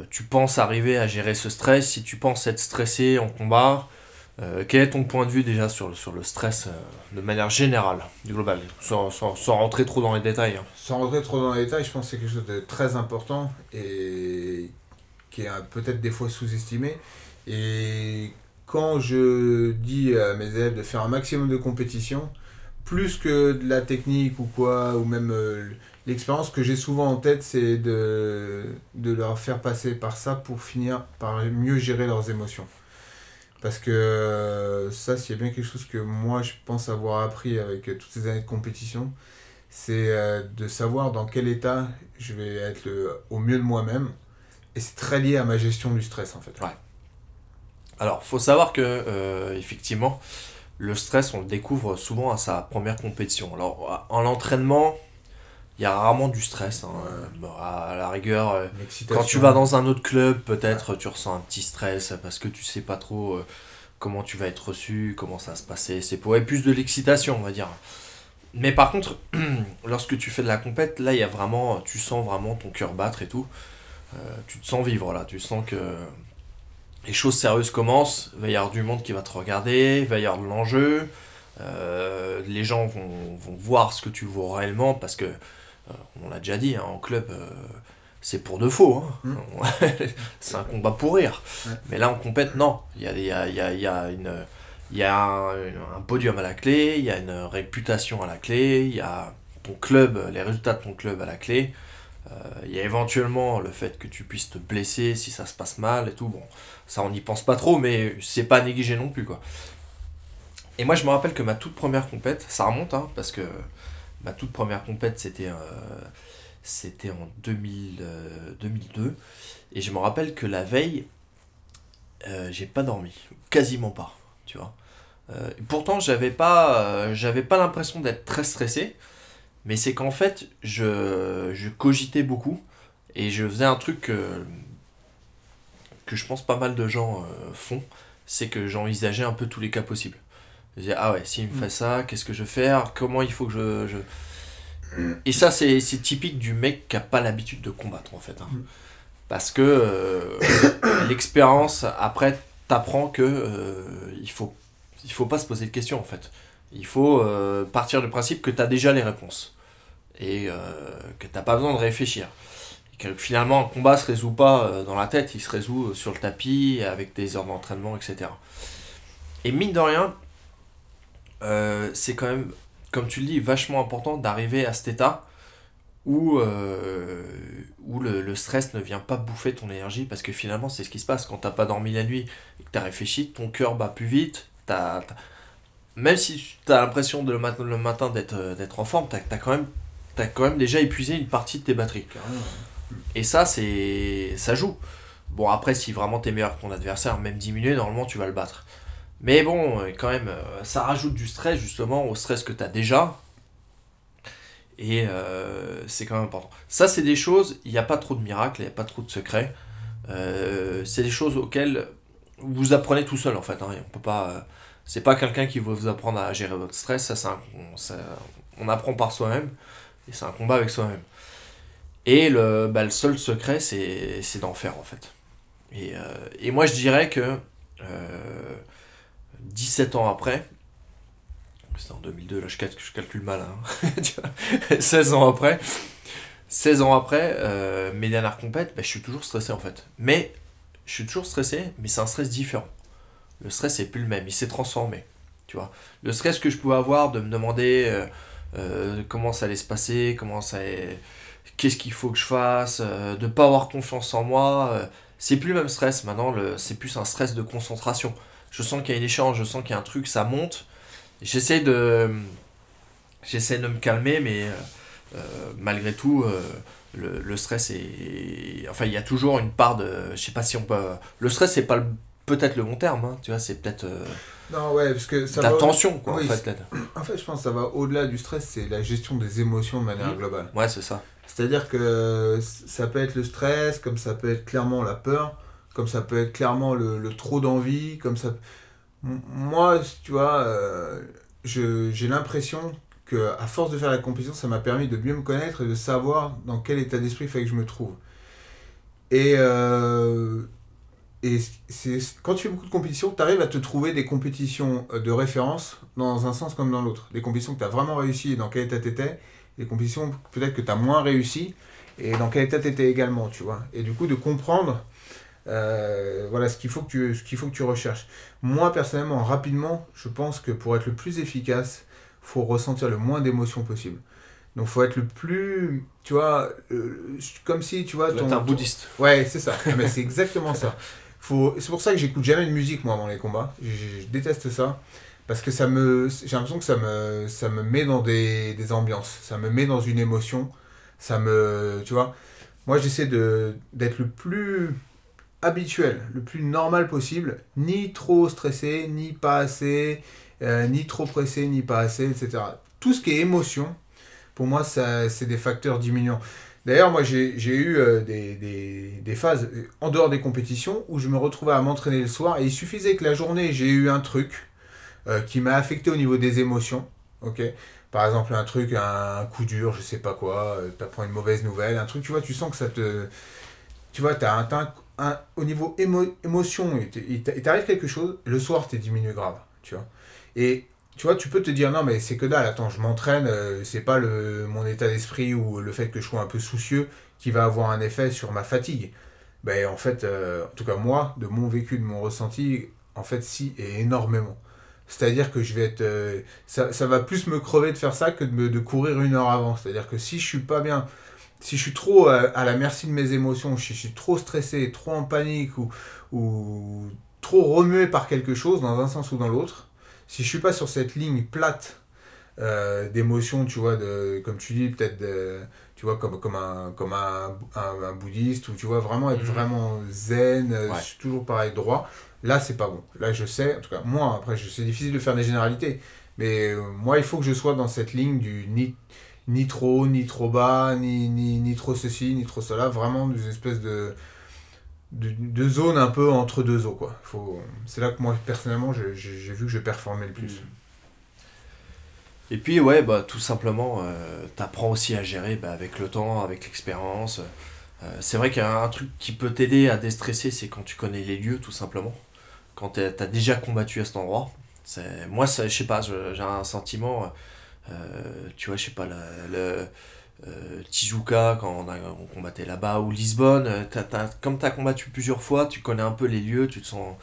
tu penses arriver à gérer ce stress, si tu penses être stressé en combat, quel est ton point de vue déjà sur, le- sur le stress de manière générale, du global, sans, sans, rentrer trop dans les détails hein. Sans rentrer trop dans les détails, je pense que c'est quelque chose de très important et qui est peut-être des fois sous-estimé. Et quand je dis à mes élèves de faire un maximum de compétition, plus que de la technique ou quoi, ou même euh, l'expérience que j'ai souvent en tête, c'est de, de leur faire passer par ça pour finir par mieux gérer leurs émotions. Parce que euh, ça, s'il y a bien quelque chose que moi je pense avoir appris avec toutes ces années de compétition, c'est euh, de savoir dans quel état je vais être le- au mieux de moi-même. Et c'est très lié à ma gestion du stress en fait. Alors, faut savoir que, euh, effectivement, le stress, on le découvre souvent à sa première compétition. Alors, en l'entraînement, il y a rarement du stress. hein. Bon, à la rigueur, euh. Quand tu vas dans un autre club, peut-être tu ressens un petit stress parce que tu sais pas trop euh, comment tu vas être reçu, comment ça va se passer. C'est pour ouais, plus de l'excitation, on va dire. Mais par contre, lorsque tu fais de la compète, là, il y a vraiment, tu sens vraiment ton cœur battre et tout. Euh, tu te sens vivre là, tu sens que les choses sérieuses commencent. Il va y avoir du monde qui va te regarder, il va y avoir de l'enjeu. Euh, les gens vont, vont voir ce que tu vaux réellement parce que, euh, on l'a déjà dit, hein, en club, euh, c'est pour de faux. hein. c'est un combat pour rire. Ouais. Mais là, en compète, non. Il y a, y a, y a, y a une. Il y a un, un podium à la clé, il y a une réputation à la clé, il y a ton club, les résultats de ton club à la clé. Il y a éventuellement le fait que tu puisses te blesser si ça se passe mal et tout. Bon, ça on n'y pense pas trop, mais c'est pas négligé non plus quoi. Et moi je me rappelle que ma toute première compète, ça remonte hein, parce que ma toute première compète, c'était euh, en 2000, euh, 2002. Et je me rappelle que la veille, euh, j'ai pas dormi. Quasiment pas, tu vois. Pourtant, j'avais pas, j'avais pas l'impression d'être très stressé. Mais c'est qu'en fait, je, je cogitais beaucoup. Et je faisais un truc que, que je pense pas mal de gens euh, font. C'est que j'envisageais un peu tous les cas possibles. Je disais, ah ouais, s'il me fait ça, qu'est-ce que je vais faire? Comment il faut que je... je... Et ça, c'est typique du mec qui a pas l'habitude de combattre, en fait. hein. Mm. Parce que euh, l'expérience, après, t'apprends que euh, il faut, il faut pas se poser de questions, en fait. Il faut euh, partir du principe que tu as déjà les réponses. Et que t'as pas besoin de réfléchir. Que finalement, un combat se résout pas euh, dans la tête, il se résout sur le tapis, avec des heures d'entraînement, etc. Et mine de rien, euh, c'est quand même, comme tu le dis, vachement important d'arriver à cet état où, euh, où le, le stress ne vient pas bouffer ton énergie, parce que finalement, c'est ce qui se passe quand t'as pas dormi la nuit et que t'as réfléchi, ton cœur bat plus vite, t'as- même si t'as l'impression de le, matin, le matin d'être, euh, en forme, t'as, t'as quand même, t'as quand même déjà épuisé une partie de tes batteries. Et ça, c'est ça joue. Bon, après, si vraiment t'es meilleur que ton adversaire, même diminué, normalement, tu vas le battre. Mais bon, euh, quand même, euh, ça rajoute du stress, justement, au stress que t'as déjà. Et euh, c'est quand même important. Ça, c'est des choses, il n'y a pas trop de miracles, il n'y a pas trop de secrets. C'est des choses auxquelles vous apprenez tout seul, en fait. Hein, on peut pas... c'est pas quelqu'un qui va vous apprendre à gérer votre stress, ça- on apprend par soi-même. Et c'est un combat avec soi-même. Et le, bah, le seul secret, c'est d'en faire, en fait. Et, euh, et moi, je dirais que euh, 17 ans après, c'était en 2002, là, je, calcule, je calcule mal, hein. Tu vois, 16 ans après, 16 ans après, euh, mes dernières compètes, bah, je suis toujours stressé, en fait. Mais, je suis toujours stressé, mais c'est un stress différent. Le stress, c'est plus le même, il s'est transformé. Tu vois, le stress que je pouvais avoir de me demander euh, euh, comment ça allait se passer, comment ça allait- qu'est-ce qu'il faut que je fasse, euh, de pas avoir confiance en moi, euh, c'est plus le même stress maintenant, c'est plus un stress de concentration. Je sens qu'il y a un échange, je sens qu'il y a un truc, ça monte. J'essaie de, j'essaie de me calmer, mais euh, euh, malgré tout, le, le stress est, enfin, il y a toujours une part de, je sais pas si on peut, le stress c'est pas peut-être le bon terme, hein, tu vois, c'est peut-être Non, ouais, parce que ça la va... tension, quoi, Oui, en fait. En fait, je pense que ça va au-delà du stress, c'est la gestion des émotions de manière globale. Ouais, c'est ça. C'est-à-dire que ça peut être le stress, comme ça peut être clairement la peur, comme ça peut être clairement le, trop d'envie, comme ça... Moi, tu vois, euh, j'ai l'impression que à force de faire la compétition, ça m'a permis de mieux me connaître et de savoir dans quel état d'esprit il fallait que je me trouve. Et, euh, et quand tu fais beaucoup de compétitions, tu arrives à te trouver des compétitions euh, de référence dans un sens comme dans l'autre. Des compétitions que tu as vraiment réussi et dans quel état tu étais, des compétitions peut-être que tu as moins réussi et dans quel état tu étais également, tu vois. Et du coup, de comprendre euh, voilà, ce qu'il faut, que tu- ce qu'il faut que tu recherches. Moi, personnellement, rapidement, je pense que pour être le plus efficace, faut ressentir le moins d'émotions possible. Donc, faut être le plus, tu vois, euh, comme si, tu vois, Là, t'es un ton- bouddhiste. Ouais, c'est ça. Ah, mais c'est exactement ça. Faut... C'est pour ça que j'écoute jamais de musique, moi, avant les combats. Je, je- je déteste ça. Parce que ça me... j'ai l'impression que ça me... ça me met dans des... des ambiances. Ça me met dans une émotion. Ça me... Tu vois Moi, j'essaie de... d'être le plus habituel, le plus normal possible. Ni trop stressé, ni pas assez, euh, ni trop pressé, ni pas assez, etc. Tout ce qui est émotion, pour moi, ça, c'est des facteurs diminuants. D'ailleurs, moi, j'ai eu euh, des, des, des phases euh, en dehors des compétitions où je me retrouvais à m'entraîner le soir et il suffisait que la journée, j'ai eu un truc euh, qui m'a affecté au niveau des émotions. Par exemple, un truc, un, coup dur, je sais pas quoi, euh, t'apprends une mauvaise nouvelle, un truc, tu vois, tu sens que ça te. Tu vois, t'as un, au niveau émo, émotion, il t'arrive quelque chose, le soir, t'es diminué grave, tu vois? Et tu vois, tu peux te dire non, mais c'est que dalle, attends, je m'entraîne, euh, c'est pas le, mon état d'esprit ou le fait que je sois un peu soucieux qui va avoir un effet sur ma fatigue. Ben, en fait, euh, en tout cas, moi, de mon vécu, de mon ressenti, en fait, si, et énormément. C'est-à-dire que je vais être. euh, ça, ça va plus me crever de faire ça que de, me- de courir une heure avant. C'est-à-dire que si je suis pas bien, si je suis trop euh, à la merci de mes émotions, si je suis trop stressé, trop en panique ou, ou trop remué par quelque chose, dans un sens ou dans l'autre, si je suis pas sur cette ligne plate euh, d'émotions, tu vois, de, comme tu dis, peut-être, de- tu vois, comme, comme, un, comme un, un, un bouddhiste, ou tu vois, vraiment être Mhm. vraiment zen, Ouais. toujours pareil, droit. Là, c'est pas bon. Là, je sais, en tout cas, moi, après, c'est difficile de faire des généralités, mais euh, moi, il faut que je sois dans cette ligne du ni, ni trop ni trop bas, ni, ni, ni trop ceci, ni trop cela, vraiment des espèces de, de, de zones un peu entre deux eaux, quoi. C'est là que moi, personnellement, j'ai vu que je performais le plus. Et puis, ouais, bah, tout simplement, euh, t'apprends aussi à gérer bah, avec le temps, avec l'expérience. Euh, c'est vrai qu'il y a un truc qui peut t'aider à déstresser, c'est quand tu connais les lieux, tout simplement. Quand t'es- t'as déjà combattu à cet endroit. Moi, ça, je sais pas, j'ai un sentiment, euh, tu vois, je sais pas, le, euh, Tijuca, quand on, a, combattait là-bas, ou Lisbonne, euh, t'as- comme t'as combattu plusieurs fois, tu connais un peu les lieux, tu te sens...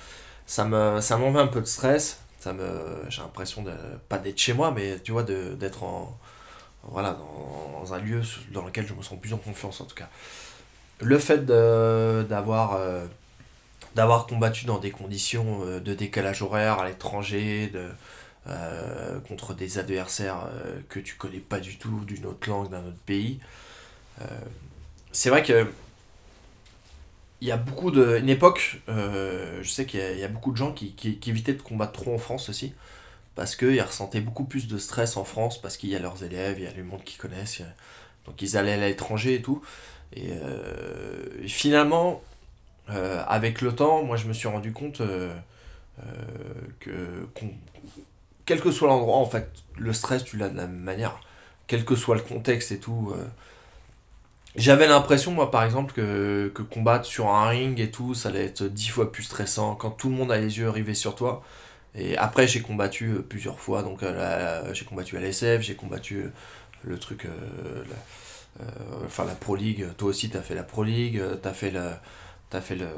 Ça, me, ça m'enlève un peu de stress, ça me, j'ai l'impression de, pas d'être chez moi, mais tu vois, d'être en... Voilà, dans, un lieu dans lequel je me sens plus en confiance, en tout cas. Le fait d'avoir... d'avoir combattu dans des conditions euh, de décalage horaire à l'étranger, euh, contre des adversaires euh, que tu connais pas du tout, d'une autre langue, d'un autre pays. C'est vrai que il y a beaucoup de. Une époque, je sais qu'il y, a- beaucoup de gens qui, qui, évitaient de combattre trop en France aussi, parce qu'ils ressentaient beaucoup plus de stress en France, parce qu'il y a leurs élèves, il y a le monde qu'ils connaissent, donc ils allaient à l'étranger et tout. Et finalement, euh, avec le temps, moi je me suis rendu compte euh, euh, que quel que soit l'endroit, en fait, le stress, tu l'as de la même manière. Quel que soit le contexte et tout. J'avais l'impression, moi, par exemple, que, que combattre sur un ring et tout, ça allait être dix fois plus stressant quand tout le monde a les yeux rivés sur toi. Et après, j'ai combattu plusieurs fois. Donc, la- j'ai combattu l'SF, j'ai combattu le truc. la, enfin, la Pro League. Toi aussi, t'as fait la Pro League. T'as fait le. T'as fait le,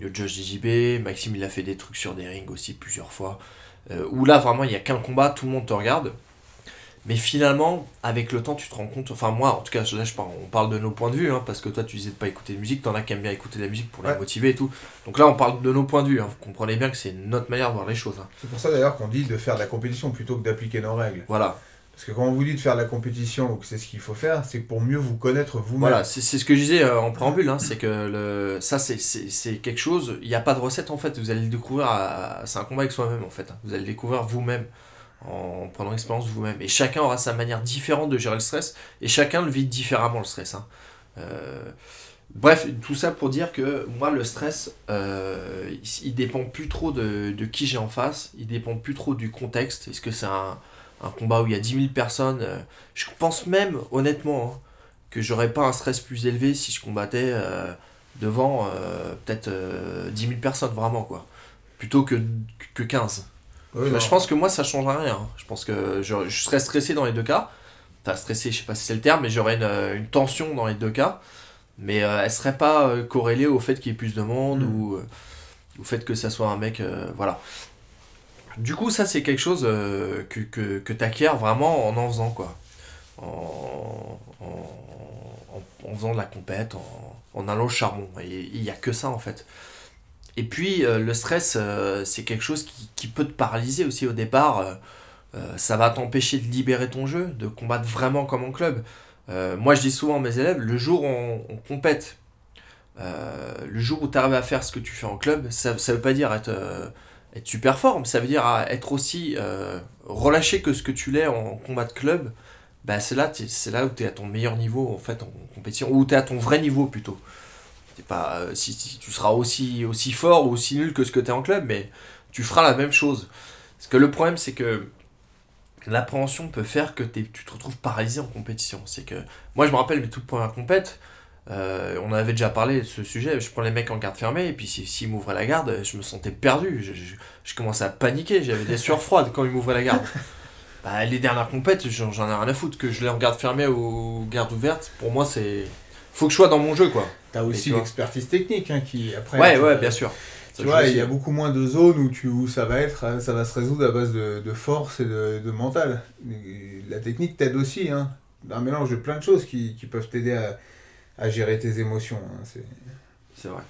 le Judge DJB, Maxime il a fait des trucs sur des rings aussi plusieurs fois. Euh, où là vraiment il n'y a qu'un combat, tout le monde te regarde. Mais finalement, avec le temps, tu te rends compte. Enfin, moi en tout cas, là je parle, on parle de nos points de vue, hein, parce que toi tu disais de pas écouter de musique, t'en as qui aiment bien écouter de la musique pour les motiver et tout. Donc là on parle de nos points de vue, hein. vous comprenez bien que c'est notre manière de voir les choses. hein. C'est pour ça d'ailleurs qu'on dit de faire de la compétition plutôt que d'appliquer nos règles. Voilà, Parce que quand on vous dit de faire la compétition ou que c'est ce qu'il faut faire, c'est pour mieux vous connaître vous-même. Voilà, c'est ce que je disais euh, en préambule, hein, c'est que le, ça c'est- quelque chose, il n'y a pas de recette en fait, vous allez le découvrir, c'est un combat avec soi-même en fait, hein. vous allez le découvrir vous-même, en prenant l'expérience vous-même, et chacun aura sa manière différente de gérer le stress, et chacun le vit différemment le stress. hein. Euh, bref, tout ça pour dire que moi le stress, euh, il, il dépend plus trop de, de qui j'ai en face, il dépend plus trop du contexte, est-ce que c'est un, un combat où il y a 10 000 personnes, euh, je pense même honnêtement... hein, que j'aurais pas un stress plus élevé si je combattais euh, devant euh, peut-être euh, 10 000 personnes, vraiment, quoi. Plutôt que, que 15. Oui, Bah, je pense que moi, ça change rien. hein. Je pense que je, je serais stressé dans les deux cas. Enfin, stressé, je sais pas si c'est le terme, mais j'aurais une, une tension dans les deux cas. Mais elle serait pas corrélée au fait qu'il y ait plus de monde Mm. ou au fait que ça soit un mec. voilà. Du coup, ça, c'est quelque chose euh, que, que, que tu acquiers vraiment en en faisant, quoi. En, en, faisant de la compète, en, allant au charbon. Il n'y a que ça, en fait. Et puis, euh, le stress, euh, c'est quelque chose qui, qui peut te paralyser aussi au départ. Ça va t'empêcher de libérer ton jeu, de combattre vraiment comme en club. Moi, je dis souvent à mes élèves, le jour où on, on compète, le jour où tu arrives à faire ce que tu fais en club, ça ne veut pas dire être, être super fort, mais ça veut dire être aussi euh, relâché que ce que tu l'es en combat de club. Bah, c'est là, là où tu es à ton meilleur niveau en fait en compétition, ou tu es à ton vrai niveau plutôt. T'es pas, euh, si, si tu seras aussi, aussi fort ou aussi nul que ce que tu es en club, mais tu feras la même chose. Parce que le problème, c'est que l'appréhension peut faire que tu te retrouves paralysé en compétition. C'est que moi, je me rappelle mes toutes premières compètes. Euh, on avait déjà parlé de ce sujet. Je prends les mecs en garde fermée et puis si- s'ils m'ouvraient la garde, je me sentais perdu. Je, je- je commençais à paniquer. J'avais des sueurs froides quand ils m'ouvraient la garde. Bah, les dernières compètes, j'en j'en ai rien à foutre que je les en garde fermée ou garde ouverte. Pour moi, c'est faut que je sois dans mon jeu, quoi. T'as aussi l'expertise technique hein, qui après. Ouais, ouais, bien sûr. Tu vois, il y a beaucoup moins de zones où, tu, où ça va être, euh, ça va se résoudre à base de, de force et de, de mental. La technique t'aide aussi, hein. Un mélange de plein de choses qui, qui peuvent t'aider à, à gérer tes émotions. hein. C'est- vrai.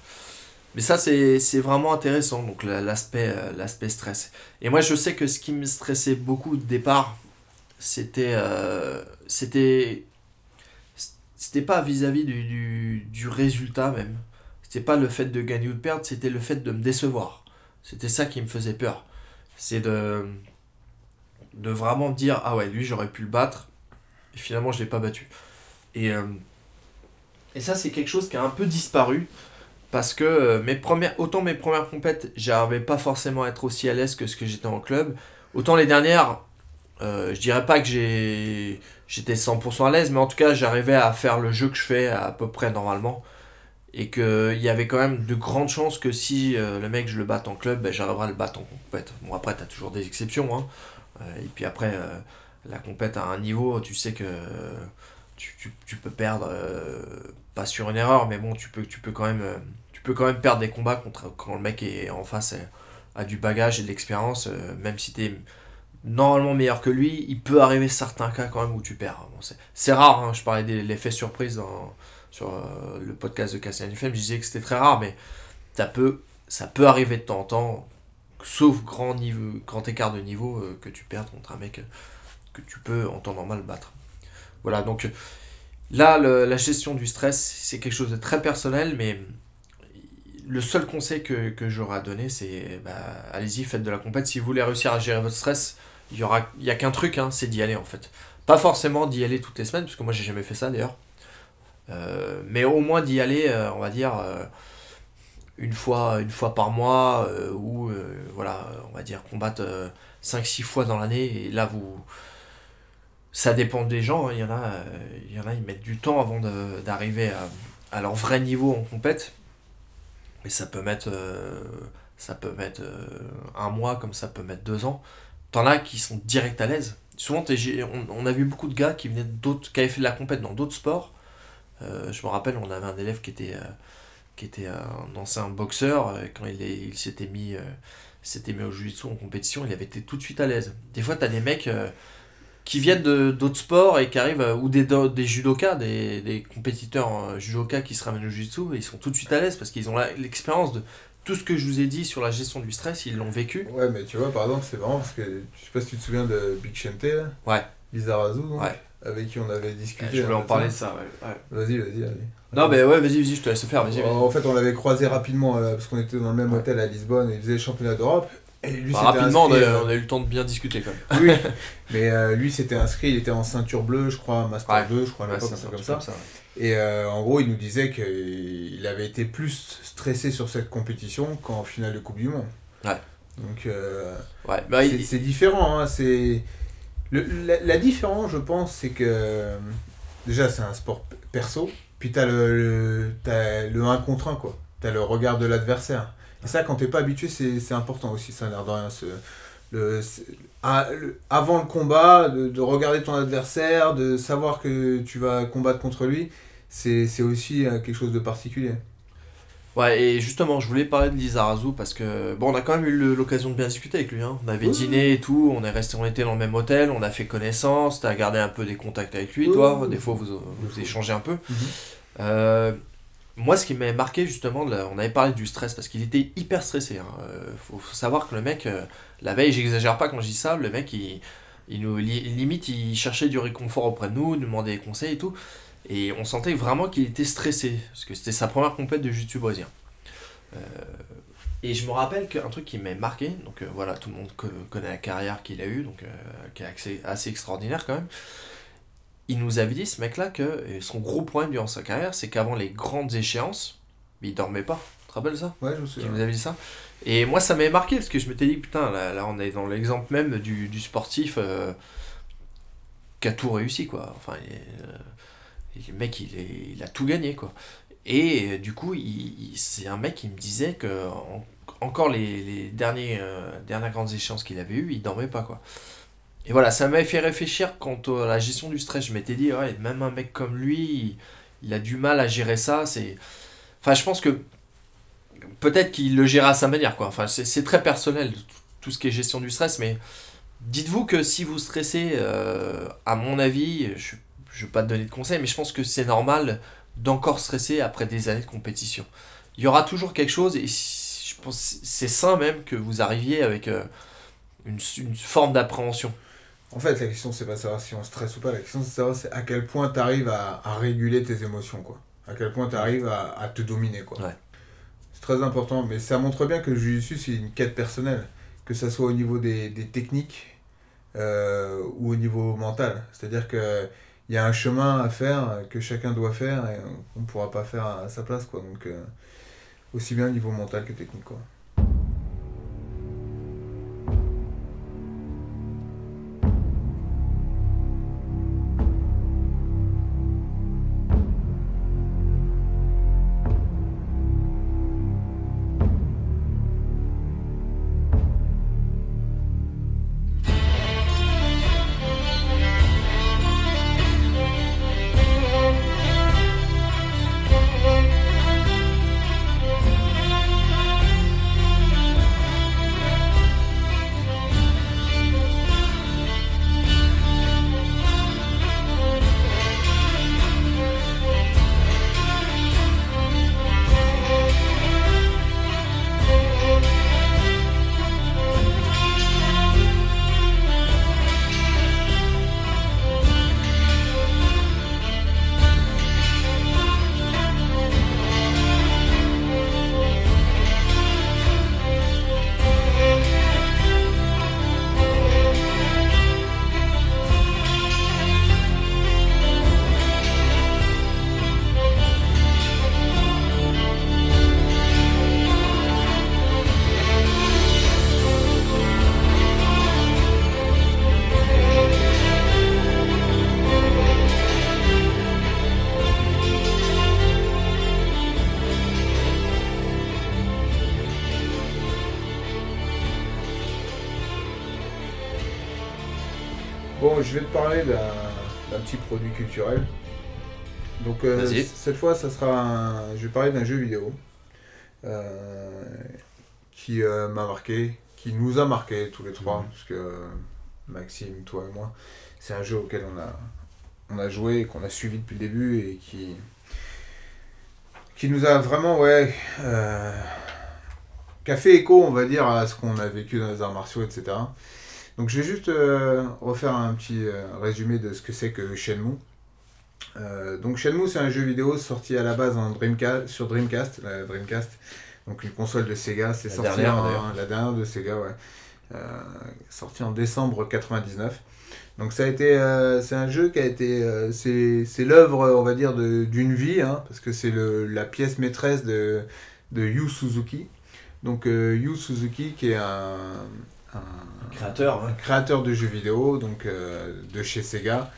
Mais ça, c'est vraiment intéressant, donc euh, l'aspect stress. Et moi, je sais que ce qui me stressait beaucoup au départ, c'était. euh, c'était. C'était pas vis-à-vis du, du, résultat même. C'était pas le fait de gagner ou de perdre, c'était le fait de me décevoir. C'était ça qui me faisait peur. C'est de. de vraiment me dire Ah ouais, lui j'aurais pu le battre, et finalement je l'ai pas battu. Et. euh, et ça, c'est quelque chose qui a un peu disparu. Parce que euh, autant mes premières compètes, j'arrivais pas forcément à être aussi à l'aise que ce que j'étais en club. Autant les dernières, euh, je dirais pas que j'ai j'étais 100% à l'aise, mais en tout cas, j'arrivais à faire le jeu que je fais à peu près normalement. Et qu'il y avait quand même de grandes chances que si euh, le mec je le batte en club, ben, j'arriverai à le battre en compète. Bon, après, tu as toujours des exceptions. Hein. Et puis après, la compète à un niveau, tu sais que tu, tu, peux perdre, euh, pas sur une erreur, mais bon, tu peux, tu peux, quand, même, euh, tu peux quand même perdre des combats contre, quand le mec est en face euh, a du bagage et de l'expérience, même si tu es normalement meilleur que lui, il peut arriver certains cas quand même où tu perds. C'est- rare, hein, je parlais de l'effet surprise sur le podcast de Cassian FM, je disais que c'était très rare, mais ça peut, ça peut arriver de temps en temps, sauf grand, niveau, grand écart de niveau, que tu perds contre un mec que tu peux en temps normal battre. Voilà, donc là, le- la gestion du stress, c'est quelque chose de très personnel, mais le seul conseil que, j'aurais à donner, c'est bah, allez-y, faites de la compète. Si vous voulez réussir à gérer votre stress, il y aura, il y a qu'un truc, hein, c'est d'y aller en fait. Pas forcément d'y aller toutes les semaines, parce que moi j'ai jamais fait ça d'ailleurs. Euh, mais au moins d'y aller, euh, on va dire, euh, une, fois, une fois par mois, ou voilà, on va dire combattre 5-6 fois dans l'année, et là vous. Ça dépend des gens, hein. il, y en a, euh, il y en a, ils mettent du temps avant d'arriver à, leur vrai niveau en compète. Mais ça peut mettre, euh, ça peut mettre euh, un mois, comme ça peut mettre deux ans. T'en as qui sont direct à l'aise. Souvent, on, on a vu beaucoup de gars qui venaient qui avaient fait de la compète dans d'autres sports. Je me rappelle, on avait un élève qui était, qui était un ancien boxeur. Quand il, s'était mis, mis au jiu-jitsu en compétition, il avait été tout de suite à l'aise. Des fois, t'as des mecs qui viennent d'autres sports et qui arrivent, euh, ou des, des judokas, des, des compétiteurs euh, judokas qui se ramènent au jiu-jitsu, ils sont tout de suite à l'aise parce qu'ils ont l'expérience de tout ce que je vous ai dit sur la gestion du stress, ils l'ont vécu. Ouais, mais tu vois, par exemple, c'est marrant parce que je sais pas si tu te souviens de Big Shente, là. Ouais. Lizarazu, donc, Ouais. avec qui on avait discuté. je voulais un en parler de ça, ouais. Vas-y, vas-y, allez. Non, mais ouais, vas-y, vas-y, je te laisse faire, vas-y. En fait, on l'avait croisé rapidement euh, parce qu'on était dans le même hôtel à Lisbonne et il faisait le championnat d'Europe. Et lui, Bah, rapidement, on a, inscrit, on a eu le temps de bien discuter quand même. Oui, mais euh, lui, c'était inscrit, il était en ceinture bleue, je crois, Master Ouais. 2, je crois, à l'époque, truc truc comme ça. Et euh, en gros, il nous disait qu'il avait été plus stressé sur cette compétition qu'en finale de Coupe du Monde. Ouais. Donc, euh, Ouais, bah, c'est il- différent. Hein, c'est le- la, la différence, je pense, c'est que déjà, c'est un sport perso, puis t'as le, le, t'as le 1 contre 1, quoi. T'as le regard de l'adversaire. Et ça, quand t'es pas habitué, c'est c'est important aussi, ça a l'air de rien. ce- le, c'est- à- le- avant le combat, de, de regarder ton adversaire, de savoir que tu vas combattre contre lui, c'est c'est aussi euh, quelque chose de particulier. Ouais, et justement, je voulais parler de Lizarazu parce que, bon, on a quand même eu l'occasion de bien discuter avec lui. Hein. On avait Oui, dîné et tout, on est resté, on était dans le même hôtel, on a fait connaissance, t'as gardé un peu des contacts avec lui, Oui, toi. Des fois, vous, vous échangez un peu. Mhm. Euh, moi, ce qui m'avait marqué, justement, on avait parlé du stress parce qu'il était hyper stressé. Hein. Euh, faut, savoir que le mec, euh, la veille, j'exagère pas quand je dis ça, le mec, il, nous, li- limite, il cherchait du réconfort auprès de nous, nous demandait des conseils et tout. Et on sentait vraiment qu'il était stressé, parce que c'était sa première compète de jiu-jitsu. Euh, et je me rappelle qu'un truc qui m'a marqué, donc voilà, tout le monde co- connaît la carrière qu'il a eue, donc qui est assez extraordinaire quand même. Il nous avait dit, ce mec-là, que son gros problème durant sa carrière, c'est qu'avant les grandes échéances, il dormait pas. Tu te rappelles ça Ouais, je me souviens. nous avait dit ça. Et moi, ça m'avait marqué parce que je m'étais dit, putain, là, là, on est dans l'exemple même du, du sportif euh, qui a tout réussi, quoi. Enfin, il euh, le mec, il, est, il a tout gagné, quoi. Et euh, du coup, il, il- c'est un mec qui me disait que en- encore les, les derniers, dernières grandes échéances qu'il avait eues, il dormait pas, quoi. Et voilà, ça m'avait fait réfléchir quant à la gestion du stress. Je m'étais dit, ouais, même un mec comme lui, il, a du mal à gérer ça. Enfin, je pense que peut-être qu'il le gère à sa manière, quoi. Enfin, c'est, très personnel, tout- ce qui est gestion du stress, mais dites-vous que si vous stressez, euh, à mon avis, je ne vais pas te donner de conseils, mais je pense que c'est normal d'encore stresser après des années de compétition. Il y aura toujours quelque chose, et je pense c'est sain même que vous arriviez avec euh, une, une forme d'appréhension. En fait, la question, c'est pas savoir si on stresse ou pas. La question, c'est savoir c'est à quel point tu arrives à, à réguler tes émotions, quoi. À quel point tu arrives à, à te dominer, quoi. Ouais. C'est très important. Mais ça montre bien que le jiu-jitsu, c'est une quête personnelle. Que ça soit au niveau des, des techniques euh, ou au niveau mental. C'est-à-dire que il y a un chemin à faire que chacun doit faire et on ne pourra pas faire à sa place, quoi. Donc, euh, aussi bien au niveau mental que technique, quoi. Petit produit culturel. Donc euh, cette fois, ça sera un- je vais parler d'un jeu vidéo euh, qui euh, m'a marqué, qui nous a marqué tous les trois, Mhm. parce que Maxime, toi et moi, c'est un jeu auquel on a, on a joué, qu'on a suivi depuis le début et qui, qui nous a vraiment, ouais, euh, qui a fait écho, on va dire, à ce qu'on a vécu dans les arts martiaux, etc. Donc je vais juste euh, refaire un petit euh, résumé de ce que c'est que Shenmue. Euh, donc Shenmue c'est un jeu vidéo sorti à la base en Dreamcast, sur Dreamcast, la Dreamcast, donc une console de Sega, c'est sorti dernière, en- la dernière de Sega, ouais, sorti en décembre 99. Donc ça a été, c'est un jeu qui a été, c'est c'est l'œuvre, on va dire, de- d'une vie, hein, parce que c'est le- la pièce maîtresse de, de Yu Suzuki. Donc Yu Suzuki qui est un, un- Créateur, hein. créateur de jeux vidéo, donc euh, de chez Sega,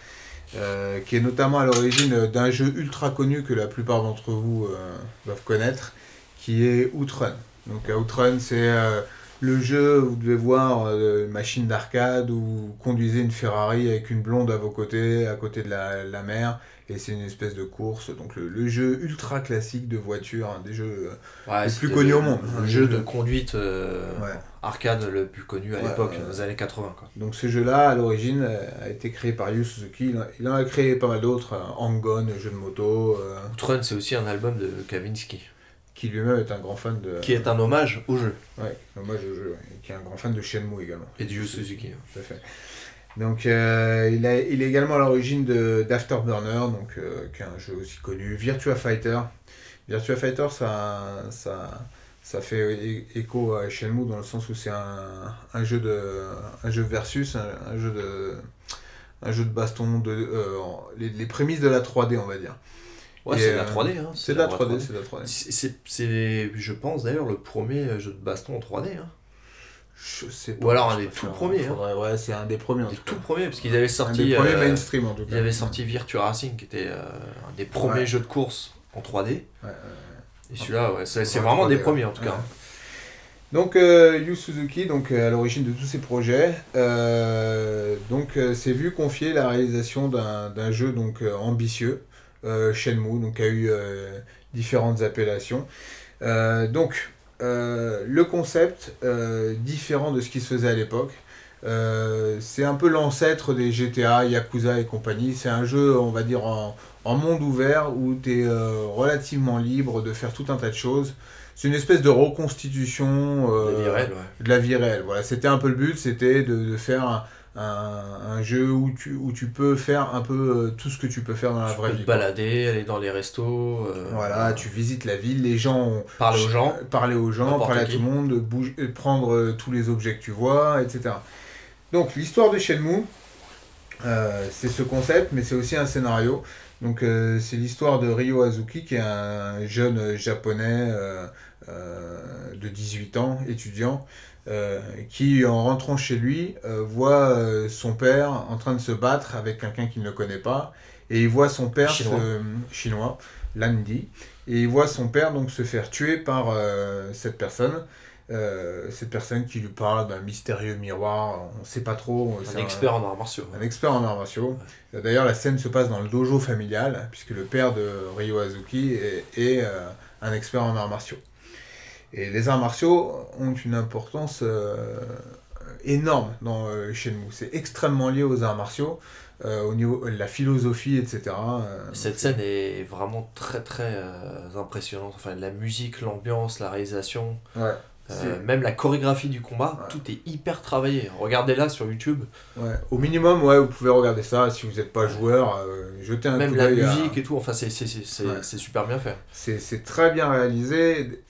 euh, qui est notamment à l'origine d'un jeu ultra connu que la plupart d'entre vous euh, doivent connaître, qui est Outrun. Donc Outrun, c'est euh, le jeu où vous devez voir une machine d'arcade où vous conduisez une Ferrari avec une blonde à vos côtés, à côté de la, la mer, et c'est une espèce de course. Donc le, le jeu ultra classique de voiture, un des jeux... Ouais, Le c'était plus connu le- au monde. Un jeu de conduite ouais. Arcade le plus connu à Ouais, l'époque, dans les années 80. Quoi. Donc ce jeu-là, à l'origine, euh, a été créé par Yu Suzuki. Il en- a créé pas mal d'autres, euh, Hang-On, jeu de moto, euh, Outrun, c'est aussi un album de Kavinsky, qui lui-même est un grand fan de... qui est un hommage au jeu, Ouais, hommage au jeu, ouais, qui est un grand fan de Shenmue également. et du Yu Suzuki. Tout à fait. Donc euh, il, a, il est également à l'origine de- d'Afterburner, donc, euh, qui est un jeu aussi connu. Virtua Fighter. Virtua Fighter, ça, ça, ça fait écho à Shenmue dans le sens où c'est un, un jeu de un jeu versus, un, un jeu de un jeu de baston, de, euh, les, les prémices de la 3D, on va dire. Ouais, c'est de la euh, 3D. Hein, C'est de la vraie 3D, c'est de la 3D. C'est- C'est, je pense d'ailleurs, le premier jeu de baston en 3D. Hein. Je sais Ou alors un des tout premiers, hein. Ouais, c'est un des premiers en Les tout premiers, parce qu'ils avaient Un sorti, des premiers euh, mainstream en tout cas. ils avaient sorti Virtua Racing, qui était euh, un des premiers Ouais. jeux de course en 3D. Ouais, ouais. Et celui-là, ouais, c'est, vraiment 3D, des premiers en tout cas. Donc euh, Yu Suzuki, donc euh, à l'origine de tous ces projets, euh, donc s'est vu confier la réalisation d'un d'un jeu donc ambitieux, Shenmue, donc a eu différentes appellations. Donc le concept différent de ce qui se faisait à l'époque. Euh, c'est un peu l'ancêtre des GTA, Yakuza et compagnie. C'est un jeu, on va dire, en, en monde ouvert où tu es relativement libre de faire tout un tas de choses. C'est une espèce de reconstitution euh, La vie réelle, ouais. de la vie réelle. Voilà, c'était un peu le but, c'était de, de faire un, un, un jeu où tu, où tu peux faire un peu euh, tout ce que tu peux faire dans la Tu vraie peux vie. te balader, aller dans les restos. euh, Voilà, tu visites la ville, les gens Parler aux gens. parler aux gens, parler à qui. tout le monde, bouge- euh, prendre euh, tous les objets que tu vois, etc. Donc l'histoire de Shenmue, euh, c'est ce concept, mais c'est aussi un scénario. Donc euh, c'est l'histoire de Ryo Azuki, qui est un jeune japonais euh, de 18 ans, étudiant, qui en rentrant chez lui voit son père en train de se battre avec quelqu'un qu'il ne connaît pas, et il voit son père Chinois. se- chinois, Landi, et il voit son père donc se faire tuer par cette personne. Euh, cette personne qui lui parle d'un mystérieux miroir, on ne sait pas trop. Un expert en arts martiaux. un expert en arts martiaux. D'ailleurs, la scène se passe dans le dojo familial, puisque le père de Ryo Azuki est, est, euh, un expert en arts martiaux. Et les arts martiaux ont une importance euh, énorme dans euh, Shenmue. C'est extrêmement lié aux arts martiaux, euh, au niveau de la philosophie, etc. euh, Cette scène est vraiment très très euh, impressionnante. Enfin, la musique, l'ambiance, la réalisation, Ouais. Euh, même la chorégraphie du combat, Ouais. tout est hyper travaillé. Regardez-là sur YouTube, Ouais. Au minimum, ouais, vous pouvez regarder ça. Si vous n'êtes pas joueur, euh, jetez un même coup la à- musique et tout. Enfin, c'est Ouais. super bien fait. C'est très bien réalisé.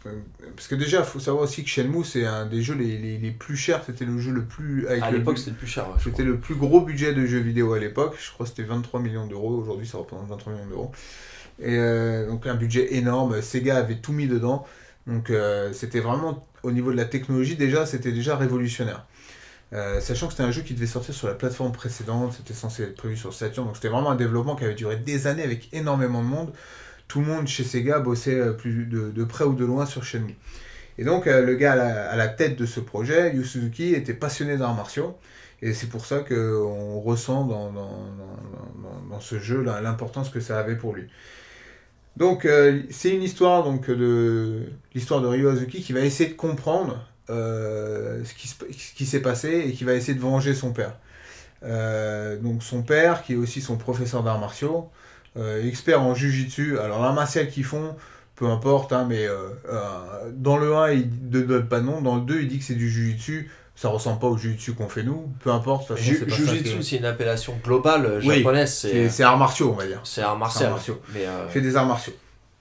Parce que déjà, il faut savoir aussi que Shenmue, c'est un des jeux les, les, les plus chers. C'était le jeu le plus. Avec À l'époque, c'était le plus cher. C'était le plus gros budget de jeux vidéo à l'époque. Je crois que c'était 23 millions d'euros. Aujourd'hui, ça représente 23 millions d'euros. Et euh, donc, un budget énorme. Sega avait tout mis dedans. Donc, euh, c'était vraiment, au niveau de la technologie, déjà, c'était déjà révolutionnaire. Euh, sachant que c'était un jeu qui devait sortir sur la plateforme précédente, c'était censé être prévu sur Saturn, donc c'était vraiment un développement qui avait duré des années avec énormément de monde. Tout le monde chez Sega bossait euh, plus de, près ou de loin sur Shenmue. Et donc le gars à la, tête de ce projet, Yu Suzuki, était passionné d'arts martiaux. Et c'est pour ça qu'on ressent dans, ce jeu l'importance que ça avait pour lui. Donc euh, c'est une histoire donc de l'histoire de Ryo Azuki qui va essayer de comprendre euh, ce qui, ce qui s'est passé et qui va essayer de venger son père. Euh, donc son père qui est aussi son professeur d'arts martiaux, expert en jujitsu. Alors l'art martial qu'ils font, peu importe, hein, mais dans le 1 il ne donne pas de nom, dans le 2 il dit que c'est du jujitsu. Ça ressemble pas au jujitsu qu'on fait nous, peu importe. de toute façon, Ju- c'est pas ça Jujitsu, c'est une appellation globale euh, Oui, japonaise. c'est C'est arts martiaux, on va dire. c'est arts martiaux. Mais euh, fait des arts martiaux.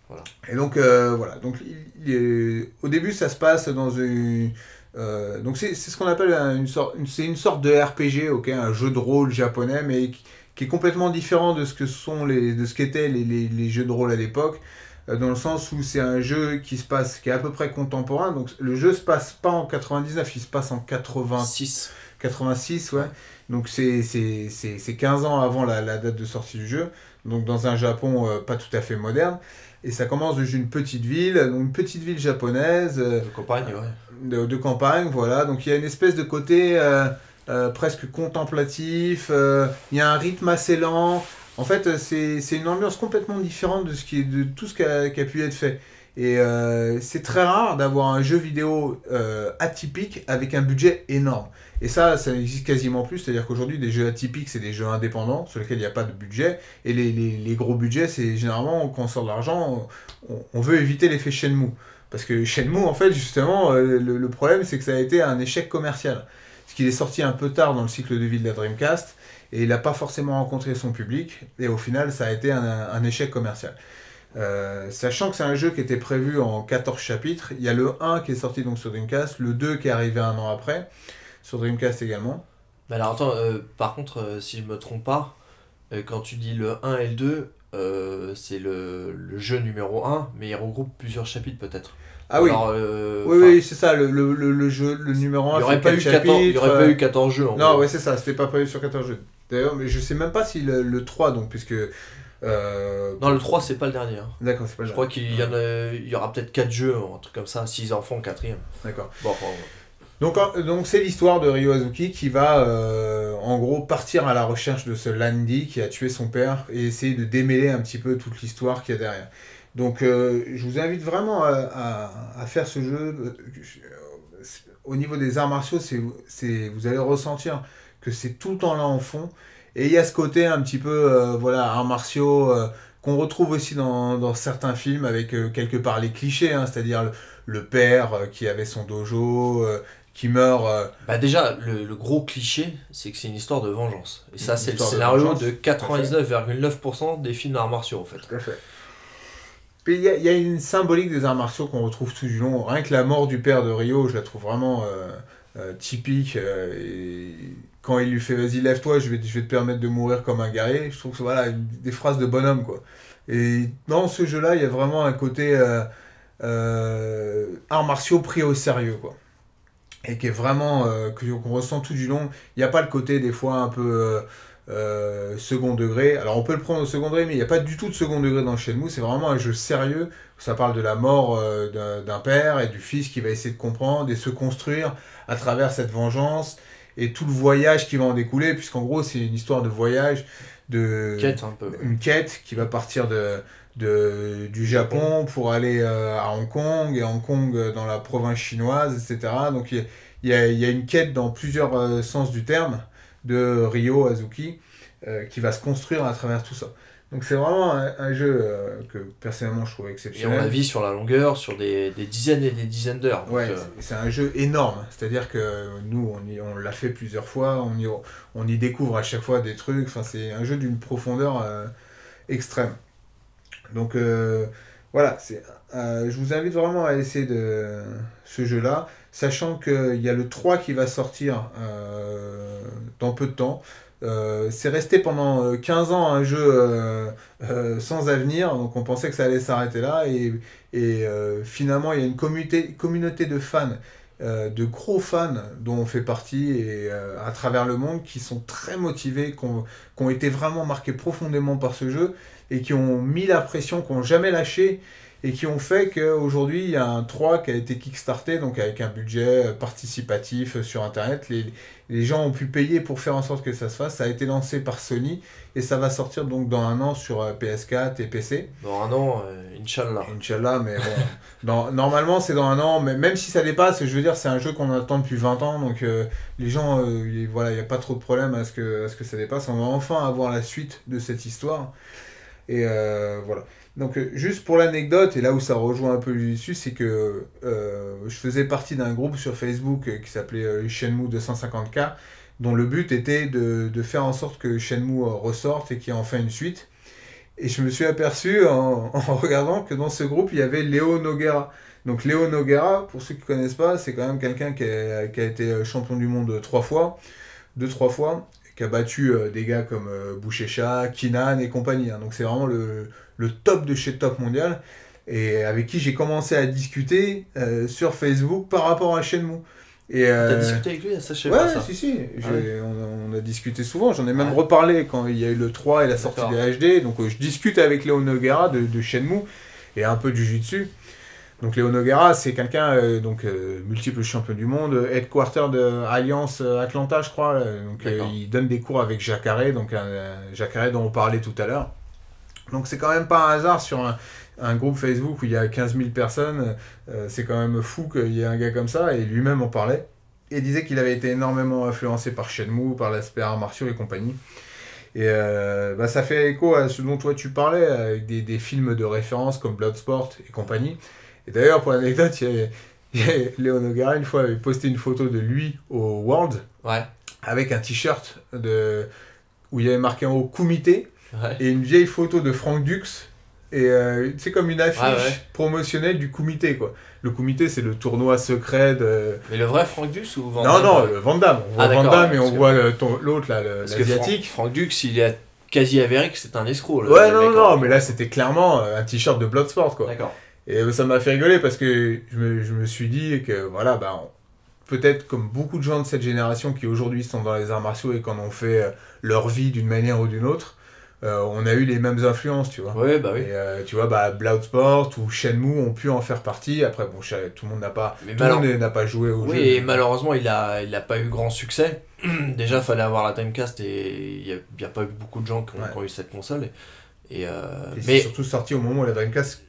Voilà. Et donc euh, voilà, donc il- il est- au début ça se passe dans une euh, donc c'est ce qu'on appelle un- une sorte une- une sorte de RPG, OK, un jeu de rôle japonais mais qui, qui est complètement différent de ce que sont les de ce qu'étaient les, les, les jeux de rôle à l'époque euh, dans le sens où c'est un jeu qui se passe qui est à peu près contemporain donc le jeu se passe pas en 99, il se passe en 80 6. 86, ouais. Donc c'est c'est- c'est- c'est 15 ans avant la, la date de sortie du jeu. Donc dans un Japon euh, pas tout à fait moderne. Et ça commence de une petite ville, donc une petite ville japonaise euh, de campagne, ouais. de, de campagne, voilà. Donc il y a une espèce de côté euh, euh, presque contemplatif. euh, il y a un rythme assez lent. En fait, euh, c'est une ambiance complètement différente de, ce qui est, de tout ce qui a, qui a pu être fait. Et euh, c'est très rare d'avoir un jeu vidéo euh, atypique avec un budget énorme. Et ça, ça n'existe quasiment plus. C'est-à-dire qu'aujourd'hui, des jeux atypiques, c'est des jeux indépendants sur lesquels il n'y a pas de budget. Et les, les- les gros budgets, c'est généralement quand on sort de l'argent, on, on veut éviter l'effet Shenmue. Parce que Shenmue, en fait, justement, euh, le, le problème, c'est que ça a été un échec commercial. Parce qu'il est sorti un peu tard dans le cycle de vie de la Dreamcast, et il n'a pas forcément rencontré son public, et au final, ça a été un, un échec commercial. Euh, sachant que c'est un jeu qui était prévu en 14 chapitres, il y a le 1 qui est sorti donc sur Dreamcast, le 2 qui est arrivé un an après, sur Dreamcast également. Mais alors attends, euh, par contre, euh, si je me trompe pas, euh, quand tu dis le 1 et le 2, euh, c'est le, le jeu numéro 1, mais il regroupe plusieurs chapitres peut-être. Ah oui, Alors, euh, oui, oui, c'est ça, le, le, le, jeu, le numéro 1 Il n'y aurait, pas eu 14 il y aurait pas eu 14 jeux en Non, gros. ouais, c'est ça, c'était pas prévu sur 14 jeux. D'ailleurs, mais je sais même pas si le, le 3, donc, puisque. euh, Non, le 3, c'est pas le dernier. hein. D'accord, c'est pas le Je crois qu'il y, en a- il y aura peut-être 4 jeux, un truc comme ça, 6 enfants, 4 D'accord. Bon, enfin, ouais. Donc, donc c'est l'histoire de Ryo Azuki qui va euh, en gros partir à la recherche de ce Landy qui a tué son père et essayer de démêler un petit peu toute l'histoire qu'il y a derrière. Donc euh, je vous invite vraiment à, à- à faire ce jeu. Au niveau des arts martiaux, c'est, c'est, vous allez ressentir que c'est tout le temps là en fond. Et il y a ce côté un petit peu euh, voilà, arts martiaux euh, qu'on retrouve aussi dans, dans certains films avec euh, quelque part les clichés, hein, c'est-à-dire le, le père qui avait son dojo, qui meurt. Bah déjà, le, le gros cliché, c'est que c'est une histoire de vengeance. Et ça, c'est le de scénario de fait. 99,9% des films d'arts martiaux, en fait. Tout à fait. Puis il y, y a une symbolique des arts martiaux qu'on retrouve tout du long. Rien que la mort du père de Rio, je la trouve vraiment typique. et quand il lui fait vas-y lève-toi, je vais, je vais te permettre de mourir comme un guerrier, je trouve que voilà, une- des phrases de bonhomme quoi. Et dans ce jeu-là, il y a vraiment un côté euh, euh, arts martiaux pris au sérieux quoi. Et qui est vraiment, euh, qu'on ressent tout du long. Il n'y a pas le côté des fois un peu... euh, euh, second degré. Alors on peut le prendre au second degré, mais il n'y a pas du tout de second degré dans Shenmue. C'est vraiment un jeu sérieux. Ça parle de la mort d'un père et du fils qui va essayer de comprendre et se construire à travers cette vengeance et tout le voyage qui va en découler, puisqu'en gros c'est une histoire de voyage, de Quête un peu. ouais. une quête qui va partir de, de- du Japon pour aller euh, à Hong Kong et Hong Kong euh, dans la province chinoise, etc. Donc il y a, y a- une quête dans plusieurs euh, sens du terme de Ryo Azuki euh, qui va se construire à travers tout ça. Donc c'est vraiment un, un jeu euh, que personnellement je trouve Et on exceptionnel. la vit sur la longueur, sur des, des dizaines et des dizaines d'heures. Ouais, euh, c'est- un jeu énorme. C'est-à-dire que nous, on, y- on l'a fait plusieurs fois, on y, on y découvre à chaque fois des trucs. Enfin, c'est un jeu d'une profondeur euh, extrême. Donc voilà, c'est, je vous invite vraiment à essayer de ce jeu-là, sachant qu'il y a le 3 qui va sortir dans peu de temps. Euh, c'est resté pendant euh, 15 ans un jeu euh, euh, sans avenir, donc on pensait que ça allait s'arrêter là, et, euh, finalement il y a une communauté, de fans, euh, de gros fans dont on fait partie, euh, à travers le monde, qui sont très motivés, qui ont, qui ont été vraiment marqués profondément par ce jeu, et qui ont mis la pression, qui n'ont jamais lâché, et qui ont fait qu'aujourd'hui il y a un 3 qui a été kickstarté, donc avec un budget euh, participatif euh, sur internet. Les, les gens ont pu payer pour faire en sorte que ça se fasse. Ça a été lancé par Sony et ça va sortir donc dans un an sur euh, PS4 et PC. dans un an, euh, Inch'Allah. Inch'Allah, mais bon. dans- normalement c'est dans un an, mais même si ça dépasse, je veux dire, c'est un jeu qu'on attend depuis 20 ans, donc euh, les gens, euh, y- voilà, il n'y a pas trop de problème à ce, que, à ce que ça dépasse. On va enfin avoir la suite de cette histoire. Et voilà. Donc, euh, juste pour l'anecdote, et là où ça rejoint un peu le dessus, c'est que euh, je faisais partie d'un groupe sur Facebook euh, qui s'appelait Shenmue 250K, dont le but était de, faire en sorte que Shenmue ressorte et qu'il y ait enfin une suite. Et je me suis aperçu en, regardant que dans ce groupe, il y avait Léo Noguera. Donc Léo Noguera, pour ceux qui ne connaissent pas, c'est quand même quelqu'un qui a, été champion du monde trois fois, deux, trois fois, qui a battu des gars comme Bouchécha, Kinan et compagnie. hein. Donc c'est vraiment le, le top de chez top mondial. Et avec qui j'ai commencé à discuter euh, sur Facebook par rapport à Shenmue. Et, T'as euh, discuté avec lui Ça, je sais Ouais, pas ça. si, si. Ah ouais. on, a, on a discuté souvent. J'en ai même Ouais. reparlé quand il y a eu le 3 et la sortie des HD. Donc euh, je discute avec Léo Noguera de, de Shenmue et un peu du Jujutsu. Donc Léo Noguera, c'est quelqu'un, euh, donc multiple champion du monde, headquarter de Alliance Atlanta, je crois. Donc il donne des cours avec Jacare, donc un, euh, Jacare dont on parlait tout à l'heure. Donc c'est quand même pas un hasard sur un, un groupe Facebook où il y a 15 000 personnes. euh, c'est quand même fou qu'il y ait un gars comme ça, et lui-même en parlait. Et disait qu'il avait été énormément influencé par Shenmue, par l'aspect arts martiaux et compagnie. Et euh, bah, ça fait écho à ce dont toi tu parlais, avec des, des films de référence comme Bloodsport et compagnie. Et d'ailleurs, pour l'anecdote, il y a- il y a Léo Noguera, une fois, avait posté une photo de lui au World Ouais. avec un t-shirt de... où il y avait marqué en haut Kumite ouais. et une vieille photo de Frank Dux. Et euh, c'est comme une affiche Ah ouais. promotionnelle du Kumite, quoi. Le Kumite, c'est le tournoi secret de. Mais le vrai Frank Dux ou Van non, Damme, non, euh, le Van Damme. On voit Ah, Van Damme et on que- voit l'autre, là, l'asiatique. Frank, Frank Dux, il est quasi avéré que c'est un escroc. le- Ouais, non, non, mais là, c'était clairement euh, un t-shirt de Bloodsport, quoi. D'accord. Et euh, ça m'a fait rigoler parce que je me, je me suis dit que, voilà, bah, on- peut-être comme beaucoup de gens de cette génération qui aujourd'hui sont dans les arts martiaux et qui en ont fait euh, leur vie d'une manière ou d'une autre, euh, on a eu les mêmes influences, tu vois. Ouais, bah oui. Et euh, tu vois, bah, Bloodsport ou Shenmue ont pu en faire partie. Après, bon, tout le monde n'a pas, Mais tout le malheure- monde n'a pas joué au Oui, jeu. et malheureusement, il a, il a pas eu grand succès. Déjà, fallait avoir la Timecast et il n'y a, il pas eu beaucoup de gens qui ont, Ouais. qui ont eu cette console. Et, et, euh, c'est surtout sorti au moment où la Dreamcast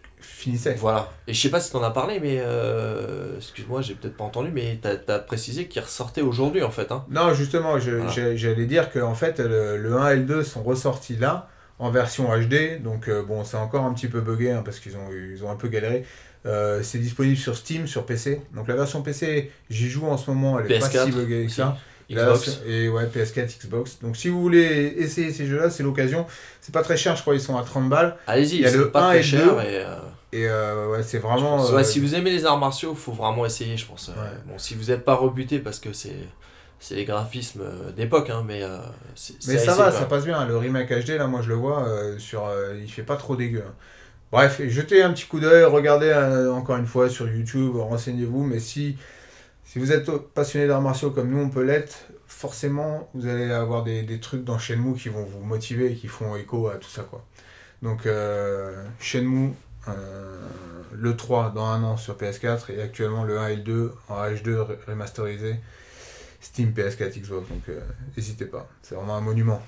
finissait. voilà. Et je sais pas si t'en as parlé, mais euh, excuse-moi, j'ai peut-être pas entendu, mais t'as as précisé qu'il ressortait aujourd'hui en fait. Hein. Non, justement, Voilà. j'allais dire que en fait, le, le 1 et le 2 sont ressortis là, en version HD. Donc euh, bon, c'est encore un petit peu buggé hein, parce qu'ils ont, eu- ils ont un peu galéré. Euh, c'est disponible sur Steam, sur PC. Donc la version PC, j'y joue en ce moment, elle est pas PS4 si buggée que ça. Xbox. Et ouais, PS4, Xbox. Donc si vous voulez essayer ces jeux-là, c'est l'occasion. C'est pas très cher, je crois, ils sont à 30 balles. Allez-y, Il y a c'est le pas 1 très et cher. 2. Et, euh, Et euh, ouais, c'est vraiment. ouais, euh, si vous aimez les arts martiaux, faut vraiment essayer, je pense. Euh. Bon, si vous n'êtes pas rebuté parce que c'est c'est les graphismes d'époque, hein, mais euh, c'est Mais ça va, ça passe bien. Le remake HD, là, moi je le vois, euh, sur, euh, il fait pas trop dégueu. hein. Bref, jetez un petit coup d'œil, regardez encore une fois sur YouTube, renseignez-vous. Mais si, si vous êtes passionné d'arts martiaux comme nous, on peut l'être, forcément, vous allez avoir des, des trucs dans Shenmue qui vont vous motiver et qui font écho à tout ça. quoi. Donc, Shenmue, le 3 dans un an sur PS4 et actuellement le 1 et le 2 en H2 ré- remasterisé. Steam, PS4, Xbox, donc euh, n'hésitez pas, c'est vraiment un monument.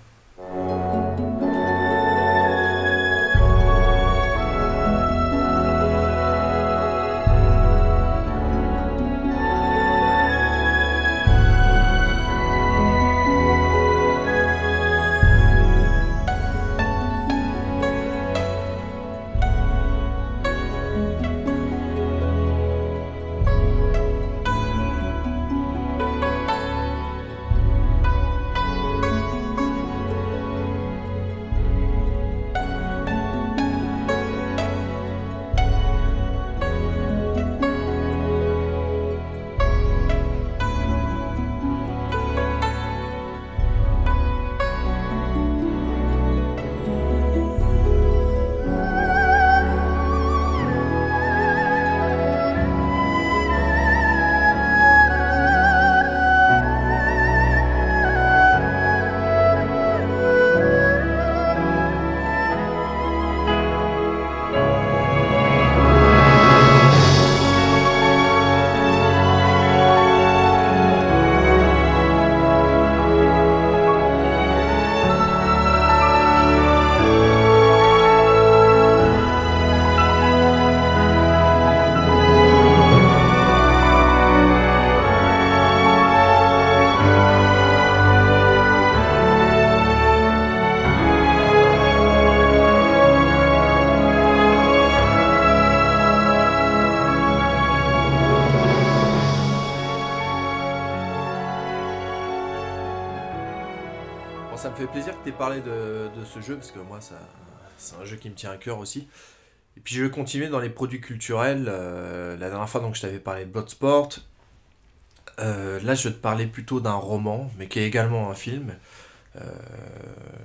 Ce jeu parce que moi, ça, c'est un jeu qui me tient à cœur aussi. Et puis je vais continuer dans les produits culturels. Euh, la dernière fois, donc, je t'avais parlé de Bloodsport. Euh, là, je vais te parler plutôt d'un roman, mais qui est également un film. Euh,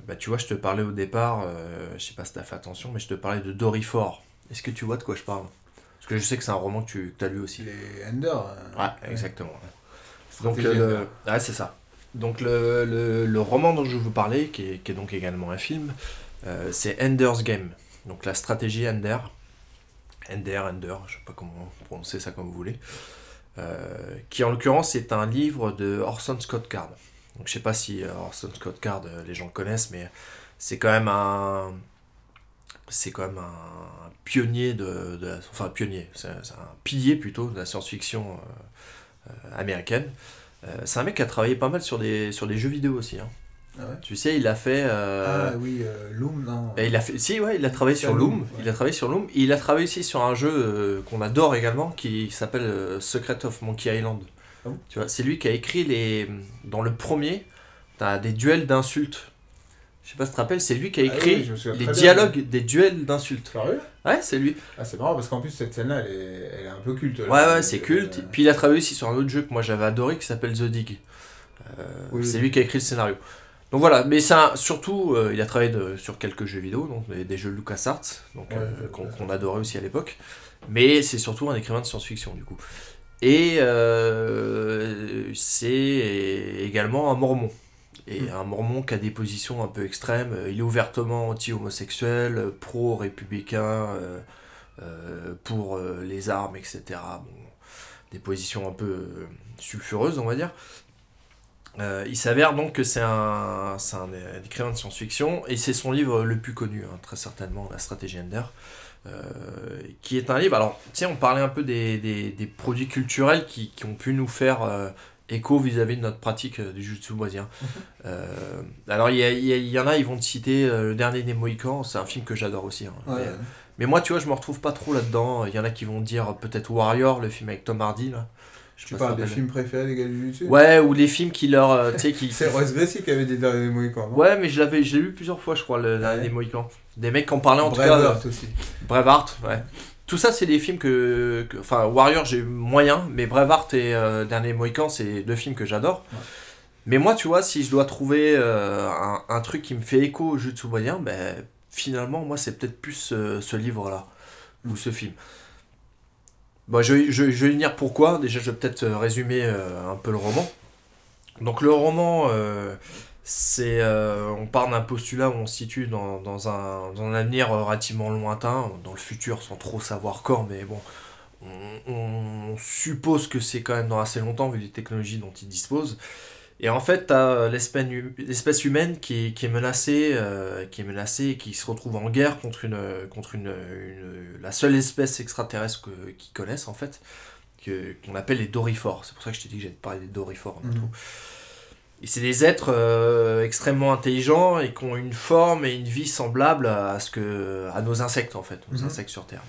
bah, tu vois, je te parlais au départ, je sais pas si tu as fait attention, mais je te parlais de Dory Ford. Est-ce que tu vois de quoi je parle? Parce que je sais que c'est un roman que tu as lu aussi. Les Ender. euh, Ouais, exactement. Donc, euh, ouais, c'est ça. Donc, le, le, roman dont je vous parler, qui est, donc également un film, euh, c'est Ender's Game. Donc, la stratégie Ender. Ender, Ender, je sais pas comment prononcer ça comme vous voulez. Euh, qui, en l'occurrence, est un livre de Orson Scott Card. Donc, je sais pas si euh, Orson Scott Card, les gens le connaissent, mais c'est quand même un. C'est quand même un pionnier de, la- enfin pionnier, c'est un pilier plutôt de la science-fiction américaine. Euh, c'est un mec qui a travaillé pas mal sur des, sur des jeux vidéo aussi. hein. Ah ouais Tu sais, il a fait. euh, Ah oui, euh, Loom, non. et il a fait, si, ouais, il a travaillé sur Loom, Loom. ouais. Il a travaillé sur Loom. Et il a travaillé aussi sur un jeu euh, qu'on adore également, qui s'appelle Secret of Monkey Island. Ah bon? Tu vois, c'est lui qui a écrit les. Dans le premier, t'as des duels d'insultes. Je sais pas si tu te rappelles, c'est lui qui a Ah écrit oui, les bien. dialogues des duels d'insultes. Ouais, c'est lui. Ah, c'est marrant parce qu'en plus, cette scène-là, elle est, elle est un peu culte. là. Ouais, ouais, c'est Euh, culte. Puis il a travaillé aussi sur un autre jeu que moi j'avais adoré qui s'appelle The Dig. Euh, Oui, c'est oui. lui qui a écrit le scénario. Donc voilà, mais ça, surtout, euh, il a travaillé de- sur quelques jeux vidéo, donc des, des jeux LucasArts, donc Ouais, euh, qu'on adorait aussi à l'époque. Mais c'est surtout un écrivain de science-fiction du coup. Et euh, c'est également un mormon. Et Mm. un mormon qui a des positions un peu extrêmes. Il est ouvertement anti-homosexuel, pro-républicain, euh, euh, pour euh, les armes, etc. Bon, des positions un peu euh, sulfureuses, on va dire. Euh, il s'avère donc que c'est un, un euh, écrivain de science-fiction et c'est son livre le plus connu, hein, très certainement, La stratégie Ender, euh, qui est un livre. Alors, tiens, on parlait un peu des, des- des produits culturels qui, qui ont pu nous faire euh, écho vis-à-vis de notre pratique euh, du jutsu brésilien. Euh, alors, il y, en a, ils vont te citer euh, Le Dernier des Mohicans, c'est un film que j'adore aussi. hein. Ouais. Mais, mais moi, tu vois, je me retrouve pas trop là-dedans. Il y en a qui vont dire peut-être Warrior, le film avec Tom Hardy. Là. Je Tu parles des films préférés des gars du Jiu-Jitsu? Ouais, ou les films qui leur. euh, tu sais, qui. C'est Royce Gracie qui avait des derniers Mohicans, non? Ouais, mais je l'avais, je l'ai vu plusieurs fois, je crois, le dernier Ouais? des Mohicans. Des mecs qui en parlaient en tout cas. Braveheart aussi. Braveheart, ouais. Tout ça, c'est des films que, que- Enfin, Warrior, j'ai eu moyen, mais Braveheart et euh, Dernier Mohican, c'est deux films que j'adore. Ouais. Mais moi, tu vois, si je dois trouver euh, un, un truc qui me fait écho au jeu de brésilien, ben, finalement, moi, c'est peut-être plus euh, ce livre-là, ou ce film. Bon, je, je, je vais venir pourquoi. Déjà, je vais peut-être résumer euh, un peu le roman. Donc, le roman, euh, c'est. euh, on part d'un postulat où on se situe dans, dans un, dans un avenir relativement lointain, dans le futur, sans trop savoir quand, mais bon. On, suppose que c'est quand même dans assez longtemps, vu les technologies dont ils disposent. Et en fait, tu as l'espèce hu- l'espèce humaine qui est, qui est menacée, euh, qui est menacée et qui se retrouve en guerre contre, une, contre une, la seule espèce extraterrestre qu'ils connaissent, en fait, qu'on appelle les Dorifores. C'est pour ça que je t'ai dit que j'allais parler des Dorifores. Et c'est des êtres euh, extrêmement intelligents et qui ont une forme et une vie semblable à, ce que, à nos insectes, en fait, nos Mhm. insectes sur Terre.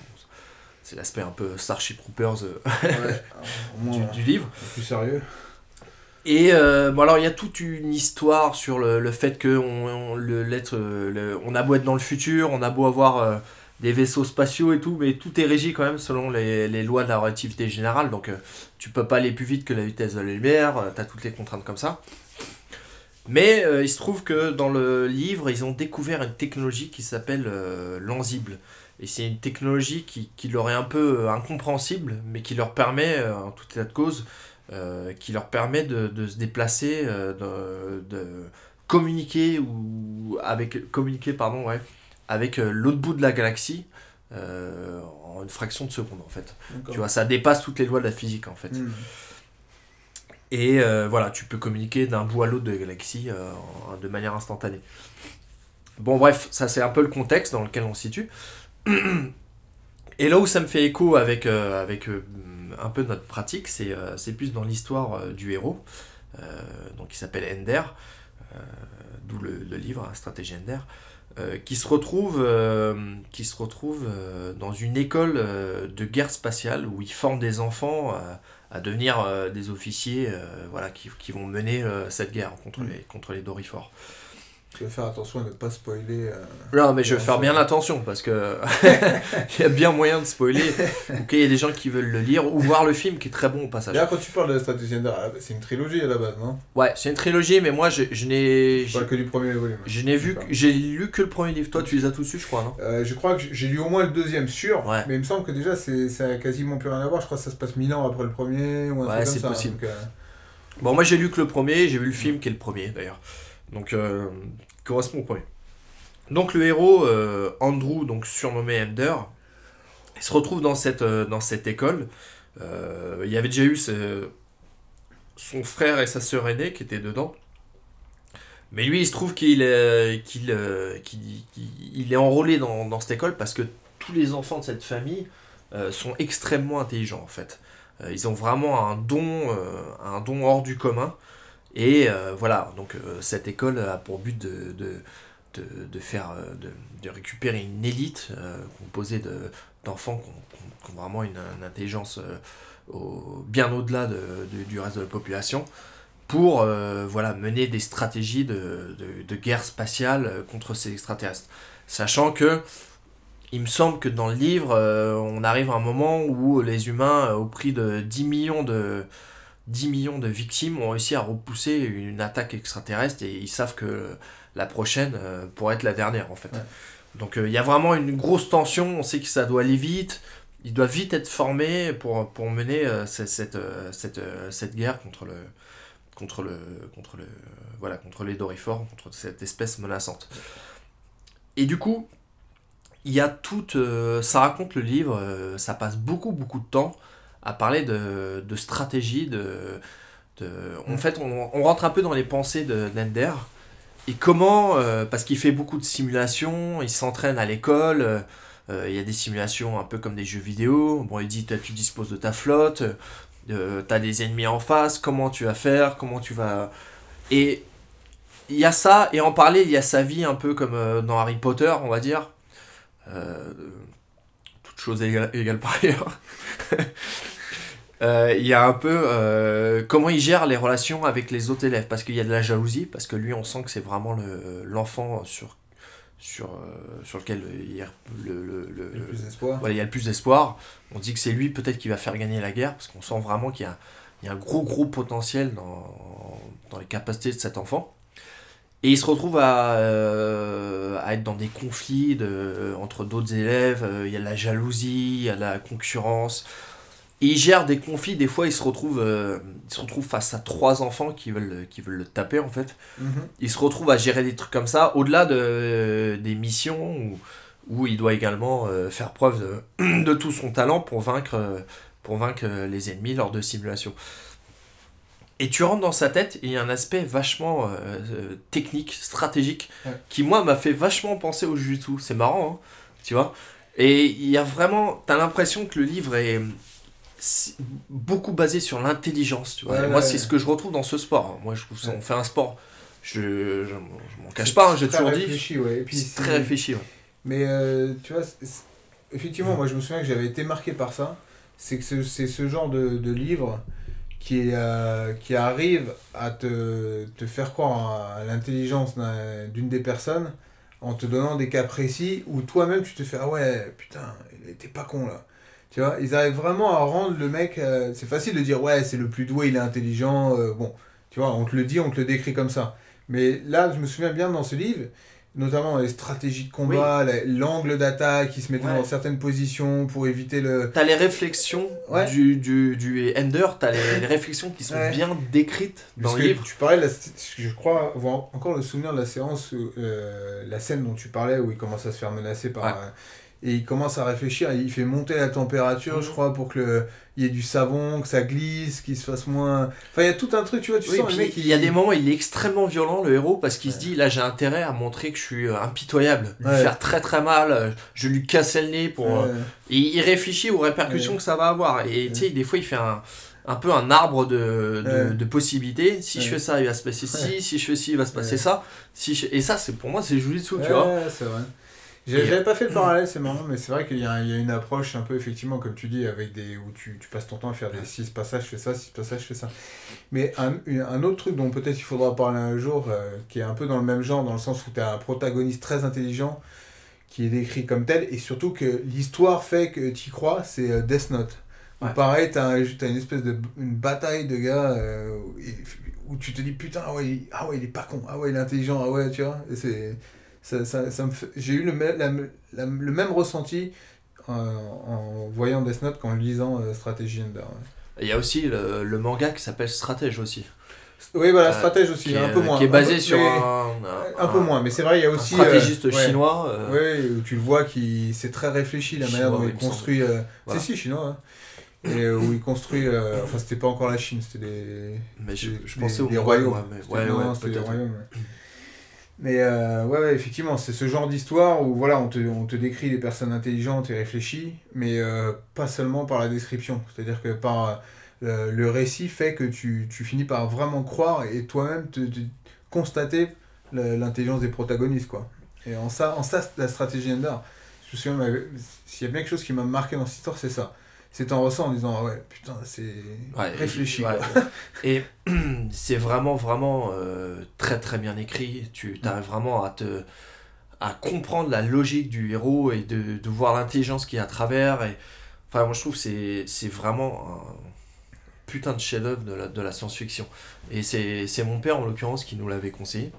C'est l'aspect un peu Starship Troopers euh, Ouais, moins, du, du livre. plus sérieux. Et euh, bon alors il y a toute une histoire sur le, le fait que on, on- le, l'être, euh, le- on a beau être dans le futur, on a beau avoir des vaisseaux spatiaux et tout, mais tout est régi quand même selon les, les lois de la relativité générale. Donc euh, tu peux pas aller plus vite que la vitesse de la lumière, euh, t'as toutes les contraintes comme ça. Mais euh, il se trouve que dans le livre, ils ont découvert une technologie qui s'appelle euh. Et c'est une technologie qui, qui leur est un peu euh, incompréhensible, mais qui leur permet, euh, en tout état de cause, qui leur permet de, de se déplacer, de, de communiquer ou avec communiquer pardon ouais, avec l'autre bout de la galaxie en une fraction de seconde en fait. Tu vois, ça dépasse toutes les lois de la physique en fait. Mhm. Et euh, voilà, tu peux communiquer d'un bout à l'autre de la galaxie euh, de manière instantanée. Bon, bref, ça c'est un peu le contexte dans lequel on se situe. Et là où ça me fait écho avec, euh, avec un peu notre pratique, c'est plus dans l'histoire du héros, donc qui s'appelle Ender, d'où le, livre, hein, Stratégie Ender, qui se retrouve, qui se retrouve dans une école de guerre spatiale où il forme des enfants à, devenir euh, des officiers euh, voilà, qui, qui vont mener euh, cette guerre contre Mm. les, contre les Dorifores. Tu vas faire attention à ne pas spoiler. euh, Non, mais je vais faire bien attention parce que il y a bien moyen de spoiler. Ok, il y a des gens qui veulent le lire ou voir le film qui est très bon au passage. D'ailleurs, quand tu parles de la stratégie ah, c'est une trilogie à la base, non? Ouais, c'est une trilogie, mais moi je, je n'ai Je parle que du premier volume. je n'ai vu j'ai lu que le premier livre. Toi, tu les as tous su, je crois, non? Euh, je crois que j'ai lu au moins le deuxième, sûr. Ouais. Mais il me semble que déjà, c'est, ça a quasiment plus rien à voir. Je crois que ça se passe mille ans après le premier ou un Ouais, truc c'est comme ça. possible. Donc, euh, Bon, moi j'ai lu que le premier, j'ai vu le film qui est le premier d'ailleurs. Donc, euh, correspond au premier. Donc, le héros, euh, Andrew, donc surnommé Ender, il se retrouve dans cette, euh, dans cette école. Il y avait déjà eu son frère et sa sœur aînée qui étaient dedans. Mais lui, il se trouve qu'il est, qu'il, qu'il- qu'il- il est enrôlé dans, dans cette école parce que tous les enfants de cette famille sont extrêmement intelligents en fait. Ils ont vraiment un don, un don hors du commun. Et euh, voilà, donc euh, cette école a pour but de, de, de, faire, euh, de, de récupérer une élite composée de- d'enfants qui ont, vraiment une, intelligence bien au-delà de, du reste de la population pour voilà, mener des stratégies de, guerre spatiale contre ces extraterrestres. Sachant que il me semble que dans le livre, on arrive à un moment où les humains, au prix de 10 millions de, 10 millions de victimes, ont réussi à repousser une attaque extraterrestre et ils savent que la prochaine euh, pourrait être la dernière en fait. Ouais. Donc euh, il y a vraiment une grosse tension, on sait que ça doit aller vite, ils doivent vite être formés pour, pour mener euh, cette, cette, cette, cette guerre contre le contre le contre le voilà contre les dorifores contre cette espèce menaçante et du coup il y a toute euh, ça raconte le livre ça passe beaucoup beaucoup de temps à parler de, de stratégie de, de en Mm. fait on, on rentre un peu dans les pensées de et comment euh, parce qu'il fait beaucoup de simulations il s'entraîne à l'école euh, Euh, Il y a des simulations un peu comme des jeux vidéo. Bon, il dit t'as- tu disposes de ta flotte, euh, tu as des ennemis en face, comment tu vas faire, comment tu vas. Et il y a ça, et en parler, il y a sa vie un peu comme dans Harry Potter, on va dire. Toute chose égale, égale par ailleurs. Euh, il y a un peu euh, comment il gère les relations avec les autres élèves? Parce qu'il y a de la jalousie parce que lui on sent que c'est vraiment le- l'enfant sur sur euh, sur lequel il y a le, le- le- Le plus d'espoir. voilà, il y a le plus d'espoir. On dit que c'est lui peut-être qui va faire gagner la guerre parce qu'on sent vraiment qu'il y a, il y a un gros gros potentiel dans, dans les capacités de cet enfant. Et il se retrouve à, euh, à être dans des conflits de, entre d'autres élèves. Il y a de la jalousie, il y a de la concurrence. Et il gère des conflits. Des fois, il se retrouve, euh, il se retrouve face à trois enfants qui veulent, qui veulent le taper en fait Mhm. il se retrouve à gérer des trucs comme ça, au-delà de, des missions où, où il doit également euh, faire preuve de, de tout son talent pour vaincre, euh, pour vaincre euh, les ennemis lors de simulations. Et tu rentres dans sa tête et il y a un aspect vachement euh, euh, technique, stratégique, Ouais. qui moi m'a fait vachement penser au Jujutsu. C'est marrant, hein, tu vois. Et il y a vraiment, t'as l'impression que le livre est beaucoup basé sur l'intelligence, tu vois. Ouais, moi, ouais, c'est ouais. ce que je retrouve dans ce sport. Moi, je trouve ça, on fait un sport. Je, je, je m'en cache pas, hein, j'ai toujours dit. réfléchi, ouais. Et puis C'est très réfléchi. Mais euh, tu vois, effectivement, moi je me souviens que j'avais été marqué par ça. C'est que ce- c'est ce genre de, de livre qui, euh, qui arrive à te, te faire croire à l'intelligence d'un- d'une des personnes en te donnant des cas précis où toi-même tu te fais Ah ouais, putain, il était pas con là. Tu vois, ils arrivent vraiment à rendre le mec. euh, c'est facile de dire Ouais, c'est le plus doué, il est intelligent. euh, bon, tu vois, on te le dit, on te le décrit comme ça. Mais là, je me souviens bien dans ce livre, notamment les stratégies de combat, la- l'angle d'attaque, qui se mettait Ouais. dans certaines positions pour éviter le. T'as les réflexions Ouais. du, du, du Ender, t'as les, les réflexions qui sont Ouais. bien décrites dans Parce le livre. Tu parlais, de la, je crois avoir encore le souvenir de la séance, euh, la scène dont tu parlais, où il commence à se faire menacer par. Et il commence à réfléchir, il fait monter la température, Mhm. je crois, pour que il y ait du savon, que ça glisse, qu'il se fasse moins. Enfin, il y a tout un truc, tu vois, tu Oui, sens puis le mec. il y a des moments où il est extrêmement violent, le héros, parce qu'il se dit là j'ai intérêt à montrer que je suis euh, impitoyable, lui Ouais. faire très très mal, euh, je lui cassais le nez pour. euh. Et il réfléchit aux répercussions que ça va avoir. Et tu sais, des fois, il fait un, un peu un arbre de, de, Ouais. de possibilités. Si je fais ça, il va se passer ci. Ouais. Si je fais ci, il va se passer ça. Si je- Et ça, c'est pour moi, c'est Jujutsu, Ouais, tu vois. ouais, c'est vrai. J'avais pas fait le parallèle, c'est marrant, mais c'est vrai qu'il y, y a une approche un peu, effectivement, comme tu dis, avec des où tu, tu passes ton temps à faire des 6 passages, je fais ça, 6 passages, je fais ça. Mais un, un autre truc dont peut-être il faudra parler un jour, euh, qui est un peu dans le même genre, dans le sens où tu as un protagoniste très intelligent qui est décrit comme tel, et surtout que l'histoire fait que tu y crois, c'est euh, Death Note. Où Ouais. pareil, tu as, une espèce de une bataille de gars euh, où, où tu te dis putain, ah ouais, il, ah ouais, il est pas con, ah ouais, il est intelligent, ah ouais, tu vois. Et c'est ça, ça, ça me fait- j'ai eu le, même- la- la- le même ressenti en, en voyant Death Note qu'en lisant euh, Strategy Ender. ouais. Il y a aussi le, le manga qui s'appelle Stratège aussi. Oui, voilà, Euh, Stratège aussi, est, un peu moins. qui est Un basé peu- sur mais- un, un peu moins, mais c'est vrai, il y a un aussi. stratégiste euh, ouais. chinois. euh, Oui, où tu le vois qui c'est très réfléchi la manière dont il construit. euh, Voilà. Si, si, chinois. hein. Et euh, où il construit. euh, Enfin, c'était pas encore la Chine, c'était des. Mais je, des- je pensais des- au des royaumes. ouais, ouais, ouais, c'était des royaumes, ouais. Mais euh, ouais, ouais, effectivement, c'est ce genre d'histoire où voilà, on te, on te décrit des personnes intelligentes et réfléchies, mais euh, pas seulement par la description. C'est-à-dire que par euh, le récit fait que tu, tu finis par vraiment croire et toi-même te, te- constater l'intelligence des protagonistes. Quoi. Et en ça, en ça, la stratégie Ender, je me s'il y a bien quelque chose qui m'a marqué dans cette histoire, c'est ça. C'est en ressent en disant, ah ouais, putain, c'est Ouais, réfléchi. ouais. Et c'est vraiment, vraiment euh, très, très bien écrit. Tu arrives vraiment à te à comprendre la logique du héros et de, de voir l'intelligence qu'il y a à travers. Et, enfin, moi, je trouve que c'est c'est vraiment un putain de chef-d'œuvre de la, de la science-fiction. Et c'est c'est mon père, en l'occurrence, qui nous l'avait conseillé.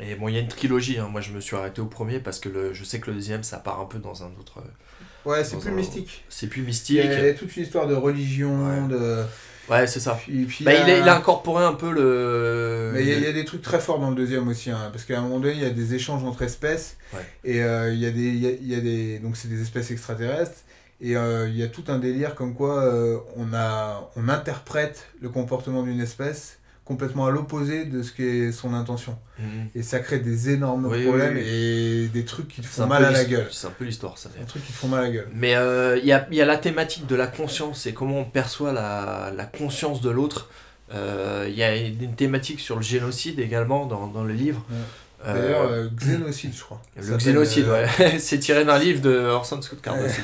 Et bon, il y a une trilogie. hein. Moi, je me suis arrêté au premier parce que le, je sais que le deuxième, ça part un peu dans un autre. Ouais, c'est plus un- mystique. C'est plus Il y mystique. a toute une histoire de religion, de. Ouais, c'est ça. Puis, puis Bah, il, a, il a incorporé un peu le. Mais il y, a- il y a des trucs très forts dans le deuxième aussi, hein, parce qu'à un moment donné, il y a des échanges entre espèces, Ouais. et euh, il y a des, il y a, il y a des, donc c'est des espèces extraterrestres, et euh, il y a tout un délire comme quoi euh, on a, on interprète le comportement d'une espèce complètement à l'opposé de ce qu'est son intention. Mhm. Et ça crée des énormes Oui, problèmes oui, oui. et des trucs qui te font mal à la gueule. C'est un peu l'histoire, ça. Des trucs qui te font mal à la gueule. Mais euh, il y, a, y a la thématique de la conscience et comment on perçoit la, la conscience de l'autre. Euh, Il y a une thématique sur le génocide également dans, dans le livre. Ouais. Euh, D'ailleurs, euh, Xénocide, je crois. Le xénocide, ouais. c'est tiré d'un livre de Orson Scott Card aussi.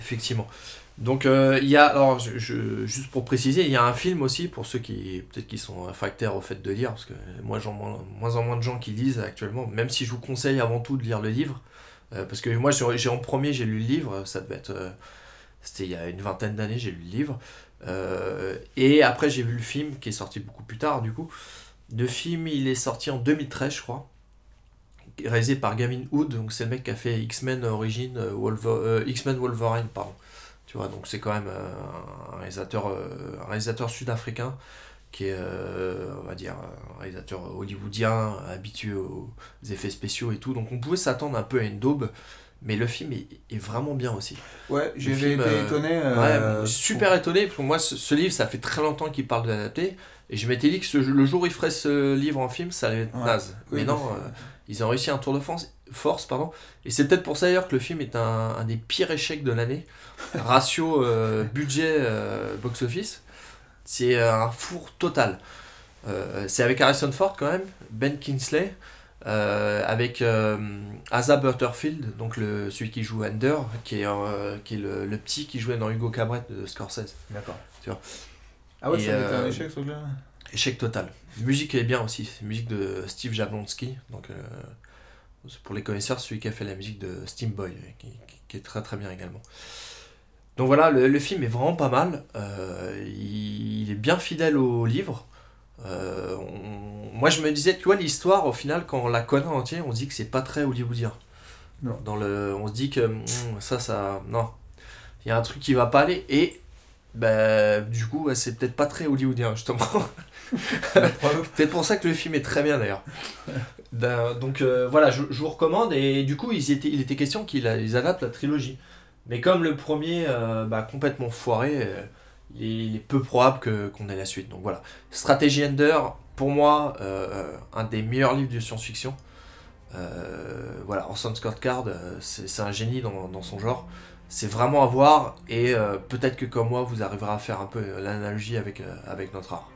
Effectivement. Donc euh, il y a, alors je, je- juste pour préciser, il y a un film aussi pour ceux qui peut-être qui sont réfractaires au fait de lire, parce que moi j'en moins, moins en moins de gens qui lisent actuellement, même si je vous conseille avant tout de lire le livre, euh, parce que moi j'ai en premier j'ai lu le livre, ça devait être, euh, c'était il y a une vingtaine d'années j'ai lu le livre, et après j'ai vu le film qui est sorti beaucoup plus tard du coup. Le film il est sorti en 2013 je crois réalisé par Gavin Hood, donc c'est le mec qui a fait X-Men Origin, X-Men Wolverine, pardon. Tu vois, donc c'est quand même euh, un réalisateur, euh, un réalisateur sud-africain qui est, euh, on va dire, un réalisateur hollywoodien, habitué aux effets spéciaux et tout. Donc on pouvait s'attendre un peu à une daube, mais le film est, est vraiment bien aussi. Ouais, j'ai film, été euh, étonné. Ouais, euh, super étonné, parce que moi, ce, ce livre, ça fait très longtemps qu'il parle de l'adapter, et je m'étais dit que ce- le jour où il ferait ce livre en film, ça allait être Ouais. naze. Oui, mais non, ils ont réussi un tour de force, force pardon. et c'est peut-être pour ça d'ailleurs que le film est un, un des pires échecs de l'année. Ratio euh, budget euh, box-office, c'est un four total. Euh, c'est avec Harrison Ford quand même, Ben Kingsley, avec Asa Butterfield, donc le, celui qui joue Ender, qui est, qui est le, le petit qui jouait dans Hugo Cabret de Scorsese. D'accord. Ah ouais, ça a été un échec ce truc-là? Échec total. La musique est bien aussi, c'est musique de Steve Jablonski, donc pour les connaisseurs, celui qui a fait la musique de Steam Boy, qui, qui- qui est très très bien également. Donc voilà, le, le film est vraiment pas mal, euh, il, il est bien fidèle au livre. Euh, on- moi je me disais, tu vois, l'histoire au final, quand on la connaît en entier, on se dit que c'est pas très hollywoodien. Non. Dans le, on se dit que hum, ça, ça. Non. Il y a un truc qui va pas aller, et bah, du coup, c'est peut-être pas très hollywoodien, justement. Peut-être pour ça que le film est très bien d'ailleurs. D'un- Donc euh, voilà, je, je vous recommande. Et du coup, ils étaient, il était question qu'ils adaptent la trilogie. Mais comme le premier, euh, bah, complètement foiré, euh, il, est, peu probable qu'on ait la suite. Donc voilà. Stratégie Ender, pour moi, euh, un des meilleurs livres de science-fiction. Euh, voilà, Orson Scott Card, euh, c'est, un génie dans, son genre. C'est vraiment à voir. Et euh, peut-être que comme moi, vous arriverez à faire un peu euh, l'analogie euh, avec notre art.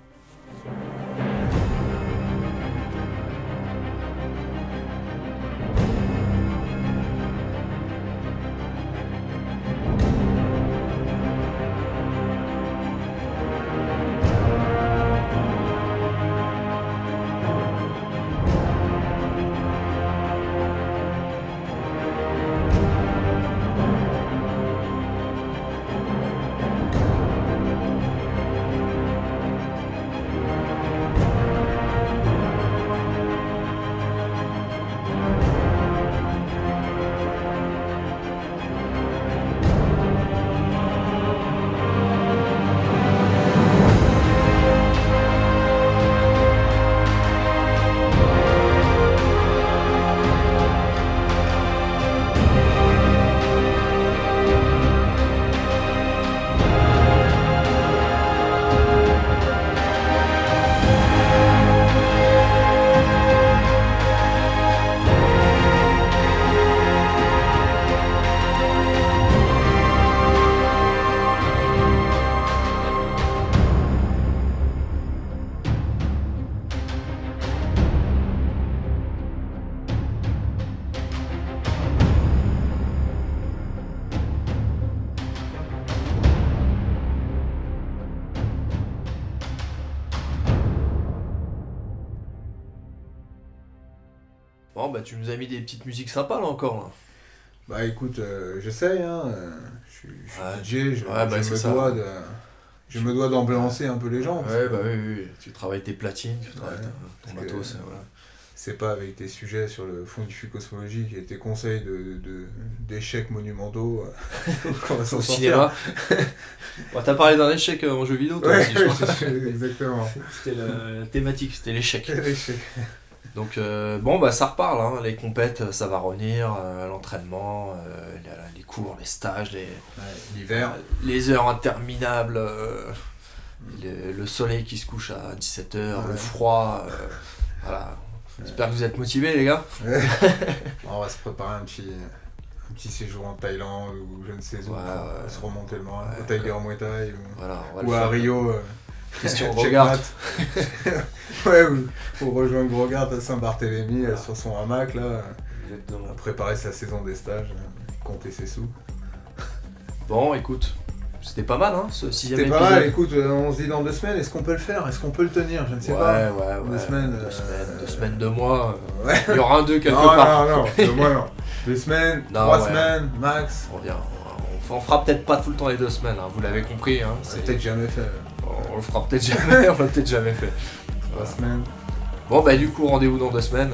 Petites musiques sympas là encore. Là. Bah écoute, euh, j'essaye, hein. euh, Je suis DJ, je, Ouais, bah, je me ça. dois de. Je me dois d'ambiancer un peu les gens. Ouais, bah oui. Tu travailles tes platines, tu travailles Ouais, ton- ton parce que- matos, voilà. C'est pas avec tes sujets sur le fond du cosmologique et tes conseils de, de- d'échecs monumentaux euh, qu'on va s'en Au sortir. cinéma. bon, T'as parlé d'un échec en jeu vidéo, toi Ouais, aussi, je crois. exactement. C'était la thématique, c'était l'échec. Échec. Donc euh, bon, bah ça reparle, hein. les compètes, ça va revenir, euh, l'entraînement, euh, les, les cours, les stages, les, Ouais, L'hiver. les heures interminables. euh, le, le soleil qui se couche à 17h, le froid. euh, voilà. J'espère que vous êtes motivés, les gars. On va se préparer un petit, un petit séjour en Thaïlande ou je ne sais où. Pour. Se remonter le moral. Au Tiger Muay Thai ou, Voilà, à. Rio. Rogart. mat. ouais, ou pour rejoindre Grogart à Saint-Barthélemy euh, sur son hamac là. Exactement. à préparer sa saison des stages, euh, compter ses sous. Bon, écoute, c'était pas mal, hein, ce sixième C'était pas mal, écoute, euh, on se dit dans deux semaines, est-ce qu'on peut le faire Est-ce qu'on peut le tenir Je ne sais ouais, pas. ouais, ouais. Deux semaines, Deux euh, semaines, deux semaines, deux mois. Ouais. Il y aura un deux quelque non, part. non, non, deux mois, non. Deux semaines, Non, trois ouais. semaines, max. On, revient, on, on fera peut-être pas tout le temps les deux semaines, hein, vous l'avez compris. Hein, c'est- peut-être jamais fait on le fera peut-être jamais, on l'a peut-être jamais fait. Bon bah du coup rendez-vous dans deux semaines.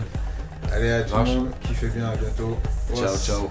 Allez à tout le kiffez bien, à bientôt. Ciao ciao.